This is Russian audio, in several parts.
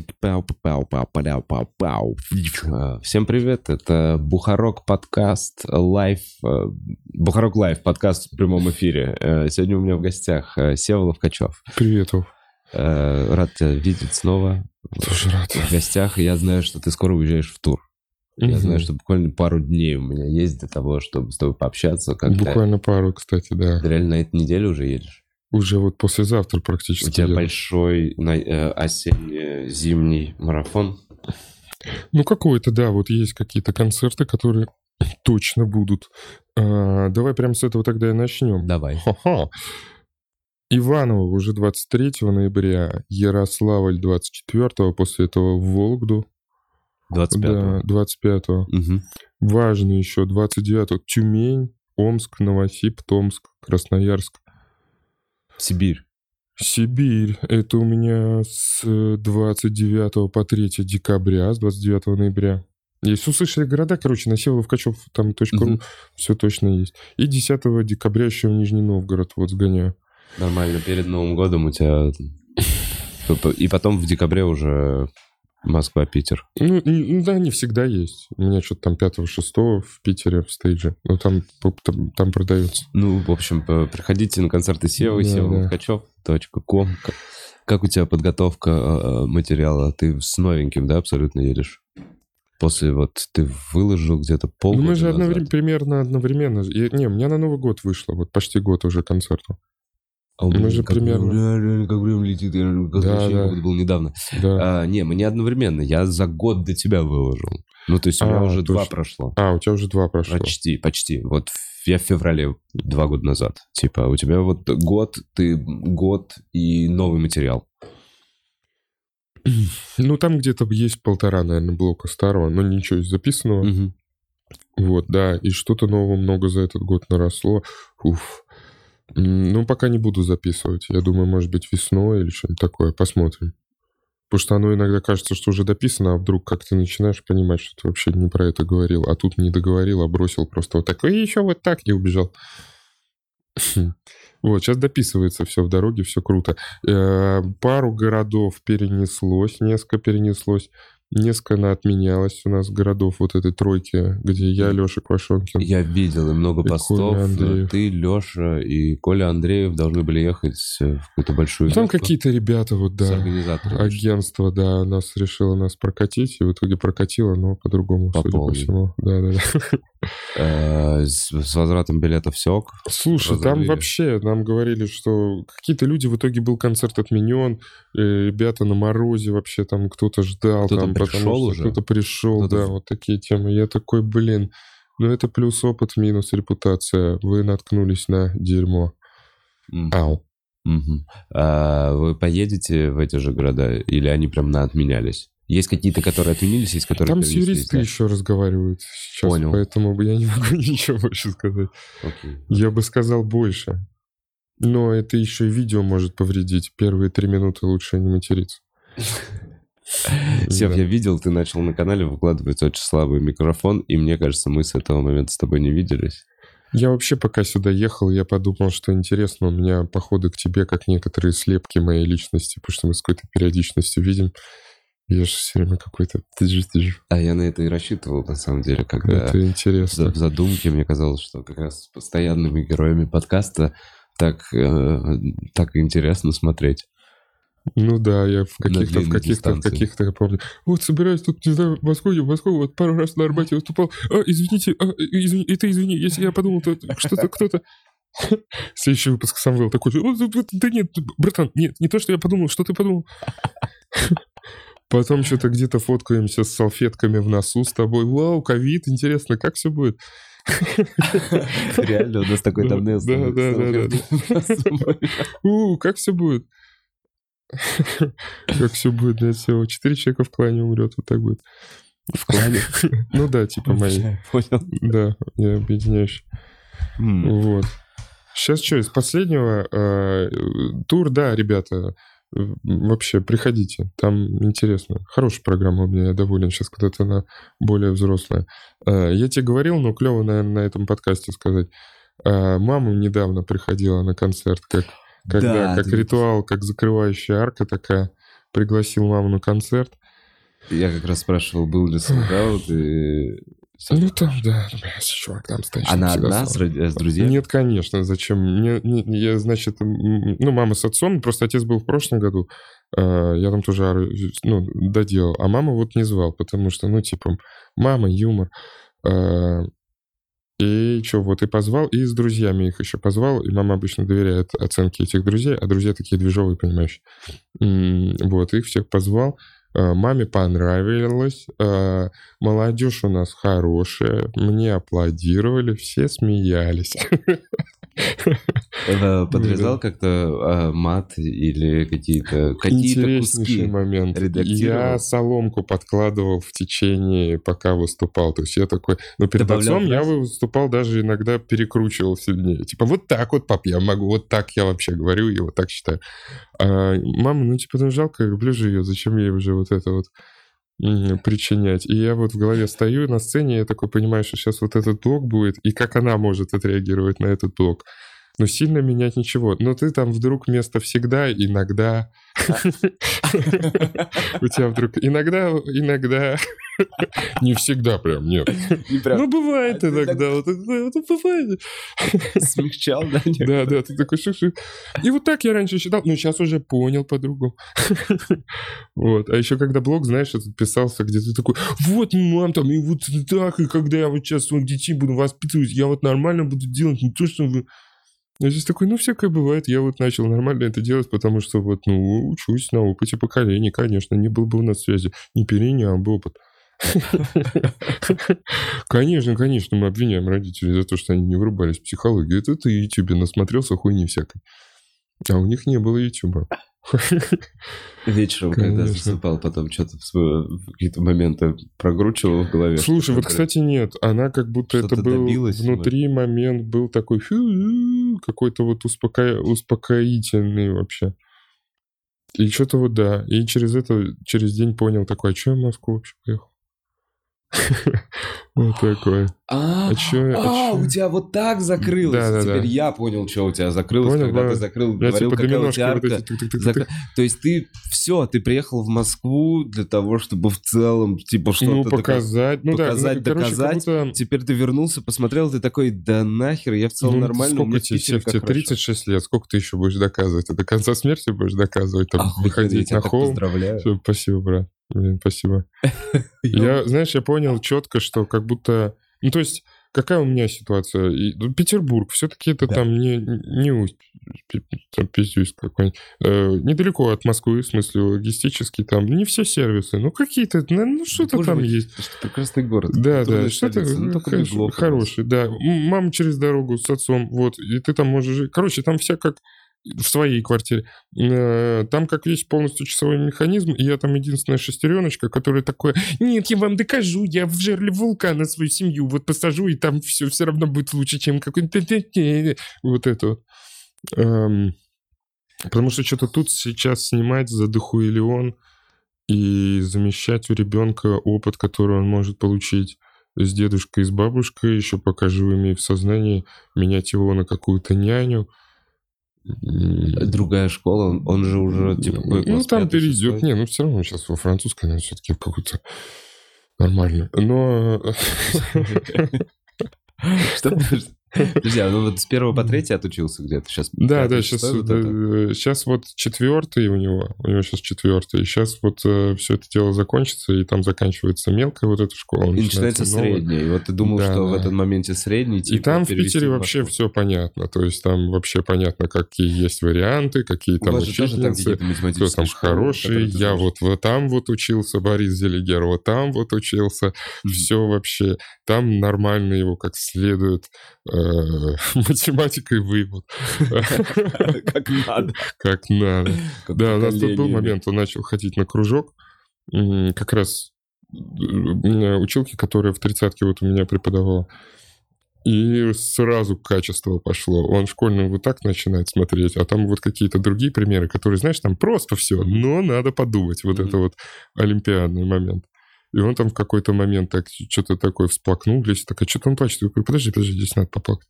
Пау-пау-пау-пау-пау. Всем привет, это Бухарог подкаст live, э, Бухарог live подкаст в прямом эфире. Э, Сегодня у меня в гостях э, Сева Ловкачев. Привет, Вов. Рад тебя видеть снова Тоже рад. в гостях. Я знаю, что ты скоро уезжаешь в тур. Я Мгм. знаю, что буквально пару дней у меня есть для того, чтобы с тобой пообщаться. Когда Буквально пару, кстати, да. Ты реально на этой неделе уже едешь? Уже вот послезавтра У практически. тебя еду. большой э, осенне-зимний марафон. Ну, какой-то, да, вот есть какие-то концерты, которые точно будут. А, давай прямо с этого тогда и начнем. Давай. Ха-ха. Иваново уже 23 ноября, Ярославль 24 после этого в Вологду. 25 Да, 25 Мгм. Важно еще 29 Тюмень, Омск, Новосиб, Томск, Красноярск. Сибирь. Сибирь. Это у меня с э, 29 по 3 декабря, с 29 ноября. Если услышали города, короче, на Севоловкачев там точка .ру, Мгм. все точно есть. И 10 декабря еще в Нижний Новгород вот сгоняю. Нормально, перед Новым годом у тебя... И потом в декабре уже Москва-Питер. Ну, да, не всегда есть. У меня что-то там 5-6 в Питере в стейдже. Ну, там, там, там продается. Ну, в общем, приходите на концерты Севы, Да, Сева да. Как, у тебя подготовка э, материала? Ты с новеньким, да, абсолютно едешь? После вот ты выложил где-то Ну, полгода мы же одновременно, примерно одновременно. И- не, у меня на Новый год вышло. Вот почти год уже концерту. А мы же как примерно- время- реально как время летит, я как Да, вообще да. как это было недавно. Да. А, не, мы не одновременно, я за год до тебя выложил. Ну, то есть у меня А, уже два точно. прошло. А, у тебя уже два прошло. Почти, почти. Вот я в феврале два года назад. Типа, у тебя вот год, ты год и новый материал. Ну, там где-то есть полтора, наверное, блока старого, но ничего из записанного. Мгм. Вот, да, и что-то нового много за этот год наросло. Уф. Ну, пока не буду записывать. Я думаю, может быть, весной или что-нибудь такое. Посмотрим. Потому что оно иногда кажется, что уже дописано, а вдруг как ты начинаешь понимать, что ты вообще не про это говорил, а тут не договорил, а бросил просто вот так, и еще вот так, и убежал. Вот, сейчас дописывается все в дороге, все круто. Э, Пару городов перенеслось, несколько перенеслось, несколько на отменялось у нас городов вот этой тройки, где я, Леша Квашонкин. Я видел и много И постов. Коля Андреев. Ты, Леша и Коля Андреев должны были ехать в какую-то большую... Ну, Там какие-то ребята, вот, да, организаторами. агентство, да, нас решило нас прокатить, и в итоге прокатило, но по-другому, По судя по всему. Да, да, да. Э, С с возвратом билетов все ок. Слушай, там Разрулили. вообще нам говорили, что какие-то люди, в итоге был концерт отменен, э, ребята на морозе вообще, там кто-то ждал, Кто-то там, пришел уже? кто-то пришел, Кто-то да, вот такие темы. Я такой, блин, ну это плюс опыт, минус репутация. Вы наткнулись на дерьмо. М. Ау. Мгм. А Вы поедете в эти же города или они прям на отменялись? Есть какие-то, которые отменились, есть которые Там с юристы да? еще разговаривают сейчас, Понял. поэтому я не могу ничего больше сказать. Окей. Я бы сказал больше. Но это еще и видео может повредить. Первые три минуты лучше не материться. Сев, Да. я видел, ты начал на канале выкладывать очень слабый микрофон, и мне кажется, мы с этого момента с тобой не виделись. Я вообще пока сюда ехал, я подумал, что интересно, у меня походы к тебе, как некоторые слепки моей личности, потому что мы с какой-то периодичностью видим. Я же все время какой-то... А я на это и рассчитывал, на самом деле, когда Это интересно. в задумке мне казалось, что как раз с постоянными героями подкаста так, э, так интересно смотреть. Ну да, я в каких-то, в каких-то, в каких-то, я помню. Вот собираюсь тут, не знаю, в Москву, не в Москву, вот пару раз на Арбате выступал. А, извините, а, извини, это извини, если я подумал, то что-то кто-то... Следующий выпуск сам был такой же. «О, да- да- Да нет, братан, нет, не то, что я подумал, что ты подумал. Потом что-то где-то фоткаемся с салфетками в носу с тобой. Вау, ковид, интересно, как все будет? Реально, у нас такой давно да, да, да, У, как все будет? Как все будет, да, всего четыре человека в клане умрет, вот так будет. В клане. Ну да, типа мои. Понял. Да, я объединяющий. М. Вот. Сейчас что, из последнего? э, тур, да, ребята, вообще приходите, там интересно. Хорошая программа у меня, я доволен. Сейчас когда-то она более взрослая. Э, Я тебе говорил, но клево, наверное, на этом подкасте сказать. Э, Мама недавно приходила на концерт, как, когда, Да, как ты- ритуал, как закрывающая арка такая. пригласил маму на концерт. Я как раз спрашивал, был ли солдаут, и... Ну там, да, блядь, чувак, там стоит. Она одна с, с друзьями? Нет, конечно, зачем? Мне, не, я, значит, ну, мама с отцом, просто отец был в прошлом году, э, я там тоже, ну, доделал, а мама вот не звал, потому что, ну, типа, мама, юмор. Э, и что, вот и позвал, и с друзьями их еще позвал, и мама обычно доверяет оценке этих друзей, а друзья такие движовые, понимаешь. Вот, их всех позвал, Э, маме понравилось, э, молодежь у нас хорошая, мне аплодировали, все смеялись. Подрезал как-то а, мат или какие-то какие куски момент. Я соломку подкладывал в течение, пока выступал. То есть я такой... Но перед отцом я выступал даже иногда перекручивал сильнее. Типа вот так вот, пап, я могу, вот так я вообще говорю и вот так считаю. А мама, ну типа, ну жалко, я люблю же ее, зачем ей уже вот это вот причинять. И я вот в голове стою на сцене, я такой понимаю, что сейчас вот этот блок будет, и как она может отреагировать на этот блок. Но сильно менять ничего. Но ты там вдруг место всегда, иногда... У тебя вдруг... Иногда, иногда... Не всегда прям, нет. Ну, бывает а иногда. Вот это бывает. Смягчал, да? Да, да, ты такой шух И вот так я раньше считал, но сейчас уже понял по-другому. Вот. А еще когда блог, знаешь, этот писался, где ты такой, вот, мам, там, и вот так, и когда я вот сейчас своих детей буду воспитывать, я вот нормально буду делать, не то, что вы я здесь такой, ну, всякое бывает. Я вот начал нормально это делать, потому что вот, ну, учусь на опыте поколений, конечно. Не был бы на связи. Не перенял бы опыт. Конечно, конечно, мы обвиняем родителей за то, что они не врубались в психологию. Это ты YouTube насмотрелся хуйни всякой. А у них не было Ютуба. Вечером, Конечно. когда засыпал, потом что-то в какие-то моменты прогручивал в голове. Слушай, вот, кстати, нет. Она как будто это был внутри момент, был такой какой-то вот успока... успокоительный вообще. И что-то вот да. И через это, через день понял такой, а что я в Москву вообще поехал? Вот такой. А, а, а, а у тебя вот так закрылось. Теперь я понял, что у тебя закрылось, когда да. ты закрыл, говорил, типа какая у тебя арка. То есть ты все, ты приехал в Москву для того, чтобы в целом типа что-то ну, показать, такое, ну, показать, ну, доказать. Теперь ты вернулся, посмотрел, ты такой, да нахер, я в целом ну, нормально. Сколько тебе, тебе 36 хорошо. лет, сколько ты еще будешь доказывать? Ты до конца смерти будешь доказывать, там, выходить на холм. Поздравляю. Спасибо, брат. Блин, спасибо. Я, знаешь, я понял четко, что как будто... Ну, то есть, какая у меня ситуация? Ну, Петербург, все-таки это да. там не, не усть, пиздюсь какой-нибудь. Э, недалеко от Москвы, в смысле, логистически там. Не все сервисы, ну, какие-то, ну, ну что-то там есть. Что прекрасный город. Да, да, что-то ну, хороший, хороший, да. Мама через дорогу с отцом, вот, и ты там можешь жить. Короче, там вся как в своей квартире. Э, там как весь полностью часовой механизм, и я там единственная шестереночка, которая такое, нет, я вам докажу, я в жерле вулкана свою семью вот посажу, и там все все равно будет лучше, чем какой-то... Вот это вот. Эм, потому что что-то тут сейчас снимать за дохуэлион и замещать у ребенка опыт, который он может получить с дедушкой и с бабушкой, еще пока живыми в сознании, менять его на какую-то няню — другая школа, он же уже типа Ну, там перейдет. Не, ну все равно сейчас во французской, наверное, все-таки какой-то нормально. Но... Что? Подожди, а ну вот с первого по третий отучился где-то сейчас? Да, да, сейчас, вот да, сейчас вот четвертый у него, у него сейчас четвертый. Сейчас вот э, все это дело закончится, и там заканчивается мелкая вот эта школа. И начинается средняя. И вот ты думал, да, что да. в этом моменте средний, типа, И там в Питере вообще все понятно. То есть там вообще понятно, какие есть варианты, какие там учительницы, кто там хороший. Я вот, вот там вот учился, Борис Зелегер, вот там вот учился. Mm-hmm. Все вообще. Там нормально его как следует э, математикой выебут. Как надо. Как надо. Да, у нас тут был момент, он начал ходить на кружок, как раз училки, которая в тридцатке вот у меня преподавала. И сразу качество пошло. Он школьный вот так начинает смотреть, а там вот какие-то другие примеры, которые, знаешь, там просто все, но надо подумать. Вот это вот олимпиадный момент. И он там в какой-то момент так что-то такое всплакнул, Леся такая, что-то он плачет. Я говорю, подожди, подожди, здесь надо поплакать.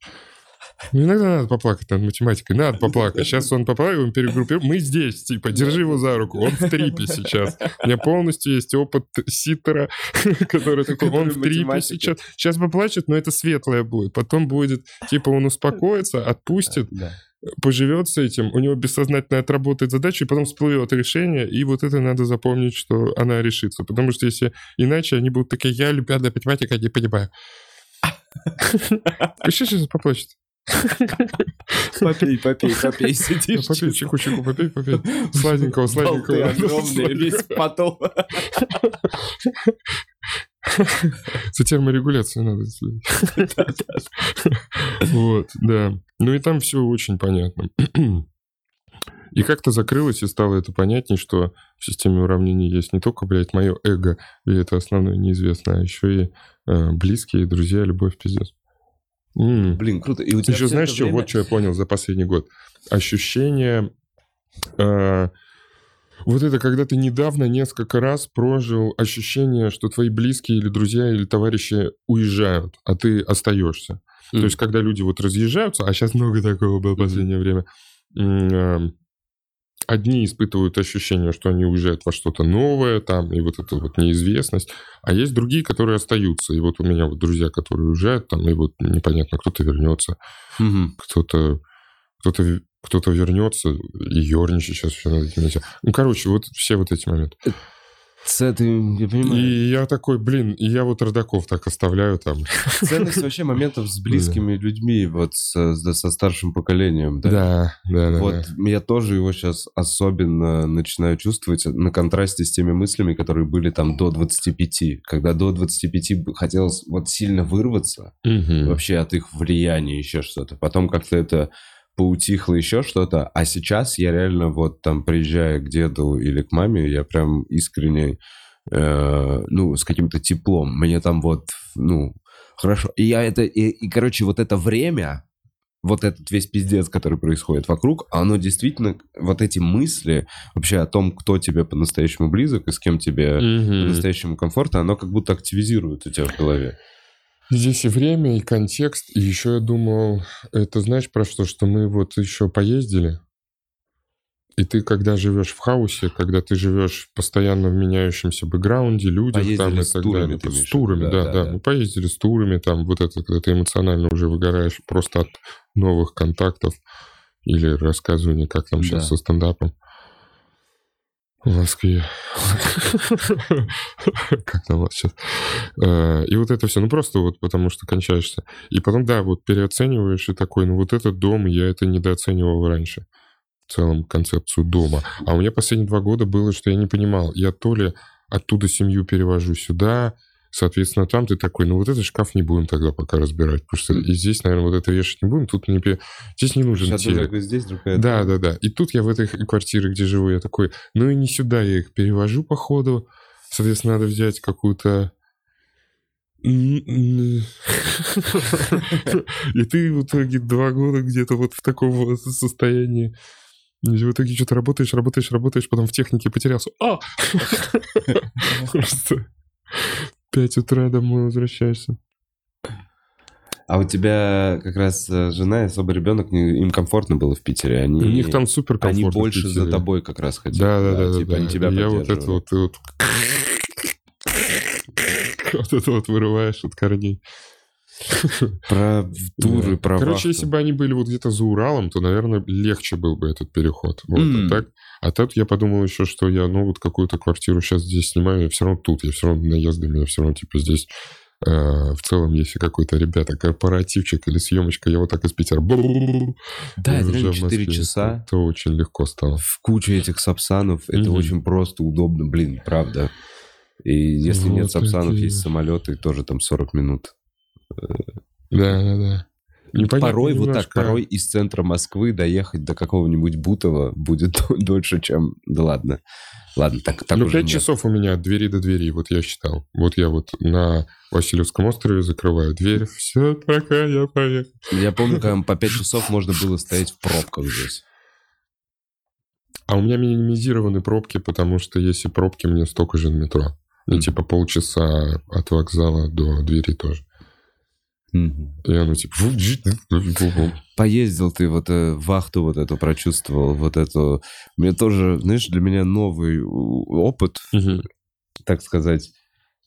Ну, иногда надо поплакать над математикой. Надо поплакать. Сейчас он поплакал, он перегруппировал. Мы здесь, типа, держи его за руку. Он в трипе сейчас. У меня полностью есть опыт ситера, который такой, он в трипе сейчас. Сейчас поплачет, но это светлое будет. Потом будет, типа, он успокоится, отпустит поживет с этим, у него бессознательно отработает задачу, и потом всплывет решение, и вот это надо запомнить, что она решится. Потому что если иначе они будут такие, я олимпиадная математика, не понимаю. Еще сейчас поплачет. Попей, попей, попей, сидишь. Попей, чеку-чеку, попей, попей. Сладенького, сладенького. огромные, весь потом. За терморегуляцию надо следить. Вот, да. Ну и там все очень понятно. И как-то закрылось, и стало это понятнее, что в системе уравнений есть не только, блядь, мое эго, и это основное неизвестное, а еще и э, близкие, друзья, любовь, пиздец. М. Блин, круто. И у тебя Еще знаешь, что? Время... Вот что я понял за последний год. Ощущение... Э, вот это, когда ты недавно несколько раз прожил ощущение, что твои близкие или друзья или товарищи уезжают, а ты остаешься. Mm. То есть, когда люди вот разъезжаются, а сейчас много такого было в последнее время, э, одни испытывают ощущение, что они уезжают во что-то новое, там, и вот эта вот неизвестность, а есть другие, которые остаются. И вот у меня вот друзья, которые уезжают, там, и вот непонятно, кто-то вернется, угу. кто-то кто-то кто-то вернется и ерничать сейчас все над этим. Ну, короче, вот все вот эти моменты. Э, с этим, я понимаю. И я такой, блин, и я вот родаков так оставляю там. Ценность вообще моментов с близкими людьми, вот со, со старшим поколением, да? Да, да, да. Вот да. я тоже его сейчас особенно начинаю чувствовать на контрасте с теми мыслями, которые были там до 25. Когда до 25 хотелось вот сильно вырваться угу. вообще от их влияния, еще что-то. Потом как-то это поутихло еще что-то, а сейчас я реально вот там приезжая к деду или к маме, я прям искренне, э, ну, с каким-то теплом. Мне там вот, ну, хорошо. И я это, и, и, короче, вот это время, вот этот весь пиздец, который происходит вокруг, оно действительно, вот эти мысли вообще о том, кто тебе по-настоящему близок и с кем тебе mm-hmm. по-настоящему комфортно, оно как будто активизирует у тебя в голове. Здесь и время, и контекст. И еще я думал, это знаешь про что? Что мы вот еще поездили. И ты, когда живешь в хаосе, когда ты живешь постоянно в меняющемся бэкграунде, людях поездили там и так турами, далее. С турами, да, да, да, да. Мы поездили с турами, там вот это, когда ты эмоционально уже выгораешь просто от новых контактов или рассказывания, как там сейчас да. со стендапом в Москве. Как у вас сейчас? И вот это все, ну просто вот потому что кончаешься. И потом, да, вот переоцениваешь и такой, ну вот этот дом, я это недооценивал раньше. В целом концепцию дома. А у меня последние два года было, что я не понимал. Я то ли оттуда семью перевожу сюда, Соответственно, там ты такой, ну вот этот шкаф не будем тогда пока разбирать, потому что и здесь, наверное, вот это вешать не будем, тут не... Здесь не нужен Сейчас телек. здесь, другая. Да, да, да. И тут я в этой квартире, где живу, я такой, ну и не сюда я их перевожу по ходу. Соответственно, надо взять какую-то и ты в итоге два года где-то вот в таком состоянии. И в итоге что-то работаешь, работаешь, работаешь, потом в технике потерялся. А! Просто 5 утра домой возвращаешься. А у тебя как раз э, жена и особо ребенок, им комфортно было в Питере. Они, у них там супер комфортно. Они больше за тобой как раз хотели. Да, да, да. да, типа да, они тебя Я вот это вот, вот... вот это вот вырываешь от корней. Про туры, про Короче, если бы они были вот где-то за Уралом, то, наверное, легче был бы этот переход. Вот, а, так, а тут я подумал еще, что я, ну, вот какую-то квартиру сейчас здесь снимаю, я все равно тут, я все равно наездами, я все равно, типа, здесь э, в целом, если какой-то, ребята, корпоративчик или съемочка, я вот так из Питера... Да, это реально 4 часа. Это очень легко стало. В куче этих сапсанов, это очень просто, удобно, блин, правда. И если нет сапсанов, есть самолеты, тоже там 40 минут. Да, да, да. Непонятно порой немножко. вот так, порой из центра Москвы доехать до какого-нибудь Бутова будет дольше, чем... Да ладно. Ладно, так, так Ну, пять часов у меня от двери до двери, вот я считал. Вот я вот на Васильевском острове закрываю дверь. Все, пока, я поехал. Я помню, когда по пять часов можно было стоять в пробках здесь. А у меня минимизированы пробки, потому что если пробки, мне столько же на метро. И типа полчаса от вокзала до двери тоже. И оно типа... Поездил ты вот э, вахту вот эту прочувствовал, вот эту... Мне тоже, знаешь, для меня новый опыт, так сказать,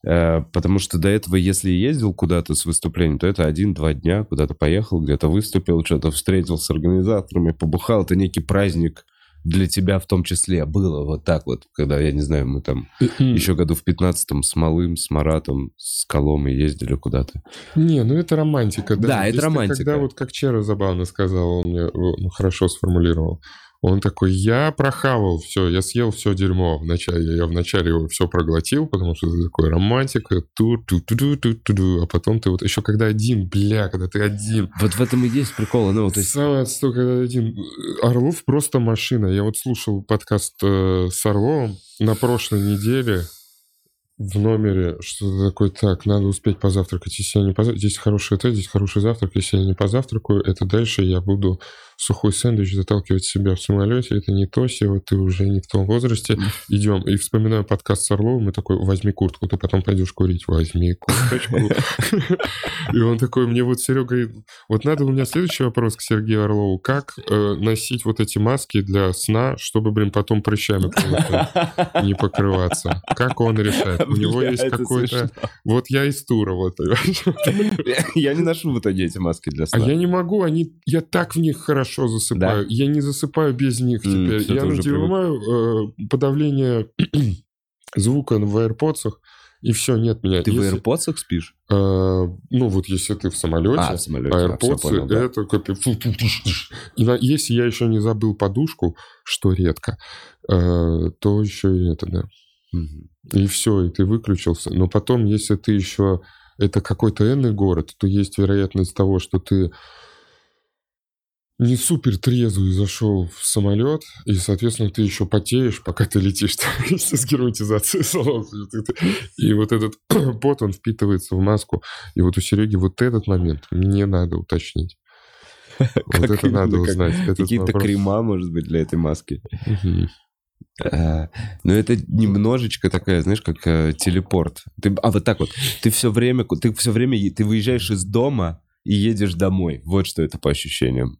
э, Потому что до этого, если ездил куда-то с выступлением, то это один-два дня, куда-то поехал, где-то выступил, что-то встретил с организаторами, побухал. Это некий праздник для тебя в том числе было вот так вот, когда, я не знаю, мы там еще году в 15-м с Малым, с Маратом, с Коломой ездили куда-то. Не, ну это романтика. Да, да это романтика. Когда вот, как Чера забавно сказал, он мне ну, хорошо сформулировал, он такой, я прохавал все, я съел все дерьмо вначале. Я вначале его все проглотил, потому что ты такой романтика, ту ту ту ту ту ту ту а потом ты вот еще когда один, бля, когда ты один. Вот в этом и есть прикол. Ну, то есть... Самое отстой, когда один. Орлов просто машина. Я вот слушал подкаст э, с Орловым на прошлой неделе в номере, что такое, так, надо успеть позавтракать, если я не позавтракаю, здесь хороший это, здесь хороший завтрак, если я не позавтракаю, это дальше я буду сухой сэндвич заталкивать себя в самолете, это не то, Сева, ты уже не в том возрасте, идем. И вспоминаю подкаст с Орловым, и такой, возьми куртку, ты потом пойдешь курить, возьми курточку. И он такой, мне вот Серега, вот надо у меня следующий вопрос к Сергею Орлову, как э, носить вот эти маски для сна, чтобы, блин, потом прыщами не покрываться? Как он решает? У него есть какой-то... Вот я из тура, вот. Я не ношу вот эти маски для сна. А я не могу, они... Я так в них хорошо хорошо засыпаю. Да? Я не засыпаю без них теперь. Mm, я надеваю э, подавление звука в AirPods, и все, нет меня. Ты если, в AirPods спишь? Э, ну, вот если ты в самолете, а, в самолете а AirPods понял, да. это как... И на, если я еще не забыл подушку, что редко, э, то еще и это, да. Угу. И все, и ты выключился. Но потом, если ты еще... Это какой-то энный город, то есть вероятность того, что ты не супер трезвый зашел в самолет, и, соответственно, ты еще потеешь, пока ты летишь с герметизацией салона. И вот этот пот, он впитывается в маску. И вот у Сереги вот этот момент мне надо уточнить. Вот это надо узнать. Какие-то крема, может быть, для этой маски. А, но это немножечко такая, знаешь, как э, телепорт. Ты, а вот так вот, ты все время, ты все время, ты выезжаешь из дома и едешь домой. Вот что это по ощущениям.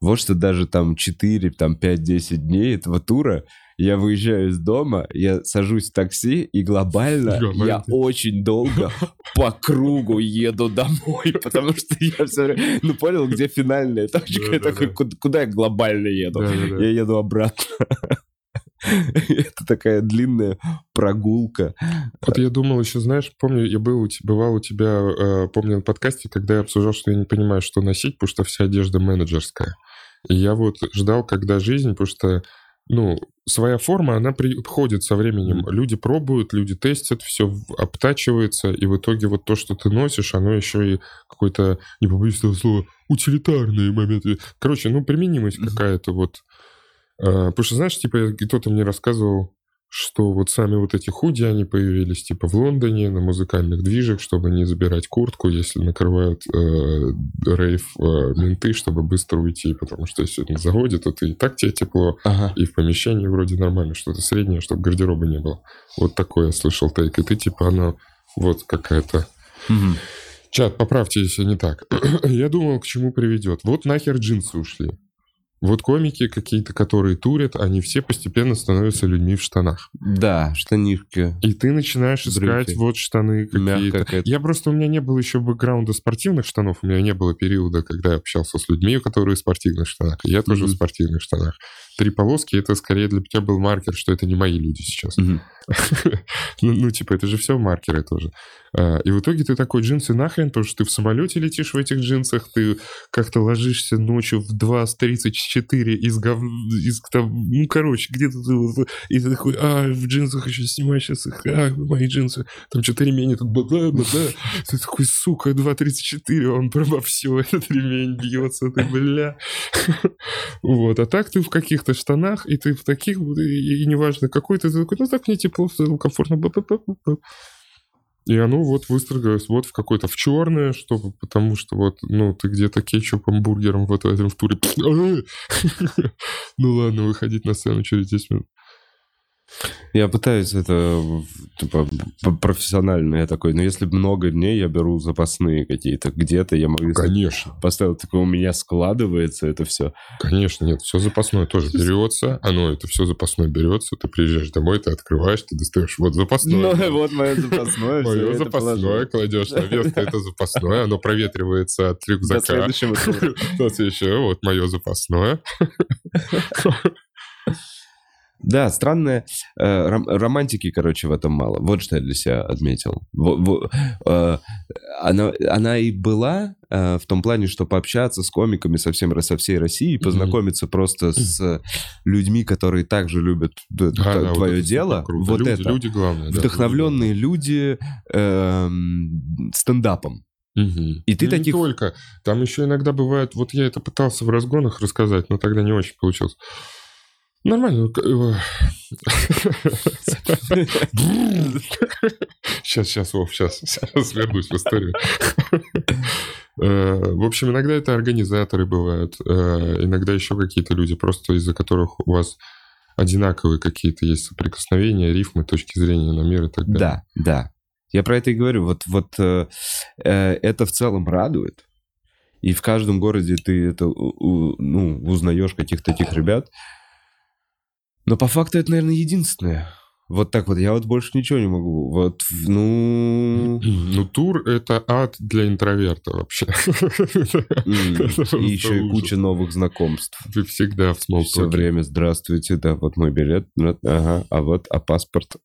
Вот что даже там 4, там 5-10 дней этого тура я выезжаю из дома, я сажусь в такси, и глобально, глобально. я очень долго по кругу еду домой, потому что я все время... Ну, понял, где финальная точка? Я такой, куда я глобально еду? Я еду обратно. Это такая длинная прогулка. Вот я думал еще, знаешь, помню, я был, бывал у тебя, э, помню на подкасте, когда я обсуждал, что я не понимаю, что носить, потому что вся одежда менеджерская. И я вот ждал, когда жизнь, потому что, ну, своя форма, она приходит со временем. Люди пробуют, люди тестят, все обтачивается, и в итоге вот то, что ты носишь, оно еще и какой-то, не побоюсь этого слова, утилитарные моменты. Короче, ну, применимость какая-то вот. А, потому что, знаешь, типа, кто-то мне рассказывал, что вот сами вот эти худи, они появились типа в Лондоне на музыкальных движах, чтобы не забирать куртку, если накрывают э, рейв э, менты, чтобы быстро уйти, потому что если на заводе, то ты и так тебе тепло, ага. и в помещении вроде нормально, что-то среднее, чтобы гардероба не было. Вот такое я слышал тейк, и ты типа она вот какая-то... Угу. Чат, поправьте, если не так. я думал, к чему приведет. Вот нахер джинсы ушли. Вот комики какие-то, которые турят, они все постепенно становятся людьми в штанах. Да, штанишки. И ты начинаешь искать вот штаны какие-то. Я просто, у меня не было еще бэкграунда спортивных штанов, у меня не было периода, когда я общался с людьми, которые в спортивных штанах. я тоже mm-hmm. в спортивных штанах три полоски, это скорее для тебя был маркер, что это не мои люди сейчас. ну, ну, типа, это же все маркеры тоже. А, и в итоге ты такой джинсы нахрен, потому что ты в самолете летишь в этих джинсах, ты как-то ложишься ночью в 2.34 из гов... из там, ну, короче, где-то ты... И ты такой, а, в джинсах еще снимаешь сейчас их, а, мои джинсы, там что-то ремень, тут бада, бада. Ты такой, сука, 2.34, он прямо все, этот ремень бьется, ты, бля. вот, а так ты в каких-то каких-то штанах, и ты в таких, и, неважно какой ты, ты такой, ну так мне тепло, комфортно. И оно вот выстроилось вот в какой-то в черное, чтобы, потому что вот, ну, ты где-то кетчупом, бургером вот в этом в туре. ну ладно, выходить на сцену через 10 минут. Я пытаюсь это типа, профессионально, я такой, но если много дней, я беру запасные какие-то. Где-то я могу... Конечно. Поставил, такое у меня складывается это все. Конечно, нет, все запасное тоже берется. Оно, это все запасное берется. Ты приезжаешь домой, ты открываешь, ты достаешь, вот запасное. Ну, вот мое запасное. Мое запасное, кладешь на место, это запасное. Оно проветривается от рюкзака. До следующего еще, вот мое запасное. Да, странная э, ром, романтики, короче, в этом мало. Вот что я для себя отметил. Во, во, э, она, она и была э, в том плане, что пообщаться с комиками со, всем, со всей России, познакомиться mm-hmm. просто с людьми, которые также любят да, да, твое вот дело. Вот люди, это. Люди главное. Вдохновленные да, люди э, стендапом. Угу. И ты и таких... Не только. Там еще иногда бывает... Вот я это пытался в разгонах рассказать, но тогда не очень получилось. Нормально. Сейчас, сейчас, Вов, сейчас, сейчас вернусь в историю. Э, в общем, иногда это организаторы бывают, э, иногда еще какие-то люди, просто из-за которых у вас одинаковые какие-то есть соприкосновения, рифмы, точки зрения на мир и так далее. Да, да. Я про это и говорю. Вот, вот э, это в целом радует. И в каждом городе ты это ну, узнаешь каких-то таких ребят. Но по факту это, наверное, единственное. Вот так вот, я вот больше ничего не могу. Вот, ну... Ну, тур — это ад для интроверта вообще. И еще и куча новых знакомств. Ты всегда в смолтоке. Все время «Здравствуйте, да, вот мой билет, ага, а вот, а паспорт?»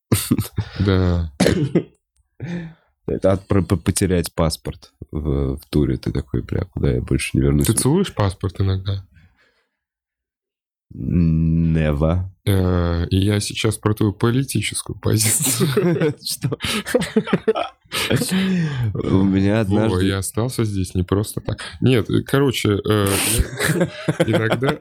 Да. Это от потерять паспорт в, в туре. Ты такой, бля, куда я больше не вернусь. Ты целуешь паспорт иногда? Нева. Э, и я сейчас про твою политическую позицию. Что? У меня однажды... я остался здесь не просто так. Нет, короче, э, иногда...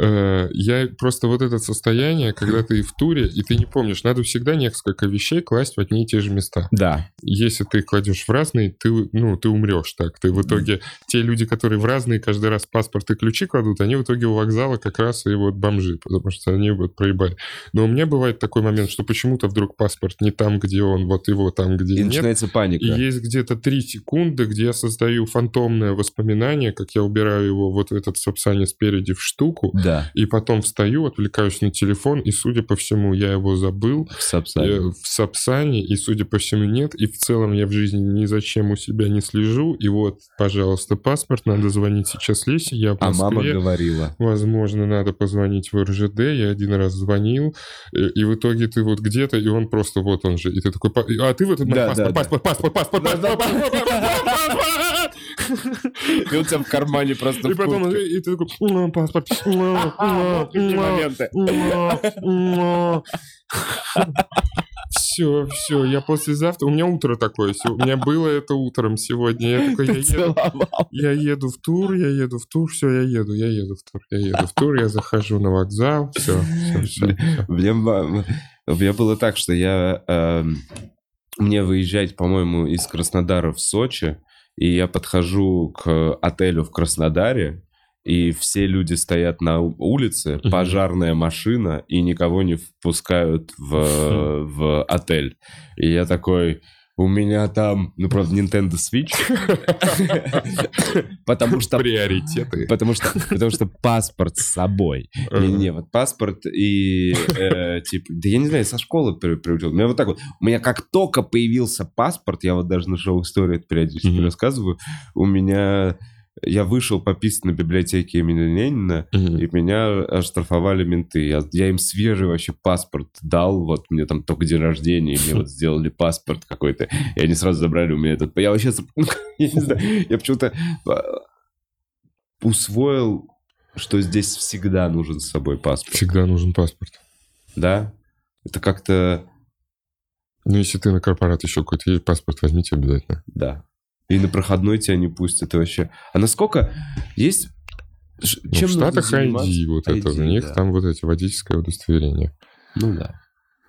Э, я просто вот это состояние, когда ты в туре, и ты не помнишь, надо всегда несколько вещей класть в одни и те же места. Да. Если ты кладешь в разные, ты, ну, ты умрешь так. Ты в итоге, те люди, которые в разные каждый раз паспорт и ключи кладут, они в итоге у вокзала как раз и вот бомжи, потому что они вот проебали. Но у меня бывает такой момент, что почему-то вдруг паспорт не там, где он, вот его там, где и нет. начинается паника. И есть где-то три секунды, где я создаю фантомное воспоминание, как я убираю его вот в этот сапсане спереди в штуку, да. И потом встаю, отвлекаюсь на телефон, и, судя по всему, я его забыл. В Сапсане. Э, в Сапсане, и, судя по всему, нет. И в целом я в жизни ни зачем у себя не слежу. И вот, пожалуйста, паспорт, надо звонить сейчас Лесе, я в Москве. А мама говорила. Возможно, надо позвонить в РЖД. Я один раз звонил, э, и в итоге ты вот где-то, и он просто вот он же. И ты такой, а ты в этот паспорт, паспорт, паспорт, паспорт, паспорт, паспорт, И у тебя в кармане просто И потом, и ты такой, паспорт, моменты. Все, все, я послезавтра... У меня утро такое. У меня было это утром сегодня. Я такой, я еду, я еду в тур, я еду в тур, все, я еду, я еду в тур, я еду в тур, я захожу на вокзал, все, все, все. Мне, мне было так, что я... Э, мне выезжать, по-моему, из Краснодара в Сочи, и я подхожу к отелю в Краснодаре, и все люди стоят на улице, пожарная машина, и никого не впускают в, в отель. И я такой, у меня там, ну, правда, Nintendo Switch. Потому что... Приоритеты. Потому что, потому что паспорт с собой. Не-не, вот паспорт и, типа, да я не знаю, со школы приучил. У меня вот так вот, у меня как только появился паспорт, я вот даже на шоу-истории это периодически рассказываю, у меня я вышел пописать на библиотеке имени Ленина, mm-hmm. и меня оштрафовали менты. Я, я им свежий вообще паспорт дал, вот мне там только день рождения, мне вот сделали паспорт какой-то, и они сразу забрали у меня этот... Я вообще, я не знаю, я почему-то а, усвоил, что здесь всегда нужен с собой паспорт. Всегда нужен паспорт. Да? Это как-то... Ну, если ты на корпорат еще какой-то есть, паспорт возьмите обязательно. Да и на проходной тебя не пустят это вообще. А насколько есть... Ну, чем в Штатах ID, вот ID, это, у них да. там вот эти водительское удостоверение. Ну да.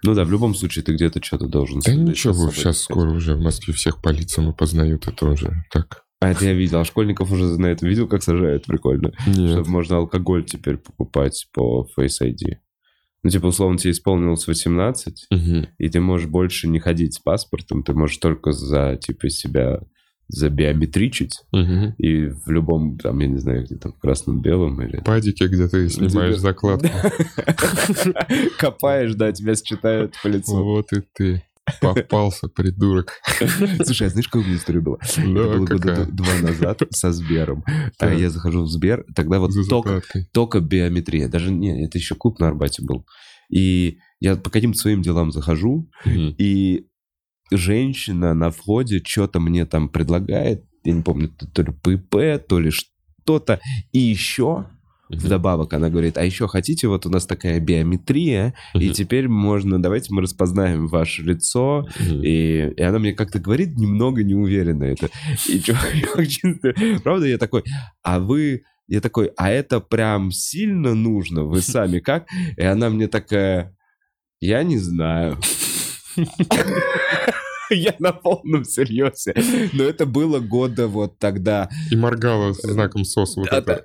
Ну да, в любом случае ты где-то что-то должен... Да ничего, сейчас скоро уже в Москве всех по лицам опознают, это уже так. А это я видел, а школьников уже на этом видел, как сажают, прикольно. Нет. Чтобы можно алкоголь теперь покупать по Face ID. Ну, типа, условно, тебе исполнилось 18, угу. и ты можешь больше не ходить с паспортом, ты можешь только за, типа, себя забиометричить, угу. и в любом, там, я не знаю, где там, в красном-белом или... Падике, где ты снимаешь закладку. Копаешь, да, тебя считают по лицу. Вот и ты. Попался, придурок. Слушай, а знаешь, какая у меня история была? Да, было года два назад со Сбером. А я захожу в Сбер, тогда вот только, только биометрия. Даже, не, это еще клуб на Арбате был. И я по каким-то своим делам захожу, и женщина на входе что-то мне там предлагает, я не помню, то ли ПП, то ли что-то, и еще Вдобавок она говорит, а еще хотите, вот у нас такая биометрия, и теперь можно, давайте мы распознаем ваше лицо, и, и она мне как-то говорит немного неуверенно это. И что, правда, я такой, а вы, я такой, а это прям сильно нужно, вы сами как? И она мне такая, я не знаю. Я на полном серьезе. Но это было года вот тогда. И моргала знаком СОС вот это.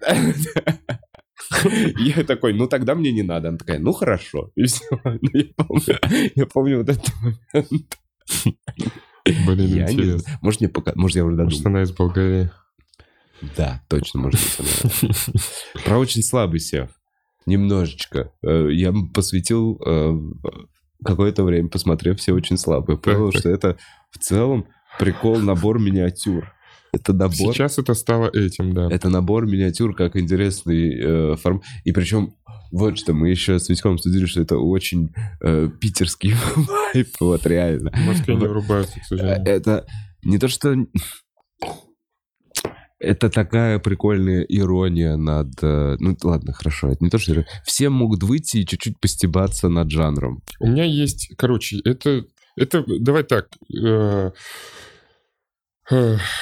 Я такой, ну тогда мне не надо. Она такая, ну хорошо. И все. Ну, я, помню, я помню вот этот момент. Блин, я интересно. Не, может, мне пока, может, я уже додумал. Может, она из Болгарии. Да, точно, может быть, она. Про очень слабый сев. Немножечко. Э, я посвятил э, какое-то время, посмотрев все очень слабые. Понял, что это в целом прикол, набор миниатюр. Это набор... Сейчас это стало этим, да. Это набор миниатюр как интересный э, форм... И причем вот что, мы еще с Витьком обсудили, что это очень э, питерский вайп, вот реально. В Москве не врубаются, к сожалению. Э, это не то, что... Это такая прикольная ирония над... Э, ну, ладно, хорошо, это не то, что... Все могут выйти и чуть-чуть постебаться над жанром. У меня есть... Короче, это... Это... Давай так... Э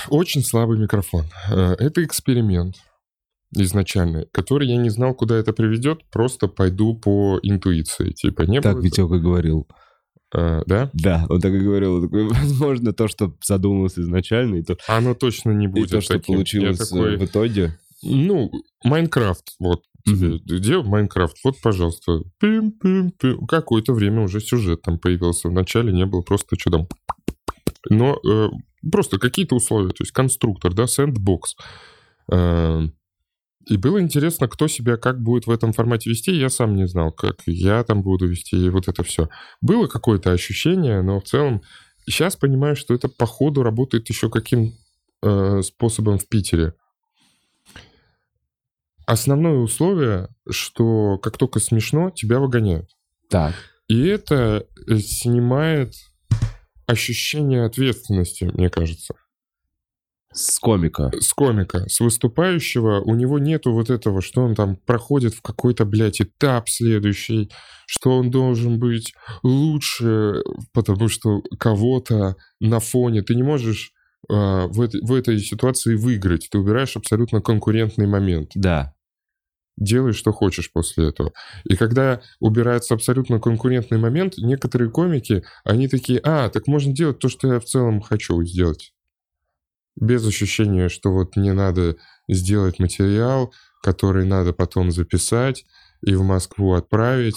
очень слабый микрофон. Э, это эксперимент изначально, который я не знал, куда это приведет, просто пойду по интуиции. Типа, не так Витек и говорил. А, да? Да, он так и говорил. такой, возможно, то, что задумалось изначально, и то... Оно точно не будет И то, что таким. получилось э, такой... в итоге. Ну, Майнкрафт, вот. Тебе mm-hmm. делал Майнкрафт, вот, пожалуйста. Пим-пим-пим. Какое-то время уже сюжет там появился. Вначале не было просто что там но э, просто какие-то условия, то есть конструктор, да, сэндбокс. Э, и было интересно, кто себя как будет в этом формате вести. Я сам не знал, как я там буду вести, и вот это все. Было какое-то ощущение, но в целом сейчас понимаю, что это по ходу работает еще каким э, способом в Питере. Основное условие, что как только смешно, тебя выгоняют. Так. И это э, снимает ощущение ответственности, мне кажется. С комика. С комика. С выступающего у него нету вот этого, что он там проходит в какой-то, блядь, этап следующий, что он должен быть лучше, потому что кого-то на фоне... Ты не можешь э, в, этой, в этой ситуации выиграть. Ты убираешь абсолютно конкурентный момент. Да делай, что хочешь после этого. И когда убирается абсолютно конкурентный момент, некоторые комики, они такие, а, так можно делать то, что я в целом хочу сделать. Без ощущения, что вот мне надо сделать материал, который надо потом записать и в Москву отправить,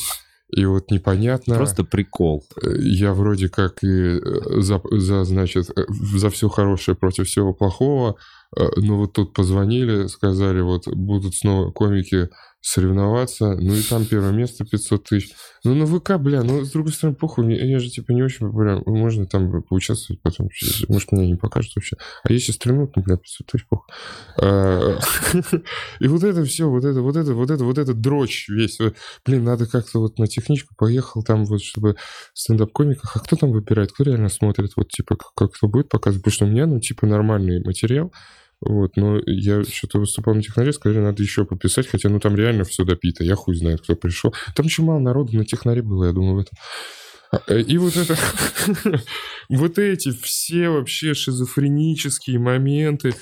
и вот непонятно... Просто прикол. Э, я вроде как и э, за, за значит, э, за все хорошее против всего плохого, но вот тут позвонили, сказали, вот будут снова комики соревноваться, ну и там первое место 500 тысяч. Ну на ВК, бля, ну с другой стороны, похуй, я же типа не очень популярен, можно там поучаствовать потом, может меня не покажут вообще. А если стрельнут, ну, бля, 500 тысяч, похуй. А, и вот это все, вот это, вот это, вот это, вот это дрочь весь. Блин, надо как-то вот на техничку поехал там вот, чтобы стендап-комиках, а кто там выбирает, кто реально смотрит, вот типа, как кто будет показывать, потому что у меня, ну, типа, нормальный материал, вот, но я что-то выступал на технаре, сказали, надо еще пописать, хотя, ну, там реально все допито, я хуй знает, кто пришел. Там еще мало народу на технаре было, я думаю, в этом. А, э, и вот это, вот эти все вообще шизофренические моменты,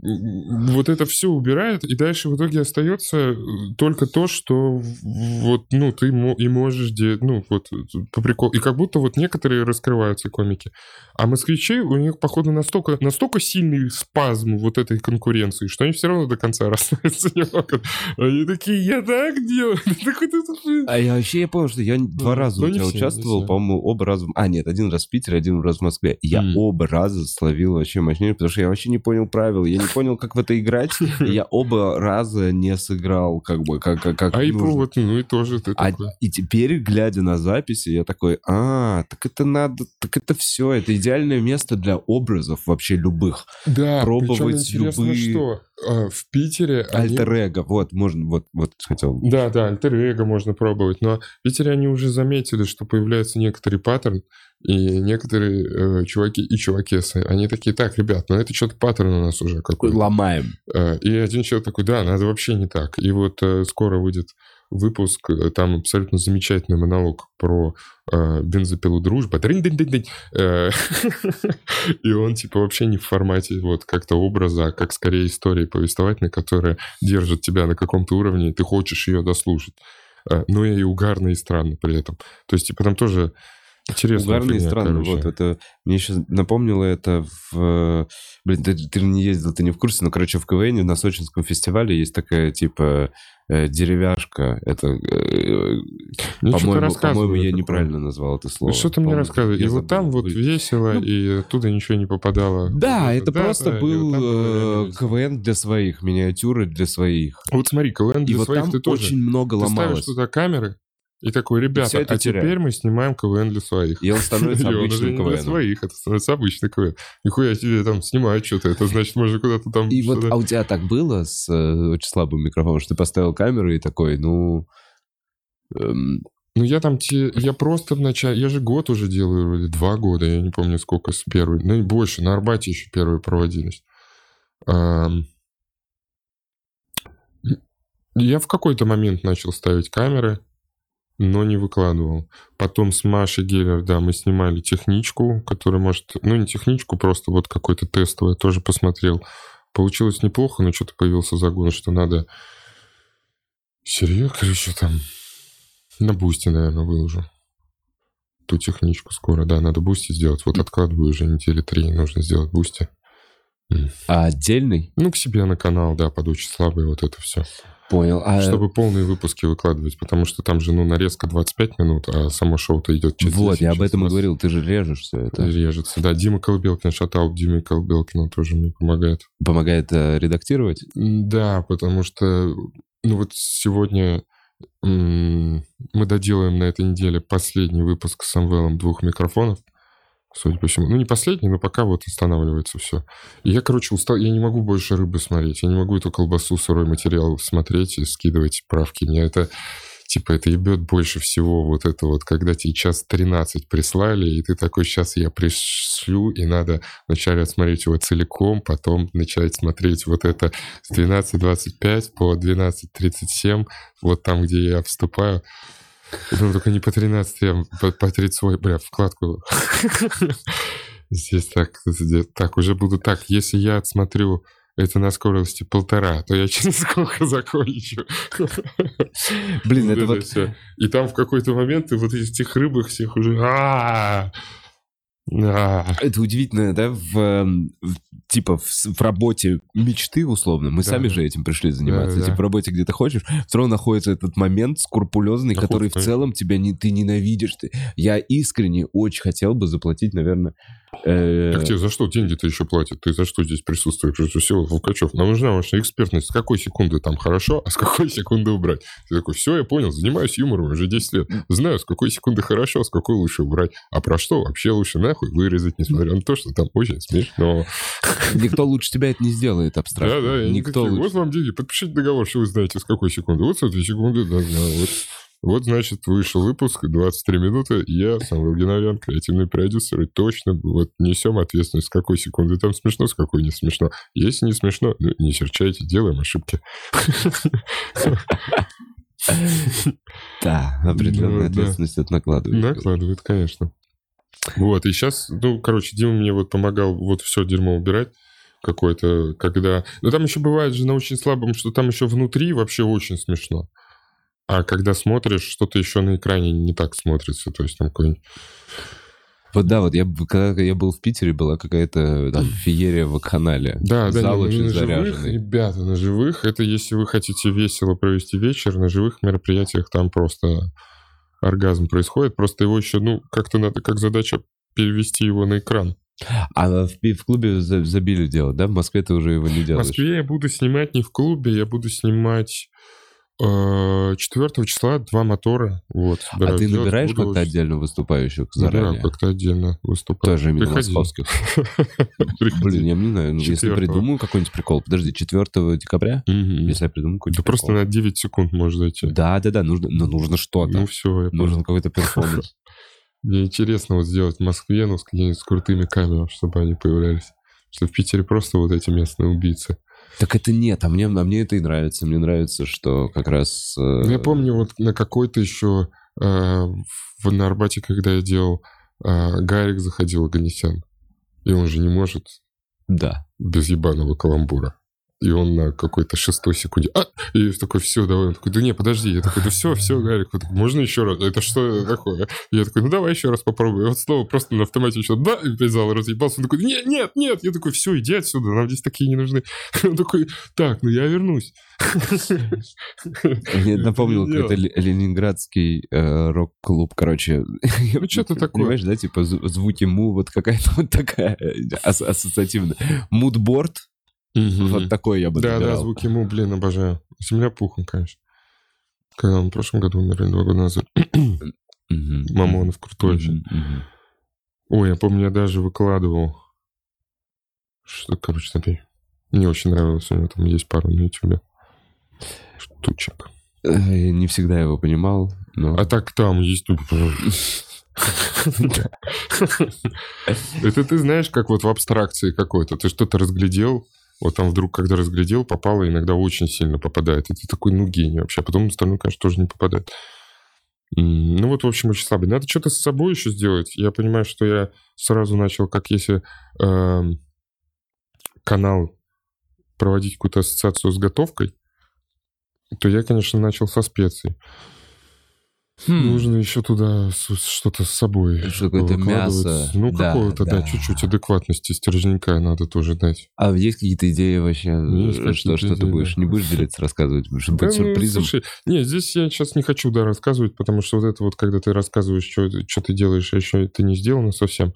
вот это все убирает, и дальше в итоге остается э, только то, что вот, ну, ты и можешь делать, ну, вот, по приколу. И как будто вот некоторые раскрываются комики. А москвичи, у них, походу, настолько, настолько сильный спазм вот этой конкуренции, что они все равно до конца расстаются не могут. Они такие, я так делаю. А я вообще, я понял, что я два раза у тебя участвовал, по-моему, оба раза... А, нет, один раз в Питере, один раз в Москве. Я оба раза словил вообще мощнее, потому что я вообще не понял правил, я не понял, как в это играть, я оба раза не сыграл, как бы, как, как, как А и вот, ну и тоже ты а, такой. И теперь, глядя на записи, я такой, а, так это надо, так это все, это идеальное место для образов вообще любых. Да, пробовать любые... что а, в Питере... Альтер-эго, они... вот, можно, вот, вот хотел... Да, да, альтер-эго можно пробовать, но в Питере они уже заметили, что появляется некоторый паттерн, и некоторые э, чуваки и чувакесы, они такие, так, ребят, ну это что-то паттерн у нас уже какой-то. Ломаем. Э, и один человек такой, да, надо вообще не так. И вот э, скоро выйдет выпуск, э, там абсолютно замечательный монолог про э, бензопилу дружба. Э, и он типа вообще не в формате вот как-то образа, а как скорее истории повествовательной, которая держит тебя на каком-то уровне, и ты хочешь ее дослушать. Э, но и угарно, и странно при этом. То есть, типа, там тоже Интересно. Угарные страны. Вот это мне сейчас напомнило это в... Блин, ты, ты не ездил, ты не в курсе, но, короче, в КВН на Сочинском фестивале есть такая, типа, э, деревяшка. Это, э, ну, по-моему, по-моему, я неправильно назвал это слово. Ну, что ты мне рассказываешь? И вот там вот весело, ну, и оттуда ничего не попадало. Да, это да, просто да, был э, КВН для своих, миниатюры для своих. Вот смотри, КВН для и своих вот ты тоже. очень много ломалось. Ты ставишь туда камеры, и такой, ребята, и а теряет. теперь мы снимаем КВН для своих. И он становится обычным КВН. для своих, это становится обычный КВН. Нихуя тебе там снимают что-то, это значит, можно куда-то там... И вот, а у тебя так было с э, очень слабым микрофоном, что ты поставил камеру и такой, ну... Эм... Ну, я там, те, я просто вначале, я же год уже делаю, вроде два года, я не помню, сколько с первой, ну и больше, на Арбате еще первые проводились. Эм... Я в какой-то момент начал ставить камеры, но не выкладывал. Потом с Машей Геллер, да, мы снимали техничку, которая может... Ну, не техничку, просто вот какой-то тестовый, тоже посмотрел. Получилось неплохо, но что-то появился загон, что надо... Серьезно, короче, там... На Boosty, наверное, выложу. Ту техничку скоро, да, надо Boosty сделать. Вот откладываю уже недели три, нужно сделать Boosty. А отдельный? Ну, к себе на канал, да, под очень слабый, вот это все. Понял. А... Чтобы полные выпуски выкладывать, потому что там же, ну, нарезка 25 минут, а само шоу-то идет через Вот, я об этом и говорил, ты же режешь все это. Режется, да. Дима Колбелкин, шатал Дима Колбелкина тоже мне помогает. Помогает э, редактировать? Да, потому что, ну, вот сегодня мы доделаем на этой неделе последний выпуск с Самвелом двух микрофонов судя по всему. Ну, не последний, но пока вот останавливается все. И я, короче, устал. Я не могу больше рыбы смотреть. Я не могу эту колбасу, сырой материал смотреть и скидывать правки. Мне это, типа, это ебет больше всего вот это вот, когда тебе час 13 прислали, и ты такой, сейчас я пришлю, и надо вначале смотреть его целиком, потом начать смотреть вот это с 12.25 по 12.37, вот там, где я вступаю. Ну, только не по 13, а по, по 30, бля, вкладку. Здесь так, так, уже буду так. Если я отсмотрю это на скорости полтора, то я через сколько закончу. Блин, это вот... И там в какой-то момент ты вот этих рыбах всех уже... Это удивительно, да, в, в типа в, в работе мечты условно. Мы да, сами же этим пришли заниматься. Да, типа да. в работе, где ты хочешь, все равно находится этот момент скрупулезный, Находит, который в целом тебя не ты ненавидишь. Ты. Я искренне очень хотел бы заплатить, наверное, Э, так тебе за что деньги-то еще платят? Ты за что здесь присутствуешь? Все, Лукачев, нам нужна ваша экспертность. С какой секунды там хорошо, а с какой секунды убрать? Ты такой, все, я понял, занимаюсь юмором уже 10 лет. Знаю, с какой секунды хорошо, а с какой лучше убрать. А про что вообще лучше нахуй вырезать, несмотря на то, что там очень смешно. Никто лучше тебя это не сделает абстрактно. Да, да. Никто лучше. Вот вам деньги, подпишите договор, что вы знаете, с какой секунды. Вот с этой секунды, да, вот. Вот, значит, вышел выпуск, 23 минуты, я, Самвел Геннадьян, креативный продюсер, и точно вот несем ответственность, с какой секунды там смешно, с какой не смешно. Если не смешно, ну, не серчайте, делаем ошибки. Да, определенная ответственность это накладывает. Накладывает, конечно. Вот, и сейчас, ну, короче, Дима мне вот помогал вот все дерьмо убирать. какой-то, когда... Но там еще бывает же на очень слабом, что там еще внутри вообще очень смешно. А когда смотришь, что-то еще на экране не так смотрится. То есть там какой-нибудь... Вот да, вот я, когда я был в Питере, была какая-то там феерия в канале. Да, да, Зал очень на заряженный. живых, ребята, на живых, это если вы хотите весело провести вечер, на живых мероприятиях там просто оргазм происходит, просто его еще, ну, как-то надо, как задача перевести его на экран. А в, в клубе забили делать, да? В Москве ты уже его не делаешь? В Москве я буду снимать не в клубе, я буду снимать 4 э, числа два мотора. Вот, а ты набираешь как-то отдельно выступающих заранее? Да, как-то отдельно выступаю. Тоже именно Приходи. московских. Блин, я не знаю, ну, если придумаю какой-нибудь прикол. Подожди, 4 декабря? Если я придумаю какой-нибудь просто на 9 секунд может зайти. Да, да, да, нужно, но нужно что-то. Ну все, Нужен какой-то перформанс. Мне интересно вот сделать в Москве, ну, с какими-нибудь крутыми камерами, чтобы они появлялись. Что в Питере просто вот эти местные убийцы. Так это нет, а мне, а мне это и нравится. Мне нравится, что как раз... Э... Я помню вот на какой-то еще... Э, в, на Арбате, когда я делал, э, Гарик заходил, Аганесян. И он же не может... Да. Без ебаного каламбура и он на какой-то шестой секунде, а, и такой, все, давай, он такой, да не, подожди, я такой, да все, все, Гарик, вот, можно еще раз, это что такое? Я такой, ну давай еще раз попробуй, и вот снова просто на автомате еще, да, и опять зал разъебался, он такой, нет, нет, нет, я такой, все, иди отсюда, нам здесь такие не нужны. Он такой, так, ну я вернусь. Я напомнил какой-то ленинградский э, рок-клуб, короче. Ну, что-то такое. Понимаешь, да, типа звуки му, вот какая-то вот такая ассоциативная. Мудборд, Угу. Вот такой я бы Да, набирал. да, звуки ему, блин, обожаю. Земля пухом, конечно. Когда он в прошлом году умер, два года назад. Мамонов крутой очень. Ой, я помню, я даже выкладывал. Что, короче, смотри. Мне очень нравилось. У него там есть пару на ютубе штучек. Я не всегда его понимал, но... А так там есть... Это ты знаешь, как вот в абстракции какой-то. Ты что-то разглядел, вот там вдруг, когда разглядел, попало, иногда очень сильно попадает. Это такой, ну, гений вообще. А потом остальное, конечно, тоже не попадает. Ну вот, в общем, очень слабый. Надо что-то с собой еще сделать. Я понимаю, что я сразу начал, как если э, канал проводить какую-то ассоциацию с готовкой, то я, конечно, начал со специй. Хм. Нужно еще туда что-то с собой. Какое-то мясо. Ну, да, какого-то, да. да, чуть-чуть адекватности стерженька надо тоже дать. А есть какие-то идеи вообще? Есть что, что идеи, ты будешь? Да. Не будешь делиться, рассказывать? Будешь да, быть ну, сюрпризом? Слушай, не, здесь я сейчас не хочу, да, рассказывать, потому что вот это вот, когда ты рассказываешь, что, что ты делаешь, а еще это не сделано совсем.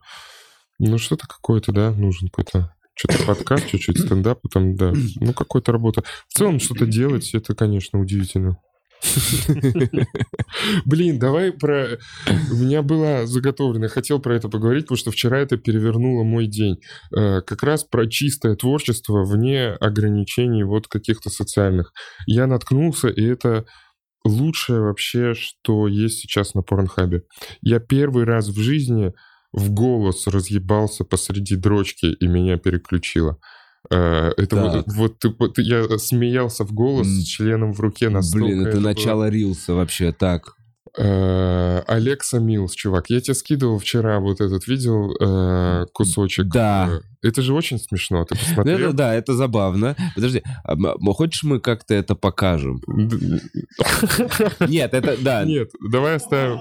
Ну, что-то какое-то, да, нужен какой-то что-то подкаст, чуть-чуть стендап, потом, да, ну, какая-то работа. В целом, что-то делать, это, конечно, удивительно. Блин, давай про... У меня была заготовлена, хотел про это поговорить, потому что вчера это перевернуло мой день. Э, как раз про чистое творчество вне ограничений вот каких-то социальных. Я наткнулся, и это лучшее вообще, что есть сейчас на Порнхабе. Я первый раз в жизни в голос разъебался посреди дрочки, и меня переключило. Э, это вот, вот, ты, я смеялся в голос с членом в руке настолько. Блин, это, это начало было... рилса вообще так. Э, Алекса Милс, чувак, я тебе скидывал вчера вот этот, видел э, кусочек? Да. Это же очень смешно, ты посмотрел? Это, да, это забавно. Подожди, а, хочешь мы как-то это покажем? Нет, это, да. Нет, давай оставим,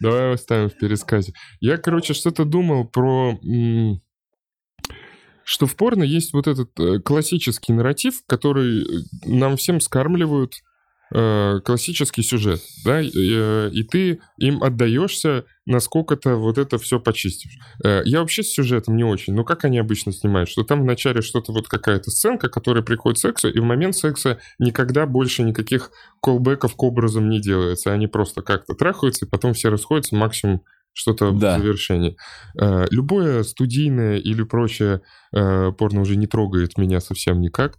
давай оставим в пересказе. Я, короче, что-то думал про что в порно есть вот этот э, классический нарратив, который э, нам всем скармливают э, классический сюжет, да, и, ты им отдаешься, насколько-то вот это все почистишь. Я вообще с сюжетом не очень, но как они обычно снимают, что там вначале что-то вот какая-то сценка, которая приходит к сексу, и в момент секса никогда больше никаких колбеков к образам не делается, они просто как-то трахаются, и потом все расходятся максимум что-то да. в завершении. Э, любое студийное или прочее э, порно уже не трогает меня совсем никак.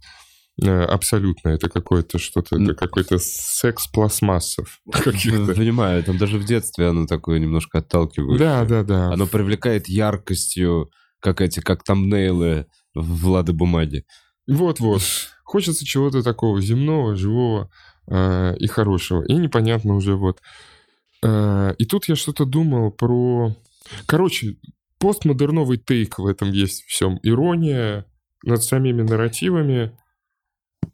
Э, абсолютно. Это какое-то что-то, это какой-то секс пластмассов. Понимаю, там даже в детстве оно такое немножко отталкивает. Да, да, да. Оно привлекает яркостью, как эти, как тамнейлы Влады Бумаги. Вот-вот. Хочется чего-то такого земного, живого э, и хорошего. И непонятно уже вот и тут я что-то думал про... Короче, постмодерновый тейк в этом есть всем. Ирония, над самими нарративами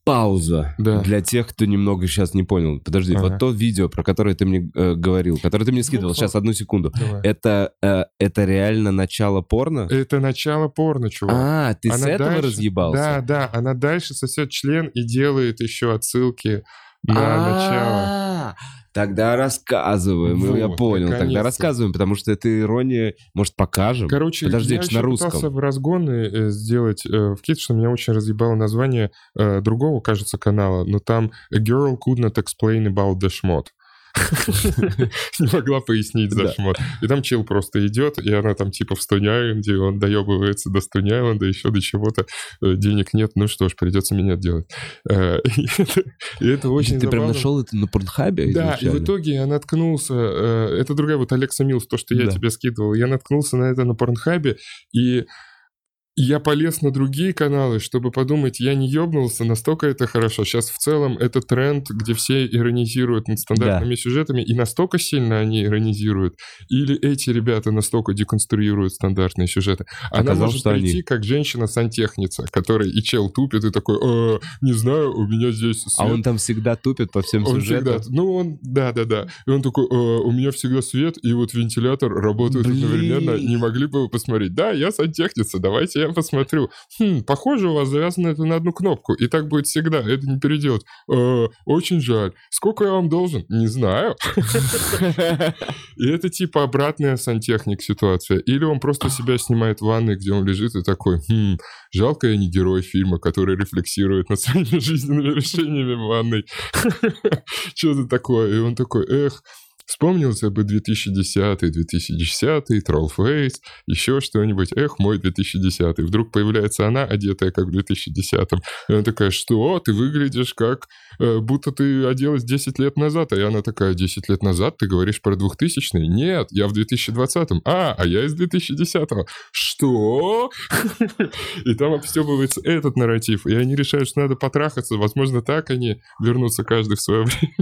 пауза да. для тех, кто немного сейчас не понял. Подожди, ага. вот то видео, про которое ты мне э, говорил, которое ты мне скидывал, ну, сейчас одну секунду. Давай. Это э, это реально начало порно? Это начало порно, чувак. А, ты она с этого дальше, разъебался? Да, да, она дальше сосет член и делает еще отсылки на начало. Тогда рассказываем. Вот, я понял. Тогда рассказываем, потому что это ирония. Может, покажем? Короче, Подожди, я на русском. пытался в разгоны э, сделать э, в Кит, что меня очень разъебало название э, другого, кажется, канала, но там «A girl could not explain about the schmot». Не могла пояснить за шмот. И там чел просто идет, и она там типа в Стони-Айленде, он доебывается до Стони-Айленда, еще до чего-то, э, денег нет, ну что ж, придется меня делать. Э, и это очень Ты прям нашел это на Порнхабе Да, и в итоге я наткнулся, э, это другая вот Алекса Милс, то, что я тебе скидывал, я наткнулся на это на Порнхабе, и я полез на другие каналы, чтобы подумать, я не ёбнулся, настолько это хорошо. Сейчас в целом это тренд, где все иронизируют над стандартными да. сюжетами, и настолько сильно они иронизируют, или эти ребята настолько деконструируют стандартные сюжеты. Она Оказалось, может прийти они... как женщина-сантехница, которая и чел тупит, и такой, э, не знаю, у меня здесь свет. А он там всегда тупит по всем он сюжетам? Всегда, ну, он, да-да-да. И он такой, э, у меня всегда свет, и вот вентилятор работает Блин. одновременно, не могли бы вы посмотреть? Да, я сантехница, давайте посмотрю, хм, похоже, у вас завязано это на одну кнопку, и так будет всегда, это не переделать. Э, очень жаль. Сколько я вам должен? Не знаю. И это типа обратная сантехник ситуация. Или он просто себя снимает в ванной, где он лежит и такой, хм, жалко я не герой фильма, который рефлексирует над своими жизненными решениями в ванной. Что-то такое. И он такой, эх, Вспомнился бы 2010, 2010, Trollface, еще что-нибудь. Эх, мой 2010. Вдруг появляется она, одетая как в 2010. И она такая, что? Ты выглядишь как э, будто ты оделась 10 лет назад. И она такая, 10 лет назад ты говоришь про 2000 -й? Нет, я в 2020. -м. А, а я из 2010. -го. Что? И там обстебывается этот нарратив. И они решают, что надо потрахаться. Возможно, так они вернутся каждый в свое время.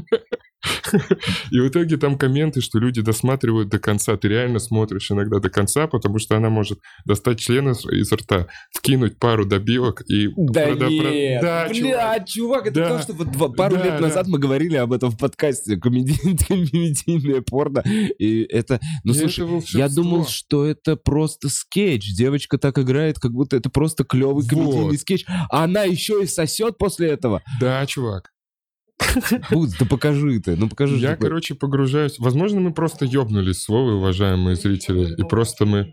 И в итоге там комменты, что люди досматривают до конца. Ты реально смотришь иногда до конца, потому что она может достать член из рта, вкинуть пару добивок и... Да прода... нет! Да, Бля, чувак, чувак это да. то, что вот пару да, лет назад да. мы говорили об этом в подкасте. Комедийное порно. И это... Ну, и слушай, это я думал, что это просто скетч. Девочка так играет, как будто это просто клевый комедийный вот. скетч. А она еще и сосет после этого. Да, чувак. Будь, да покажи ты, ну покажи. Я, короче, погружаюсь. Возможно, мы просто ёбнулись с Вовой, уважаемые зрители, и просто мы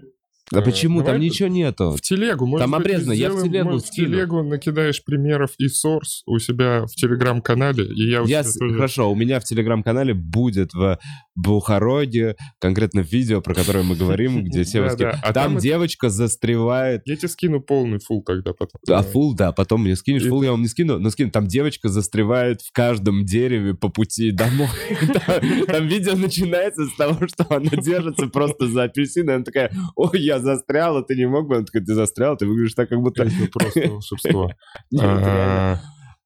а почему? Давай там ничего нету. В телегу. Может там обрезано, я в телегу может, в телегу накидаешь примеров и source у себя в телеграм-канале, и я... я с... тоже... Хорошо, у меня в телеграм-канале будет в Бухароде конкретно видео, про которое мы говорим, где девочки... А там девочка застревает... Я тебе скину полный фул тогда потом. А фул, да, потом мне скинешь. Фул я вам не скину, но скину. Там девочка застревает в каждом дереве по пути домой. Там видео начинается с того, что она держится просто за апельсин, она такая, ой, я застряла, ты не мог бы? Она такая, ты застрял, ты выглядишь так, как будто... Это просто волшебство. А,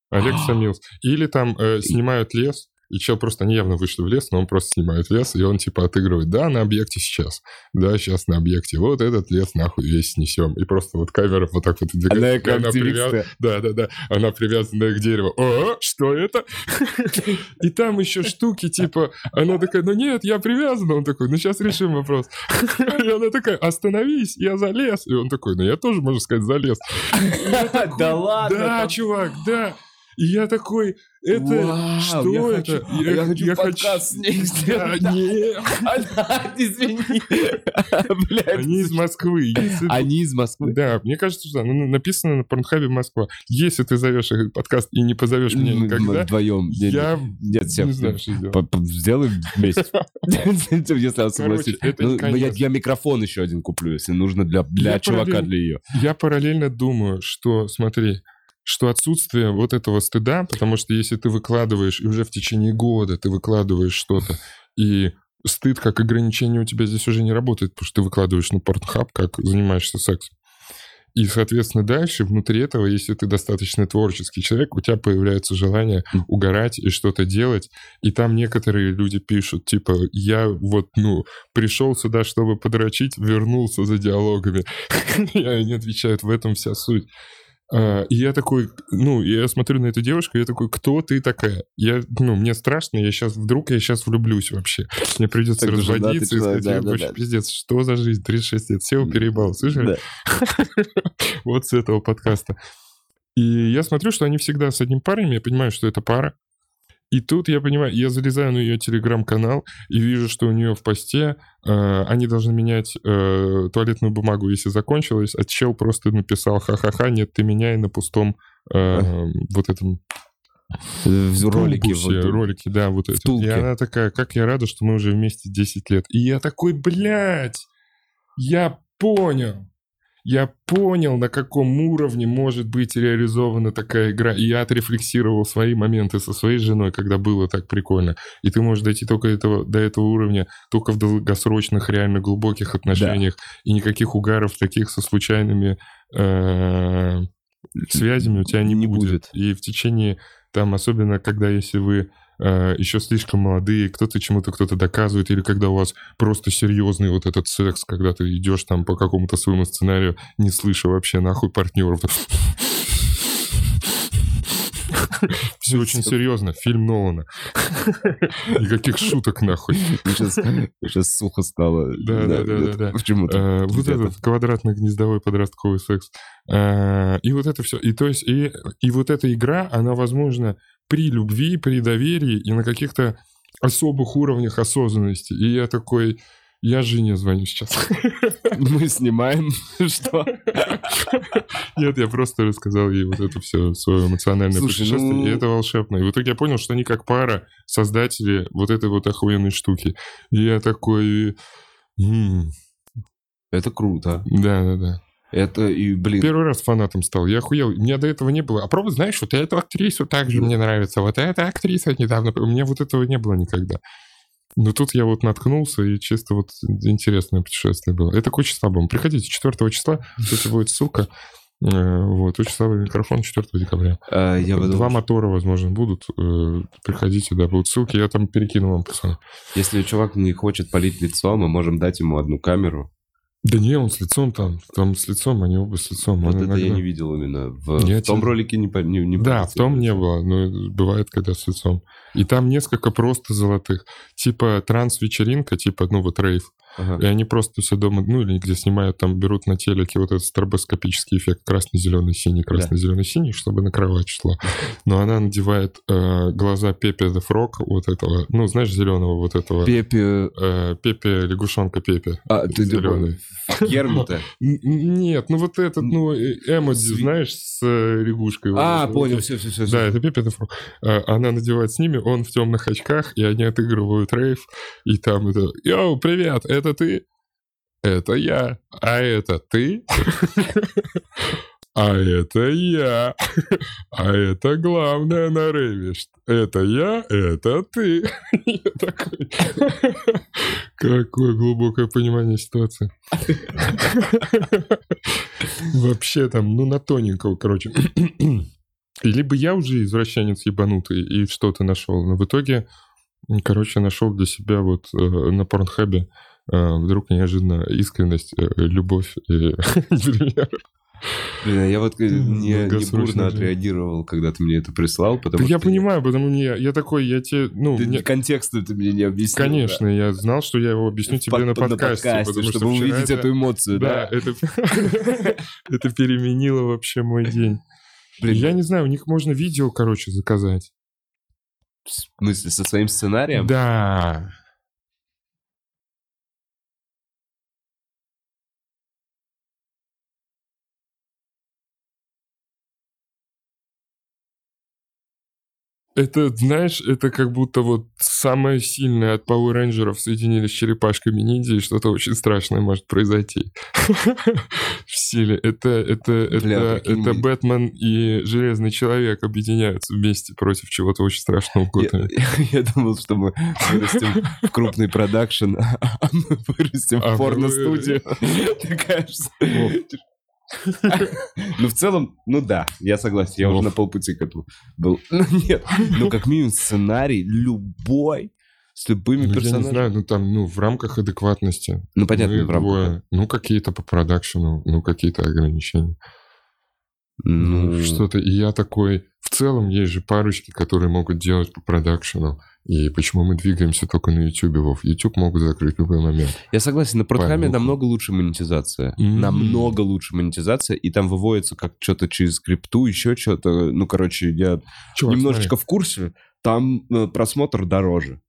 Олег Самилс. Или там э, снимают лес, и чел просто, они явно вышли в лес, но он просто снимает лес, и он типа отыгрывает, да, на объекте сейчас, да, сейчас на объекте, вот этот лес нахуй весь снесем. И просто вот камера вот так вот двигается. Она, она привяз... Да, да, да, она привязана к дереву. О, что это? И там еще штуки, типа, она такая, ну нет, я привязана. Он такой, ну сейчас решим вопрос. И она такая, остановись, я залез. И он такой, ну я тоже, можно сказать, залез. Да ладно? Да, чувак, да. И я такой, это Вау, что я это? Хочу, я, я хочу я подкаст хочу... с ней сделать. Да, нет. Извини. Они из Москвы. Они из Москвы. Да, мне кажется, что написано на Порнхабе Москва. Если ты зовешь их подкаст и не позовешь меня никогда, вдвоем. Я нет, не знаю, что сделать. Сделаем вместе. Если он согласится. Ну, я микрофон еще один куплю, если нужно для чувака, для ее. Я параллельно думаю, что, смотри, что отсутствие вот этого стыда, потому что если ты выкладываешь, и уже в течение года ты выкладываешь что-то, и стыд как ограничение у тебя здесь уже не работает, потому что ты выкладываешь на Pornhub, как занимаешься сексом. И, соответственно, дальше, внутри этого, если ты достаточно творческий человек, у тебя появляется желание угорать и что-то делать. И там некоторые люди пишут, типа, я вот, ну, пришел сюда, чтобы подрочить, вернулся за диалогами. И они отвечают, в этом вся суть. А, и я такой, ну, я смотрю на эту девушку, я такой, кто ты такая? Я, ну, мне страшно, я сейчас, вдруг я сейчас влюблюсь вообще. Мне придется так разводиться и сказать, да, да, да. пиздец, что за жизнь, 36 лет, сел, переебал, слышали? Вот с этого подкаста. И я смотрю, что они всегда с одним парнем, я понимаю, что это пара, и тут я понимаю, я залезаю на ее телеграм-канал и вижу, что у нее в посте э, они должны менять э, туалетную бумагу, если закончилось, а чел просто написал ха-ха-ха, нет, ты меняй на пустом э, вот этом в ролике. Вот, ролики, да, вот это. И она такая, как я рада, что мы уже вместе 10 лет. И я такой, блядь, я понял я понял, на каком уровне может быть реализована такая игра. И я отрефлексировал свои моменты со своей женой, когда было так прикольно. И ты можешь дойти только этого, до этого уровня только в долгосрочных, реально глубоких отношениях. Да. И никаких угаров таких со случайными э, связями у тебя не, не будет. будет. И в течение, там, особенно когда если вы э, еще слишком молодые, кто-то чему-то кто-то доказывает, или когда у вас просто серьезный вот этот секс, когда ты идешь там по какому-то своему сценарию, не слыша вообще нахуй партнеров. Все очень серьезно. Фильм Нолана. Никаких шуток нахуй. Сейчас, сухо стало. Да, да, да, да. Почему-то. Э, вот этот квадратно-гнездовой подростковый секс. Э, и вот это все. И то есть, и вот эта игра, она, возможно, при любви, при доверии и на каких-то особых уровнях осознанности. И я такой, я жене звоню сейчас. Мы снимаем, что? Нет, я просто рассказал ей вот это все, свое эмоциональное Слушай, путешествие, ну... и это волшебно. И в итоге я понял, что они как пара создатели вот этой вот охуенной штуки. И я такой... М-м". Это круто. Да, да, да. Это и, блин... Первый раз фанатом стал. Я охуел. У меня до этого не было. А пробуй, знаешь, вот эту актрису также мне нравится. Вот эта актриса недавно... У меня вот этого не было никогда. Но тут я вот наткнулся, и чисто вот интересное путешествие было. Это к числа Приходите 4 числа, кстати, будет ссылка. Э, вот, учасовой микрофон 4 декабря. А, я Два думал, мотора, возможно, будут. Э, приходите, да, будут ссылки, я там перекину вам пацаны. Если чувак не хочет полить лицо, мы можем дать ему одну камеру, да не, он с лицом там. Там с лицом, они оба с лицом. Вот он это иногда... я не видел именно. В, в том ролике не, не, не Да, в том не было, но бывает, когда с лицом. И там несколько просто золотых. Типа транс-вечеринка, типа, ну вот рейв. Ага. И они просто все дома, ну или где снимают, там берут на телеке вот этот стробоскопический эффект красно-зеленый-синий, красно-зеленый-синий, чтобы на кровать шло. Но она надевает э, глаза Пепе the Frog, вот этого, ну знаешь, зеленого вот этого. Пепе... Э, Пепе, лягушонка Пепе. А, ты зеленый. Гермута? Нет, ну вот этот, ну, э, эмодзи, знаешь, с э, лягушкой. А, понял, все, все, все. Да, это Пепе the Frog. Э, она надевает с ними, он в темных очках, и они отыгрывают рейв, и там это, йоу, привет, это это ты? Это я. А это ты? А это я. А это главное на рейве. Это я, это ты. Я такой... Какое глубокое понимание ситуации. Вообще там, ну, на тоненького, короче. Либо я уже извращенец ебанутый и что-то нашел, но в итоге, короче, нашел для себя вот э, на порнхабе вдруг неожиданно искренность, э, любовь и пример. Блин, а я вот э, не, не бурно отреагировал, когда ты мне это прислал, потому да что... Я понимаю, потому мне я такой, я тебе... Ну, ты, мне... Контекста ты мне не объяснил. Конечно, да? я знал, что я его объясню тебе на подкасте. На подкасте чтобы увидеть это... эту эмоцию, да? Да, это, это переменило вообще мой день. Блин, я не знаю, у них можно видео, короче, заказать. В смысле, со своим сценарием? Да. Это, знаешь, это как будто вот самое сильное от Power Rangers соединили с черепашками ниндзя, и что-то очень страшное может произойти. В силе. Это, это, это, это Бэтмен и Железный Человек объединяются вместе против чего-то очень страшного в Я думал, что мы вырастем в крупный продакшн, а мы вырастем в а порно-студию. Ну, в целом, ну да, я согласен, я уже на полпути к этому был. Ну, нет, ну, как минимум, сценарий любой, с любыми ну, персонажами. Я не знаю, ну там, ну, в рамках адекватности. Ну, понятно, ну, в рамках. Ну, какие-то по продакшену, ну, какие-то ограничения. Ну, что-то, и я такой... В целом есть же парочки, которые могут делать по продакшену. И почему мы двигаемся только на YouTube, Вов? YouTube могут закрыть в любой момент. Я согласен, на Продхаме намного лучше монетизация. Mm-hmm. Намного лучше монетизация, и там выводится как что-то через скрипту, еще что-то. Ну, короче, я Чувак, немножечко смотри. в курсе. Там э, просмотр дороже.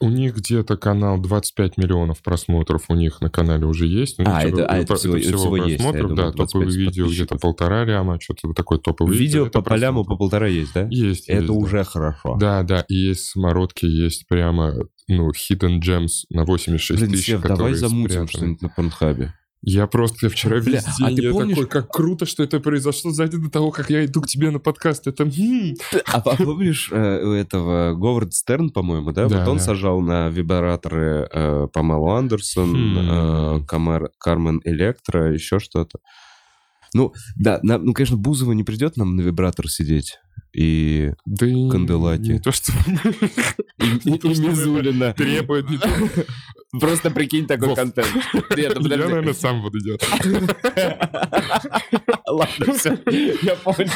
У них где-то канал 25 миллионов просмотров у них на канале уже есть. Ну, а, это, а, это, всего, это всего, просмотров, есть, думаю, да, топовые видео где-то полтора ляма, что-то такое топовое видео. Видео по, по ляму, по полтора есть, да? Есть. Это есть, уже да. хорошо. Да, да, и есть самородки, есть прямо, ну, hidden gems на 86 Блин, тысяч, Сев, давай замутим что-нибудь на Порнхабе. Я просто вчера весь Бля, день, а ты я помнишь... такой, как круто, что это произошло сзади до того, как я иду к тебе на подкаст. Это... Хм. А помнишь э, у этого Говард Стерн, по-моему, да? да вот он да. сажал на вибраторы э, Памелу Андерсон, хм. э, Камар, Кармен Электро, еще что-то. Ну, да, на, ну, конечно, Бузова не придет нам на вибратор сидеть и да Канделаки. Не то, что... И, Мизулина. Требует не Просто прикинь такой контент. Я, наверное, сам буду делать. Ладно, все. Я понял.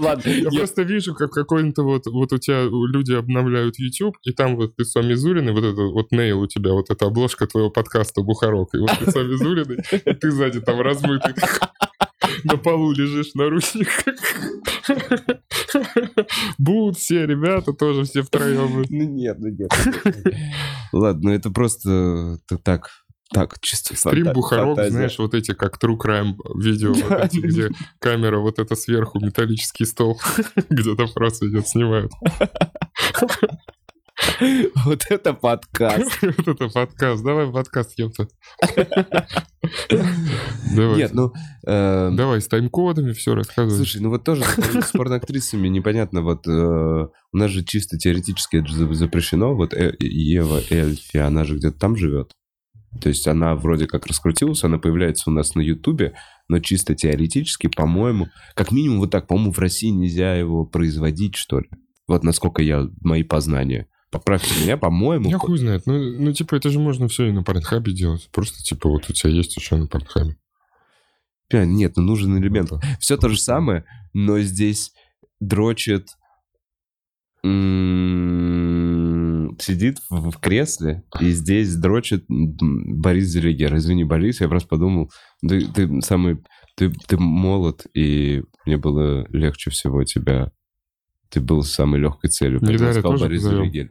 Ладно. Я просто вижу, как какой-то вот, вот у тебя люди обновляют YouTube, и там вот лицо Мизулины, вот это вот нейл у тебя, вот эта обложка твоего подкаста «Бухарок», и вот лицо Мизулины, и ты сзади там размытый на полу лежишь в наручниках. Будут все ребята тоже все втроем. Ну нет, ну нет. Ладно, ну это просто так, так, чисто Стрим Бухарок, знаешь, вот эти, как True Crime видео, вот эти, где камера вот это сверху, металлический стол, где-то просто идет, снимают. Вот это подкаст. Вот это подкаст. Давай подкаст, ёпта. Давай. Нет, ну... Эм, Давай, с тайм-кодами все рассказывай. Слушай, ну вот тоже с порноактрисами непонятно. Вот э, у нас же чисто теоретически это запрещено. Вот э, Ева Эльфи, она же где-то там живет. То есть она вроде как раскрутилась, она появляется у нас на Ютубе, но чисто теоретически, по-моему, как минимум вот так, по-моему, в России нельзя его производить, что ли. Вот насколько я, мои познания. Поправьте меня, по-моему... Я хуй знает. Ну, ну, типа, это же можно все и на Порнхабе делать. Просто, типа, вот у тебя есть еще на Порнхабе. Нет, ну нужен элемент. Это... Все то же самое, но здесь дрочит... Сидит в, кресле, и здесь дрочит Борис Зелегер. Извини, Борис, я просто подумал, ты, ты самый... Ты, ты молод, и мне было легче всего тебя ты был самой легкой целью. Сказал тоже Борис Зелегель.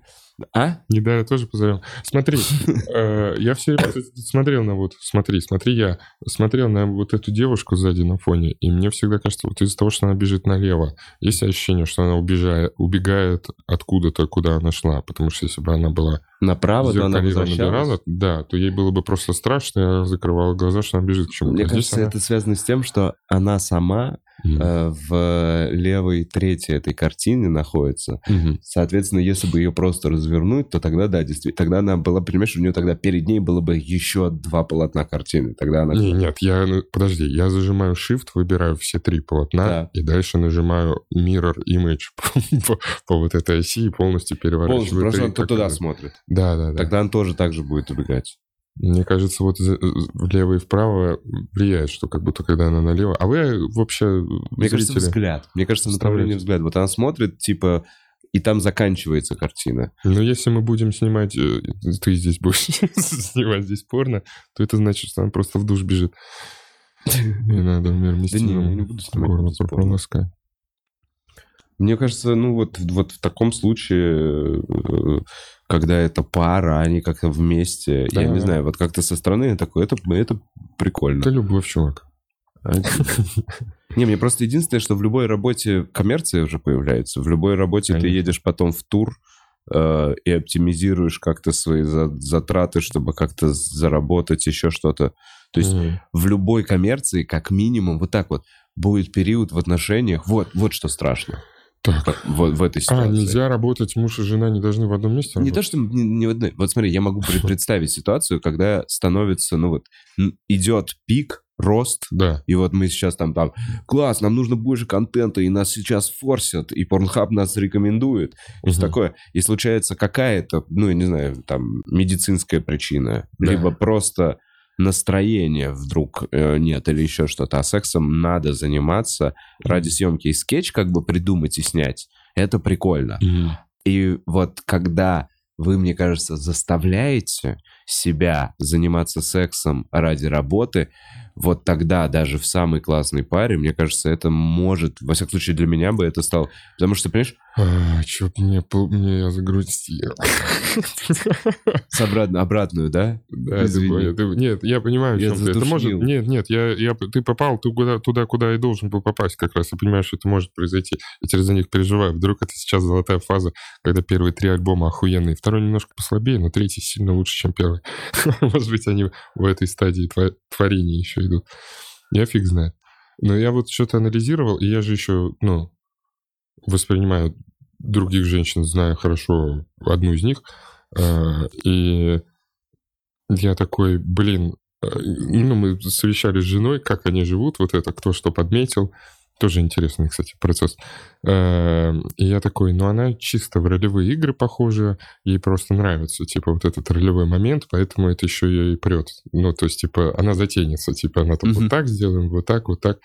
А? Недаря тоже позовем. Смотри, э, я все смотрел на вот, смотри, смотри, я смотрел на вот эту девушку сзади на фоне, и мне всегда кажется, вот из-за того, что она бежит налево, есть ощущение, что она убегает откуда-то, куда она шла, потому что если бы она была направо, то она набирала, да, то ей было бы просто страшно, и она закрывала глаза, что она бежит к чему-то. Мне кажется, это связано с тем, что она сама mm. в левой трети этой картины находится. Mm-hmm. Соответственно, если бы ее просто развернуть, то тогда, да, действительно, тогда она была, понимаешь, у нее тогда перед ней было бы еще два полотна картины. Тогда она... Не, нет, я, ну, подожди, я зажимаю Shift, выбираю все три полотна, да. и дальше нажимаю Mirror Image по, по вот этой оси и полностью переворачиваю. Полностью, просто он туда смотрит. Да, да, да. Тогда он тоже так же будет убегать. Мне кажется, вот влево и вправо влияет, что как будто когда она налево... А вы вообще Мне зрители... кажется, взгляд. Мне кажется, направление взгляда. Вот она смотрит, типа, и там заканчивается картина. Но если мы будем снимать... Э, ты здесь будешь снимать здесь порно, то это значит, что она просто в душ бежит. Не надо в мир Да не, я не буду снимать прополоскать. Мне кажется, ну вот, вот в таком случае, э, когда это пара, они как-то вместе, да. я не знаю, вот как-то со стороны такое, это, это прикольно. Это любовь, чувак. А не, мне просто единственное, что в любой работе коммерция уже появляется. В любой работе ты едешь потом в тур э, и оптимизируешь как-то свои затраты, чтобы как-то заработать еще что-то. То есть в любой коммерции, как минимум, вот так вот, будет период в отношениях. Вот, вот что страшно. Так. В, в этой а, ситуации. А, нельзя работать, муж и жена не должны в одном месте работать? Не то, что не, не в одной. Вот смотри, я могу представить ситуацию, когда становится, ну вот, идет пик, рост, да. и вот мы сейчас там, там, класс, нам нужно больше контента, и нас сейчас форсят, и Pornhub нас рекомендует, и угу. такое. И случается какая-то, ну, я не знаю, там, медицинская причина, да. либо просто настроения вдруг э, нет или еще что-то, а сексом надо заниматься ради съемки и скетч как бы придумать и снять, это прикольно. Mm-hmm. И вот когда вы, мне кажется, заставляете себя заниматься сексом ради работы, вот тогда даже в самой классной паре, мне кажется, это может, во всяком случае для меня бы это стало, потому что, понимаешь... А, чё мне, мне я загрустил. С обратно, обратную, да? Да, Извини. ты, нет, я понимаю, я чем ты. Это может, нет, нет, я, я, ты попал туда, туда, куда и должен был попасть как раз. Я понимаю, что это может произойти. Я теперь за них переживаю. Вдруг это сейчас золотая фаза, когда первые три альбома охуенные. Второй немножко послабее, но третий сильно лучше, чем первый. Может быть, они в этой стадии творения еще идут. Я фиг знает. Но я вот что-то анализировал, и я же еще, ну, воспринимаю других женщин, знаю хорошо одну из них, э, и я такой, блин, э, ну, мы совещались с женой, как они живут, вот это, кто что подметил, тоже интересный, кстати, процесс. Эм, и я такой, ну она чисто в ролевые игры похожа, ей просто нравится, типа, вот этот ролевой момент, поэтому это еще ее и прет. Ну, то есть, типа, она затенится, типа, она там вот так сделаем, вот так, вот так.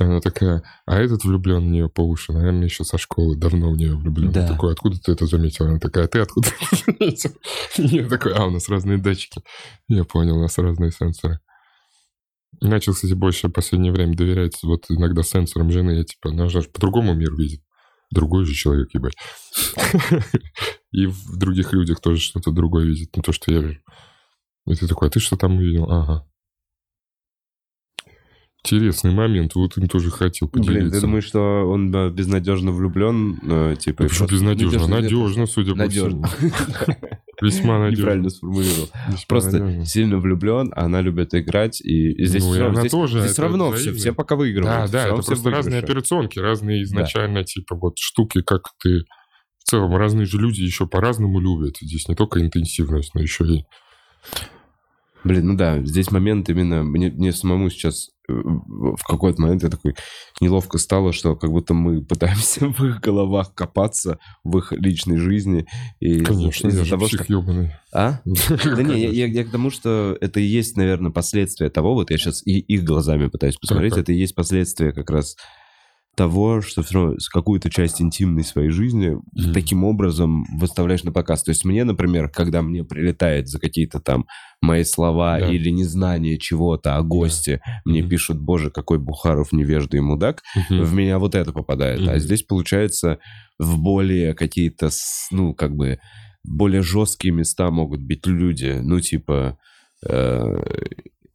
Она такая, а этот влюблен в нее по уши, наверное, еще со школы давно в нее влюблен. Да. такой, откуда ты это заметил? Она такая, а ты откуда это заметил? Я такой, а, у нас разные датчики. Я понял, у нас разные сенсоры. Начал, кстати, больше в последнее время доверять вот иногда сенсорам жены. Я типа, она же по-другому мир видит. Другой же человек, ебать. И в других людях тоже что-то другое видит, не то, что я вижу. И ты такой, а ты что там увидел? Ага. Интересный момент, вот он тоже хотел поделиться. Блин, ты думаешь, что он безнадежно влюблен? Э, типа, да почему безнадежно? Надежно, судя по всему. Весьма надежно. Неправильно сформулировал. Просто сильно влюблен, а она любит играть, и здесь ну, все, она здесь, тоже, здесь равно все, все пока выигрывают. Да, да, это просто разные операционки, разные изначально, типа, вот штуки, как ты... В целом, разные же люди еще по-разному любят. Здесь не только интенсивность, но еще и Блин, ну да, здесь момент именно, мне, мне самому сейчас в какой-то момент я такой неловко стало, что как будто мы пытаемся в их головах копаться, в их личной жизни. И Конечно, из-за того, что... А? Да не, я к тому, что это и есть, наверное, последствия того, вот я сейчас и их глазами пытаюсь посмотреть, это и есть последствия как раз того, что все равно какую-то часть интимной своей жизни mm-hmm. таким образом выставляешь на показ. То есть мне, например, когда мне прилетает за какие-то там мои слова да. или незнание чего-то о госте, да. мне mm-hmm. пишут, боже, какой Бухаров невежда и мудак, mm-hmm. в меня вот это попадает. Mm-hmm. А здесь, получается, в более какие-то, ну, как бы, более жесткие места могут быть люди, ну, типа... Э,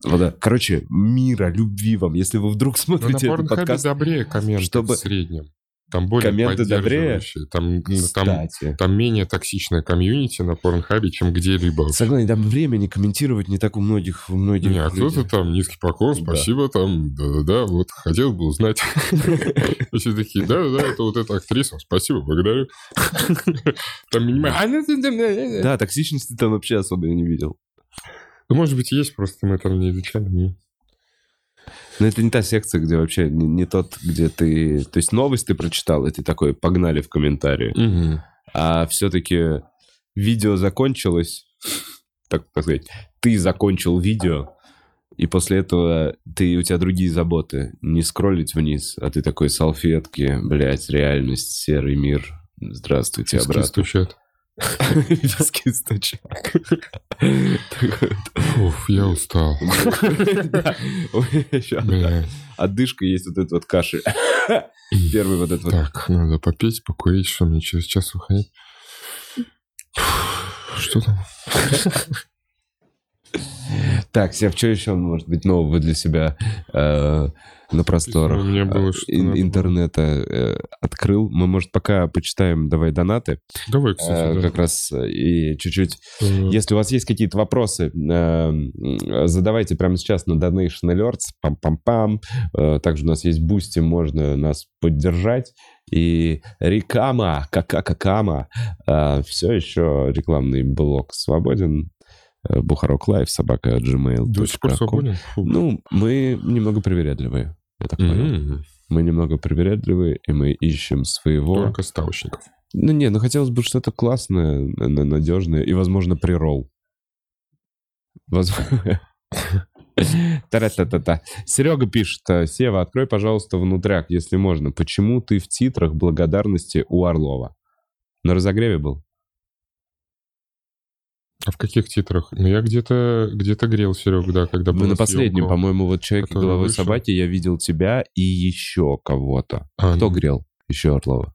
вот, да. Короче, мира, любви вам, если вы вдруг смотрите этот подкаст. добрее комменты чтобы... в среднем. Там более Комменты добрее. Там, там, там менее токсичная комьюнити на порнхабе, чем где-либо. Согласен, там времени комментировать не так у многих. У многих не, а кто-то там низкий поклон, спасибо, да. там, да-да-да, вот хотел бы узнать. Все такие, да-да-да, это вот эта актриса, спасибо, благодарю. Там минимально... Да, токсичности там вообще особо не видел. Ну, может быть, есть, просто мы там не изучали. Но это не та секция, где вообще не, не тот, где ты... То есть новость ты прочитал, и ты такой, погнали в комментарии. Угу. А все-таки видео закончилось, так сказать, ты закончил видео, и после этого ты, у тебя другие заботы. Не скроллить вниз, а ты такой салфетки, блядь, реальность, серый мир. Здравствуйте, обратно. стучат. Виски стучат. Уф, я устал. Отдышка есть вот этот вот кашель. Первый вот этот вот. Так, надо попеть, покурить, что мне через час уходить. Что там? Так, Сев, что еще может быть нового для себя э, на просторах что интернета э, открыл? Мы, может, пока почитаем, давай, донаты. Давай, кстати, э, да. Как раз и чуть-чуть... Если у вас есть какие-то вопросы, э, задавайте прямо сейчас на Donation Alerts, пам-пам-пам. Э, также у нас есть Boosty, можно нас поддержать. И Рекама, Кака-Какама, э, все еще рекламный блок свободен. Э, Бухарог Live, собака gmail.com. Ну, мы немного привередливые, я так понял. Mm-hmm. Мы немного привередливые, и мы ищем своего... Только ставочников. Ну, не, ну хотелось бы что-то классное, надежное и, возможно, прирол. Возможно... Та-та-та-та. Серега пишет, Сева, открой, пожалуйста, внутряк, если можно. Почему ты в титрах благодарности у Орлова? На разогреве был? А в каких титрах? Ну, я где-то где грел, Серег, да, когда был. Ну, на последнем, по-моему, вот «Человек головой вышел. собаки» я видел тебя и еще кого-то. А, Кто ну... грел? Еще Орлова.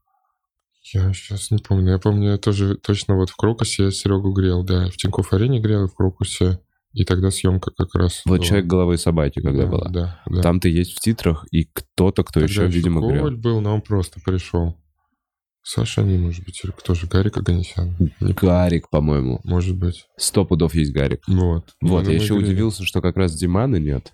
Я сейчас не помню. Я помню, я тоже точно вот в Крокусе я Серегу грел, да. В Тинькофф Арене грел, в Крокусе. И тогда съемка как раз... Вот была. «Человек головой собаки», когда да, была. Да, да. Там ты есть в титрах, и кто-то, кто тогда еще, видимо, Коваль грел. был, но он просто пришел. Саша не может быть, или кто же? Гарик Аганесян? Не Гарик, по-моему. Может быть. Сто пудов есть Гарик. Вот. Вот, я еще удивился, что как раз Димана нет.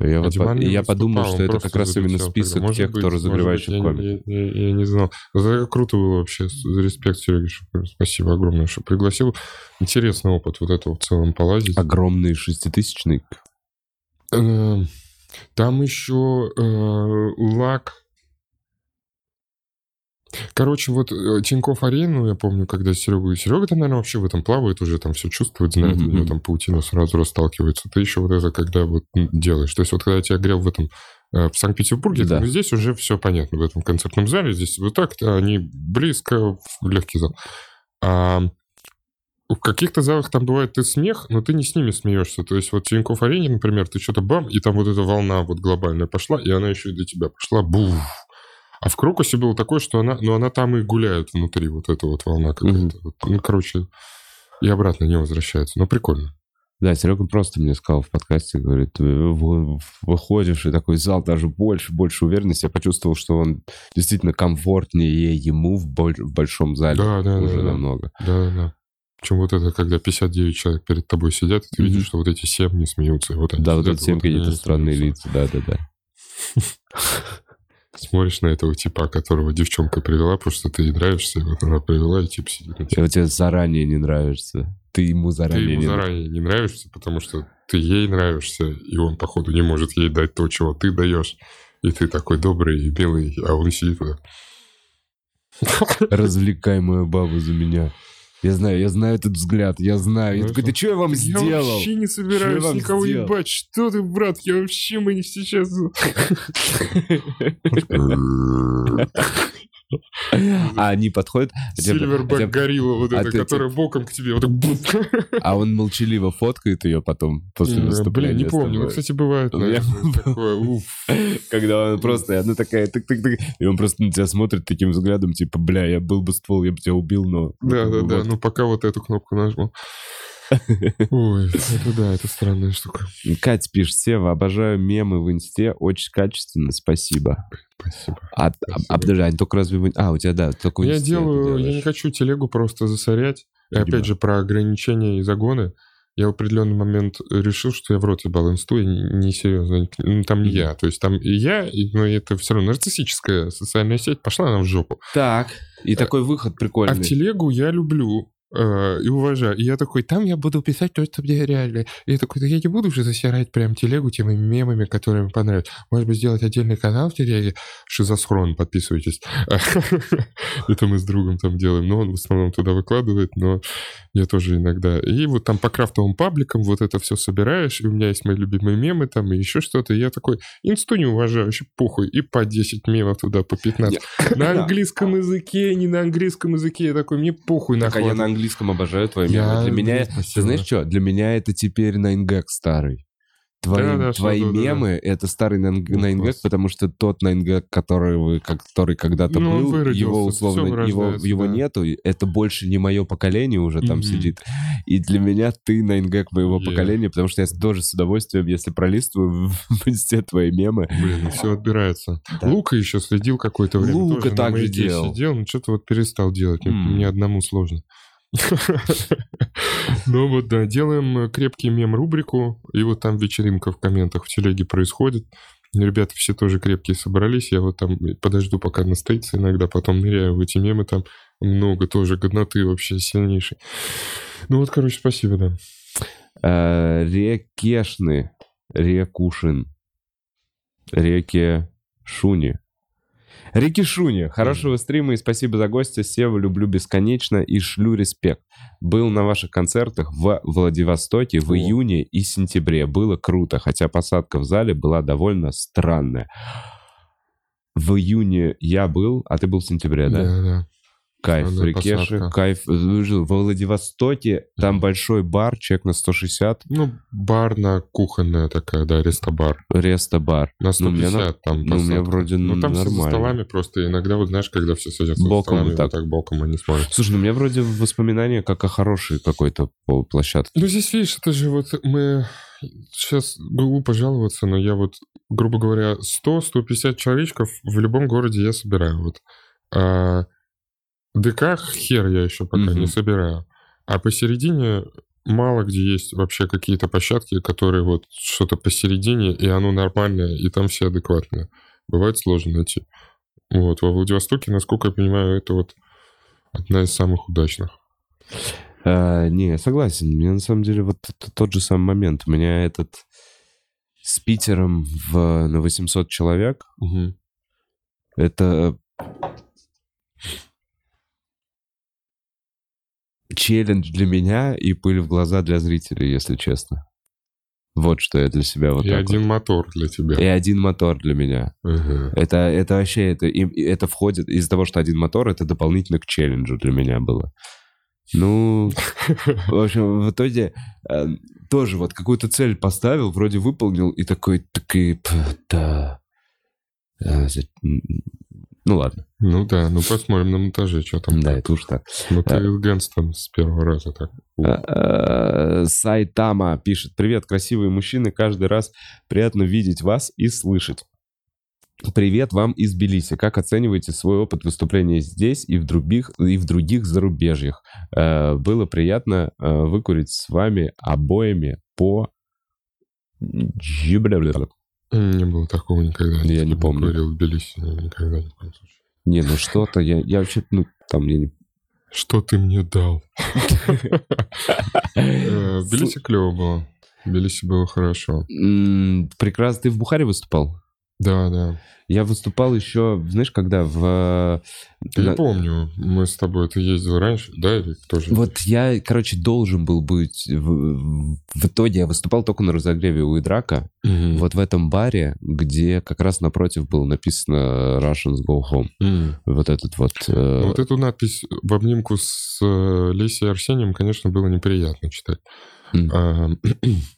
Я, а вот по... я подумал, что это как раз именно список когда. тех, быть, кто разогревающий комик. Я, я, я не знал. Это круто было вообще. Респект, Сереге. Спасибо огромное, что пригласил. Интересный опыт вот этого в целом полазить. Огромный шеститысячный. Эм, там еще э, лак Короче, вот э, Тинькофф Арену, я помню, когда Серега... Серега там, наверное, вообще в этом плавает уже, там все чувствует, знает, mm-hmm. у него там паутина сразу расталкивается. Ты еще вот это когда вот делаешь. То есть вот когда я тебя грел в этом э, в Санкт-Петербурге, да. здесь уже все понятно в этом концертном зале. Здесь вот так они близко в легкий зал. А в каких-то залах там бывает ты смех, но ты не с ними смеешься. То есть вот Тинькофф Арене, например, ты что-то бам, и там вот эта волна вот глобальная пошла, и она еще и для тебя пошла. Буф а в Крокусе было такое, что она, ну, она там и гуляет внутри, вот эта вот волна какая-то. Mm-hmm. Ну, короче, и обратно не возвращается. Но прикольно. Да, Серега просто мне сказал в подкасте, говорит, выходишь, и такой зал даже больше, больше уверенности. Я почувствовал, что он действительно комфортнее ему в, большом зале да, да, уже да, намного. Да, да. Чем вот это, когда 59 человек перед тобой сидят, и ты mm-hmm. видишь, что вот эти 7 не смеются. Вот да, вот эти 7 вот какие-то странные лица, да-да-да. смотришь на этого типа, которого девчонка привела, потому что ты ей нравишься, и вот она привела, и тип сидит. И вот тебе заранее не нравишься. Ты ему заранее Ты ему не заранее не нравишься, потому что ты ей нравишься, и он, походу, не может ей дать то, чего ты даешь. И ты такой добрый и милый, а он сидит... Развлекай мою бабу за меня. Я знаю, я знаю этот взгляд, я знаю. Я такой, да что я вам сделал? Я вообще не собираюсь никого сделал? ебать. Что ты, брат? Я вообще мы не сейчас... А они подходят... Сильвербэк горилла вот а эта, которая боком к тебе. А он молчаливо фоткает ее потом после выступления. Блин, не помню. Ну, кстати, бывает. Когда он просто, она такая, тык-тык-тык, и он просто на тебя смотрит таким взглядом, типа, бля, я был бы ствол, я бы тебя убил, но... Да-да-да, ну пока вот эту кнопку нажму. Ой, это да, это странная штука. Катя пишет, Сева, обожаю мемы в инсте, очень качественно, спасибо. Спасибо. А, спасибо. а, подожди, они только разве... А, у тебя, да, только Я делаю, я не хочу телегу просто засорять. И опять же, про ограничения и загоны. Я в определенный момент решил, что я в рот ебал инсту, и несерьезно. Ну, там не я. То есть там и я, и, но это все равно нарциссическая социальная сеть. Пошла она в жопу. Так, и такой выход прикольный. А в телегу я люблю и уважаю. И я такой, там я буду писать то, что мне реально. И я такой, да я не буду уже засирать прям телегу теми мемами, которые мне понравятся. Может быть, сделать отдельный канал в телеге? Шизосхрон, подписывайтесь. Это мы с другом там делаем. Но он в основном туда выкладывает, но я тоже иногда. И вот там по крафтовым пабликам вот это все собираешь, и у меня есть мои любимые мемы там, и еще что-то. И я такой, инсту не уважаю, похуй. И по 10 мемов туда, по 15. На английском языке, не на английском языке. Я такой, мне похуй нахуй. Английском обожаю твои мемы. Для меня, ты знаешь что, для меня это теперь 9gag старый. Твои, да, да, твои что, мемы да, да. это старый Найнгак, потому что тот Найнгак, который, который когда-то ну, был, его условно его, его да. нету, это больше не мое поколение уже там mm-hmm. сидит. И для меня ты Найнгак моего yeah. поколения, потому что я тоже с удовольствием, если пролистываю в инсте твои мемы. Блин, ну все отбирается. Да. Лука еще следил какое-то время. Лука также делал. сидел, но что-то вот перестал делать. Mm. Мне одному сложно. Ну вот, да, делаем крепкий мем-рубрику, и вот там вечеринка в комментах в телеге происходит. Ребята все тоже крепкие собрались, я вот там подожду, пока настоится иногда, потом ныряю в эти мемы, там много тоже годноты вообще сильнейшей. Ну вот, короче, спасибо, да. Э, Рекешны, Рекушин, Реке Шуни. Рики Шуни, хорошего стрима и спасибо за гостя. Сева люблю бесконечно и шлю респект. Был на ваших концертах в Владивостоке в июне и сентябре. Было круто, хотя посадка в зале была довольно странная. В июне я был, а ты был в сентябре, да? Да, да. Кайф в Рикеше, кайф. Жил во Владивостоке, там большой бар, чек на 160. Ну, бар на кухонная такая, да, рестобар. Рестобар. На 150 ну, там Ну, у меня вроде Ну, там нормально. все за столами просто. Иногда, вот знаешь, когда все садятся боком столами, так. Вот так боком они смотрят. Слушай, ну у меня вроде воспоминания как о хорошей какой-то площадке. Ну, здесь, видишь, это же вот мы... Сейчас глупо жаловаться, но я вот, грубо говоря, 100-150 человечков в любом городе я собираю. Вот. А ДК хер я еще пока mm-hmm. не собираю. А посередине мало где есть вообще какие-то площадки, которые вот что-то посередине, и оно нормальное, и там все адекватные. Бывает сложно найти. Вот, во Владивостоке, насколько я понимаю, это вот одна из самых удачных. А, не, я согласен. Мне на самом деле вот тот же самый момент. У меня этот с Питером в, на 800 человек. Угу. Это челлендж для меня и пыль в глаза для зрителей, если честно. Вот что я для себя вот И один вот. мотор для тебя. И один мотор для меня. Угу. Это, это вообще, это, это входит, из-за того, что один мотор, это дополнительно к челленджу для меня было. Ну, в общем, в итоге э, тоже вот какую-то цель поставил, вроде выполнил, и такой, такой, да, э, ну ладно. Ну да, ну посмотрим на монтаже, что там. Да, это уж так. Ну ты. Гэнстон с первого раза так. А, а, Сайтама пишет. Привет, красивые мужчины. Каждый раз приятно видеть вас и слышать. Привет вам из Тбилиси. Как оцениваете свой опыт выступления здесь и в других, и в других зарубежьях? Э, было приятно э, выкурить с вами обоими по... Не было такого никогда. Я не помню. Курил в Тбилиси никогда, ни в коем случае. Не, ну что-то я, я вообще, ну, там я не... Что ты мне дал? Э, в Тбилиси клево было. В Тбилиси было хорошо. Прекрасно. Ты в Бухаре выступал? Да, да. Я выступал еще, знаешь, когда в... Я на... помню, мы с тобой, ты ездил раньше, да, или тоже? Вот я, короче, должен был быть... В, в итоге я выступал только на разогреве у Идрака, угу. вот в этом баре, где как раз напротив было написано Russians Go Home. Угу. Вот этот вот... Э... Вот эту надпись в обнимку с э, Лесей Арсением, конечно, было неприятно читать. Mm.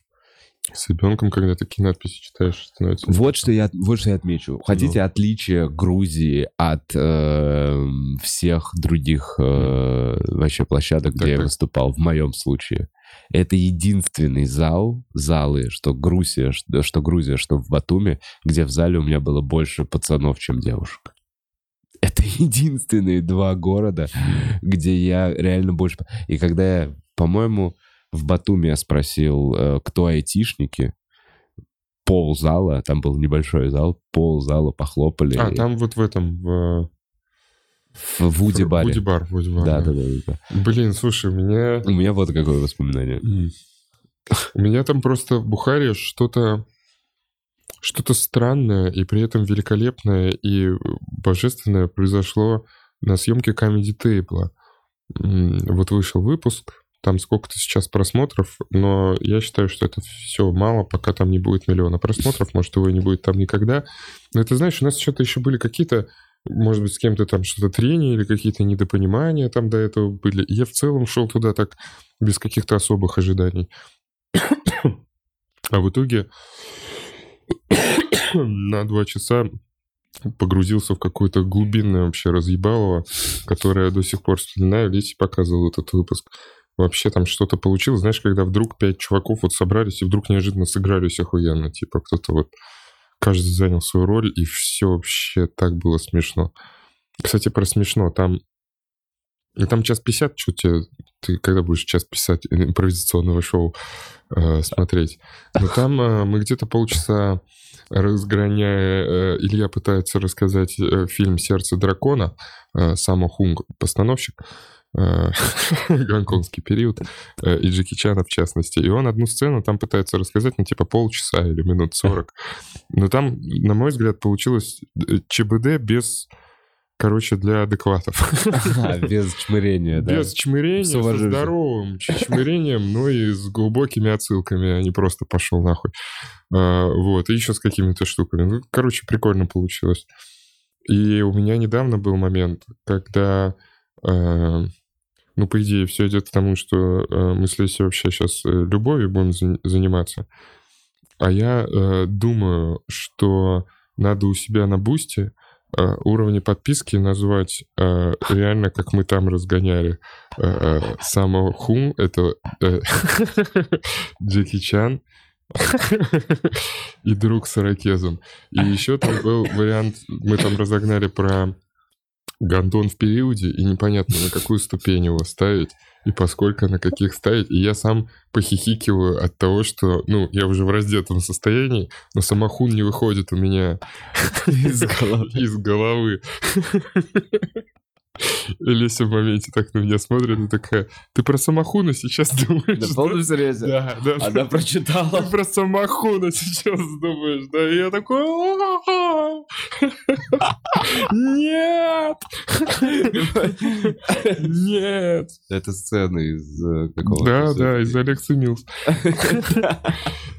С ребенком, когда такие надписи читаешь, становится... Вот что я, вот что я отмечу. Хотите ну. отличие Грузии от э, всех других э, вообще площадок, так, где так. я выступал, в моем случае? Это единственный зал, залы, что Грузия, что, что Грузия, что в Батуме, где в зале у меня было больше пацанов, чем девушек. Это единственные два города, где я реально больше... И когда я, по-моему, в Батуми я спросил, э, кто айтишники. Пол зала, там был небольшой зал, пол зала похлопали. А, там вот в этом, в... В Вуди баре. Вуди бар, Вуди бар. Да, да, да, да. Блин, слушай, у меня... У меня вот какое воспоминание. У меня там просто в Бухаре что-то что-то странное и при этом великолепное и божественное произошло на съемке Comedy Table. Вот вышел выпуск, там сколько-то сейчас просмотров, но я считаю, что это все мало, пока там не будет миллиона просмотров, может, его и не будет там никогда. Но это, знаешь, у нас что-то еще были какие-то, может быть, с кем-то там что-то трения или какие-то недопонимания там до этого были. я в целом шел туда так без каких-то особых ожиданий. А в итоге на два часа погрузился в какое-то глубинное вообще разъебалово, которое я до сих пор вспоминаю. Лети показывал этот выпуск вообще там что-то получилось. Знаешь, когда вдруг пять чуваков вот собрались и вдруг неожиданно сыгрались охуенно. Типа кто-то вот каждый занял свою роль, и все вообще так было смешно. Кстати, про смешно. Там и там час пятьдесят, что тебе, ты когда будешь час писать импровизационного шоу э, смотреть? Но там э, мы где-то полчаса разгоняя, э, Илья пытается рассказать э, фильм «Сердце дракона», э, Само Хунг, постановщик, гонконгский период, э, и Джеки Чана в частности. И он одну сцену там пытается рассказать, ну, типа полчаса или минут сорок. Но там, на мой взгляд, получилось э, ЧБД без короче, для адекватов. без чмырения, да? Без чмырения, с здоровым чмырением, но и с глубокими отсылками, а не просто пошел нахуй. А, вот, и еще с какими-то штуками. Ну, короче, прикольно получилось. И у меня недавно был момент, когда, а, ну, по идее, все идет к тому, что а, мы с Лесей вообще сейчас э, любовью будем заниматься. А я э, думаю, что надо у себя на бусте Э, уровни подписки назвать э, реально, как мы там разгоняли. Э, э Само Хум — это э, Джеки Чан и друг с ирокезом. И еще там был вариант, мы там разогнали про гондон в периоде, и непонятно, на какую ступень его ставить и поскольку на каких ставить. И я сам похихикиваю от того, что, ну, я уже в раздетом состоянии, но самохун не выходит у меня из головы. И Леся в моменте так на меня смотрит и такая, ты про Самохуна сейчас думаешь? Да, полном серьезе? Да, да. Она прочитала. Ты про Самохуна сейчас думаешь, да? И я такой, нет! Нет! Это сцена из э, какого-то... Да, да, из Алекса Милс.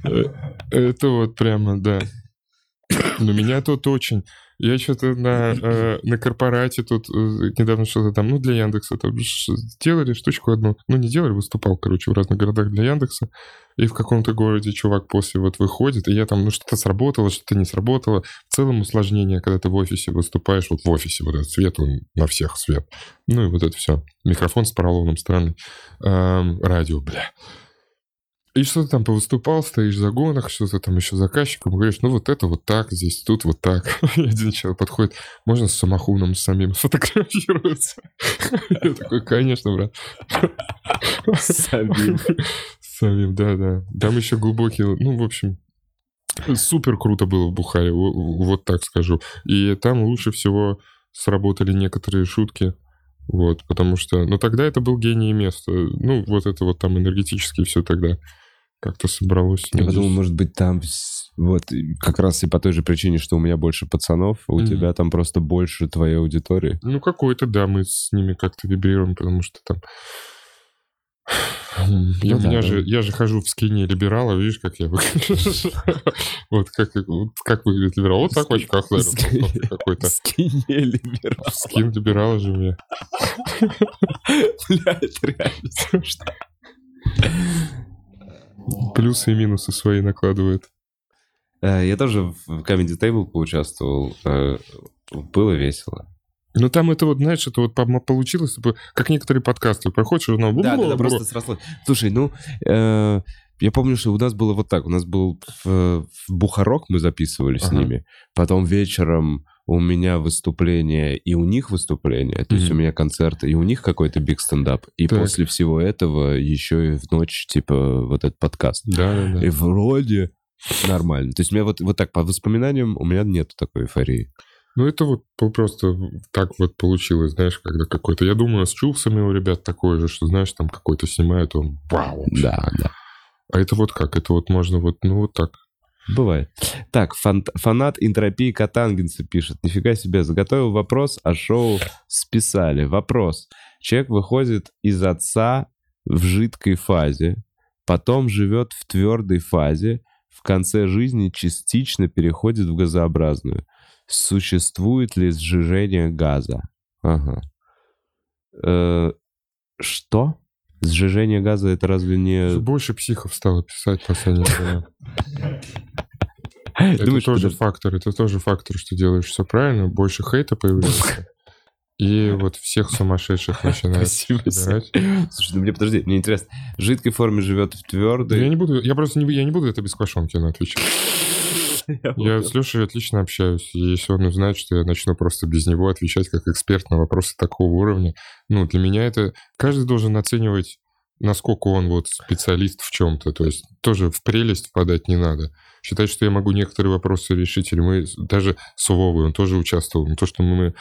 Э, это вот прямо, да. Но меня тут очень... Я что-то на, э, на корпорате тут э, недавно что-то там, ну, для Яндекса там делали штучку одну. Ну, не делали, выступал, короче, в разных городах для Яндекса. И в каком-то городе чувак после вот выходит, и я там, ну, что-то сработало, что-то не сработало. В целом усложнение, когда ты в офисе выступаешь, вот в офисе, вот этот свет, он на всех свет. Ну, и вот это все. Микрофон с поролоном странный. Эм, радио, бля. И что-то там повыступал, стоишь в загонах, что-то там еще заказчиком, говоришь, ну вот это вот так, здесь, тут вот так. И один человек подходит, можно с самохуном самим сфотографироваться? Я такой, конечно, брат. Самим. Самим, да-да. Там еще глубокий, ну, в общем, супер круто было в Бухаре, вот так скажу. И там лучше всего сработали некоторые шутки, вот, потому что, ну, тогда это был гений места. Ну, вот это вот там энергетически все тогда как-то собралось. Я подумал, может быть, там вот как раз и по той же причине, что у меня больше пацанов, у mm-hmm. тебя там просто больше твоей аудитории. Ну, какой-то, да, мы с ними как-то вибрируем, потому что там... Я, ну, да, же, я же хожу в скине либерала, видишь, как я выгляжу. Вот как, как выглядит либерал. Вот так в очках, какой-то. Скине либерала. Скин либерала же у меня. Бля, это реально смешно. Плюсы и минусы свои накладывает. Э, я тоже в Comedy Table поучаствовал. Э, было весело. Ну, там это вот, знаешь, это вот получилось, типа, как некоторые подкасты. Проходишь, журнал... Да, да, да, просто срослось. Слушай, ну, э, я помню, что у нас было вот так. У нас был в, в Бухарок, мы записывали ага. с ними. Потом вечером у меня выступление и у них выступление, то mm-hmm. есть у меня концерты и у них какой-то биг стендап, и так. после всего этого еще и в ночь типа вот этот подкаст. Да, да, да. И вроде нормально. То есть у меня вот, вот так по воспоминаниям у меня нет такой эйфории. Ну, это вот просто так вот получилось, знаешь, когда какой-то... Я думаю, с Чулсами у ребят такое же, что, знаешь, там какой-то снимает, он вау. Да, да. А это вот как? Это вот можно вот, ну, вот так Бывает. Так, фан фанат энтропии Катангенса пишет. Нифига себе, заготовил вопрос, а шоу списали. Вопрос. Человек выходит из отца в жидкой фазе, потом живет в твердой фазе, в конце жизни частично переходит в газообразную. Существует ли сжижение газа? Ага. Э, что? Сжижение газа это разве не... Больше психов стало писать последнее время. Это Думаешь, тоже подожди. фактор, это тоже фактор, что делаешь все правильно, больше хейта появляется. И вот всех сумасшедших начинают Спасибо. Слушай, ну мне подожди, мне интересно, в жидкой форме живет в твердой? Я не буду, я просто не, я не буду это без квашонки на отвечать. Я, с Лешей отлично общаюсь. И если он узнает, что я начну просто без него отвечать как эксперт на вопросы такого уровня, ну, для меня это... Каждый должен оценивать насколько он вот специалист в чем-то. То есть тоже в прелесть впадать не надо. Считать, что я могу некоторые вопросы решить, или мы даже с Вовой, он тоже участвовал. Но то, что мы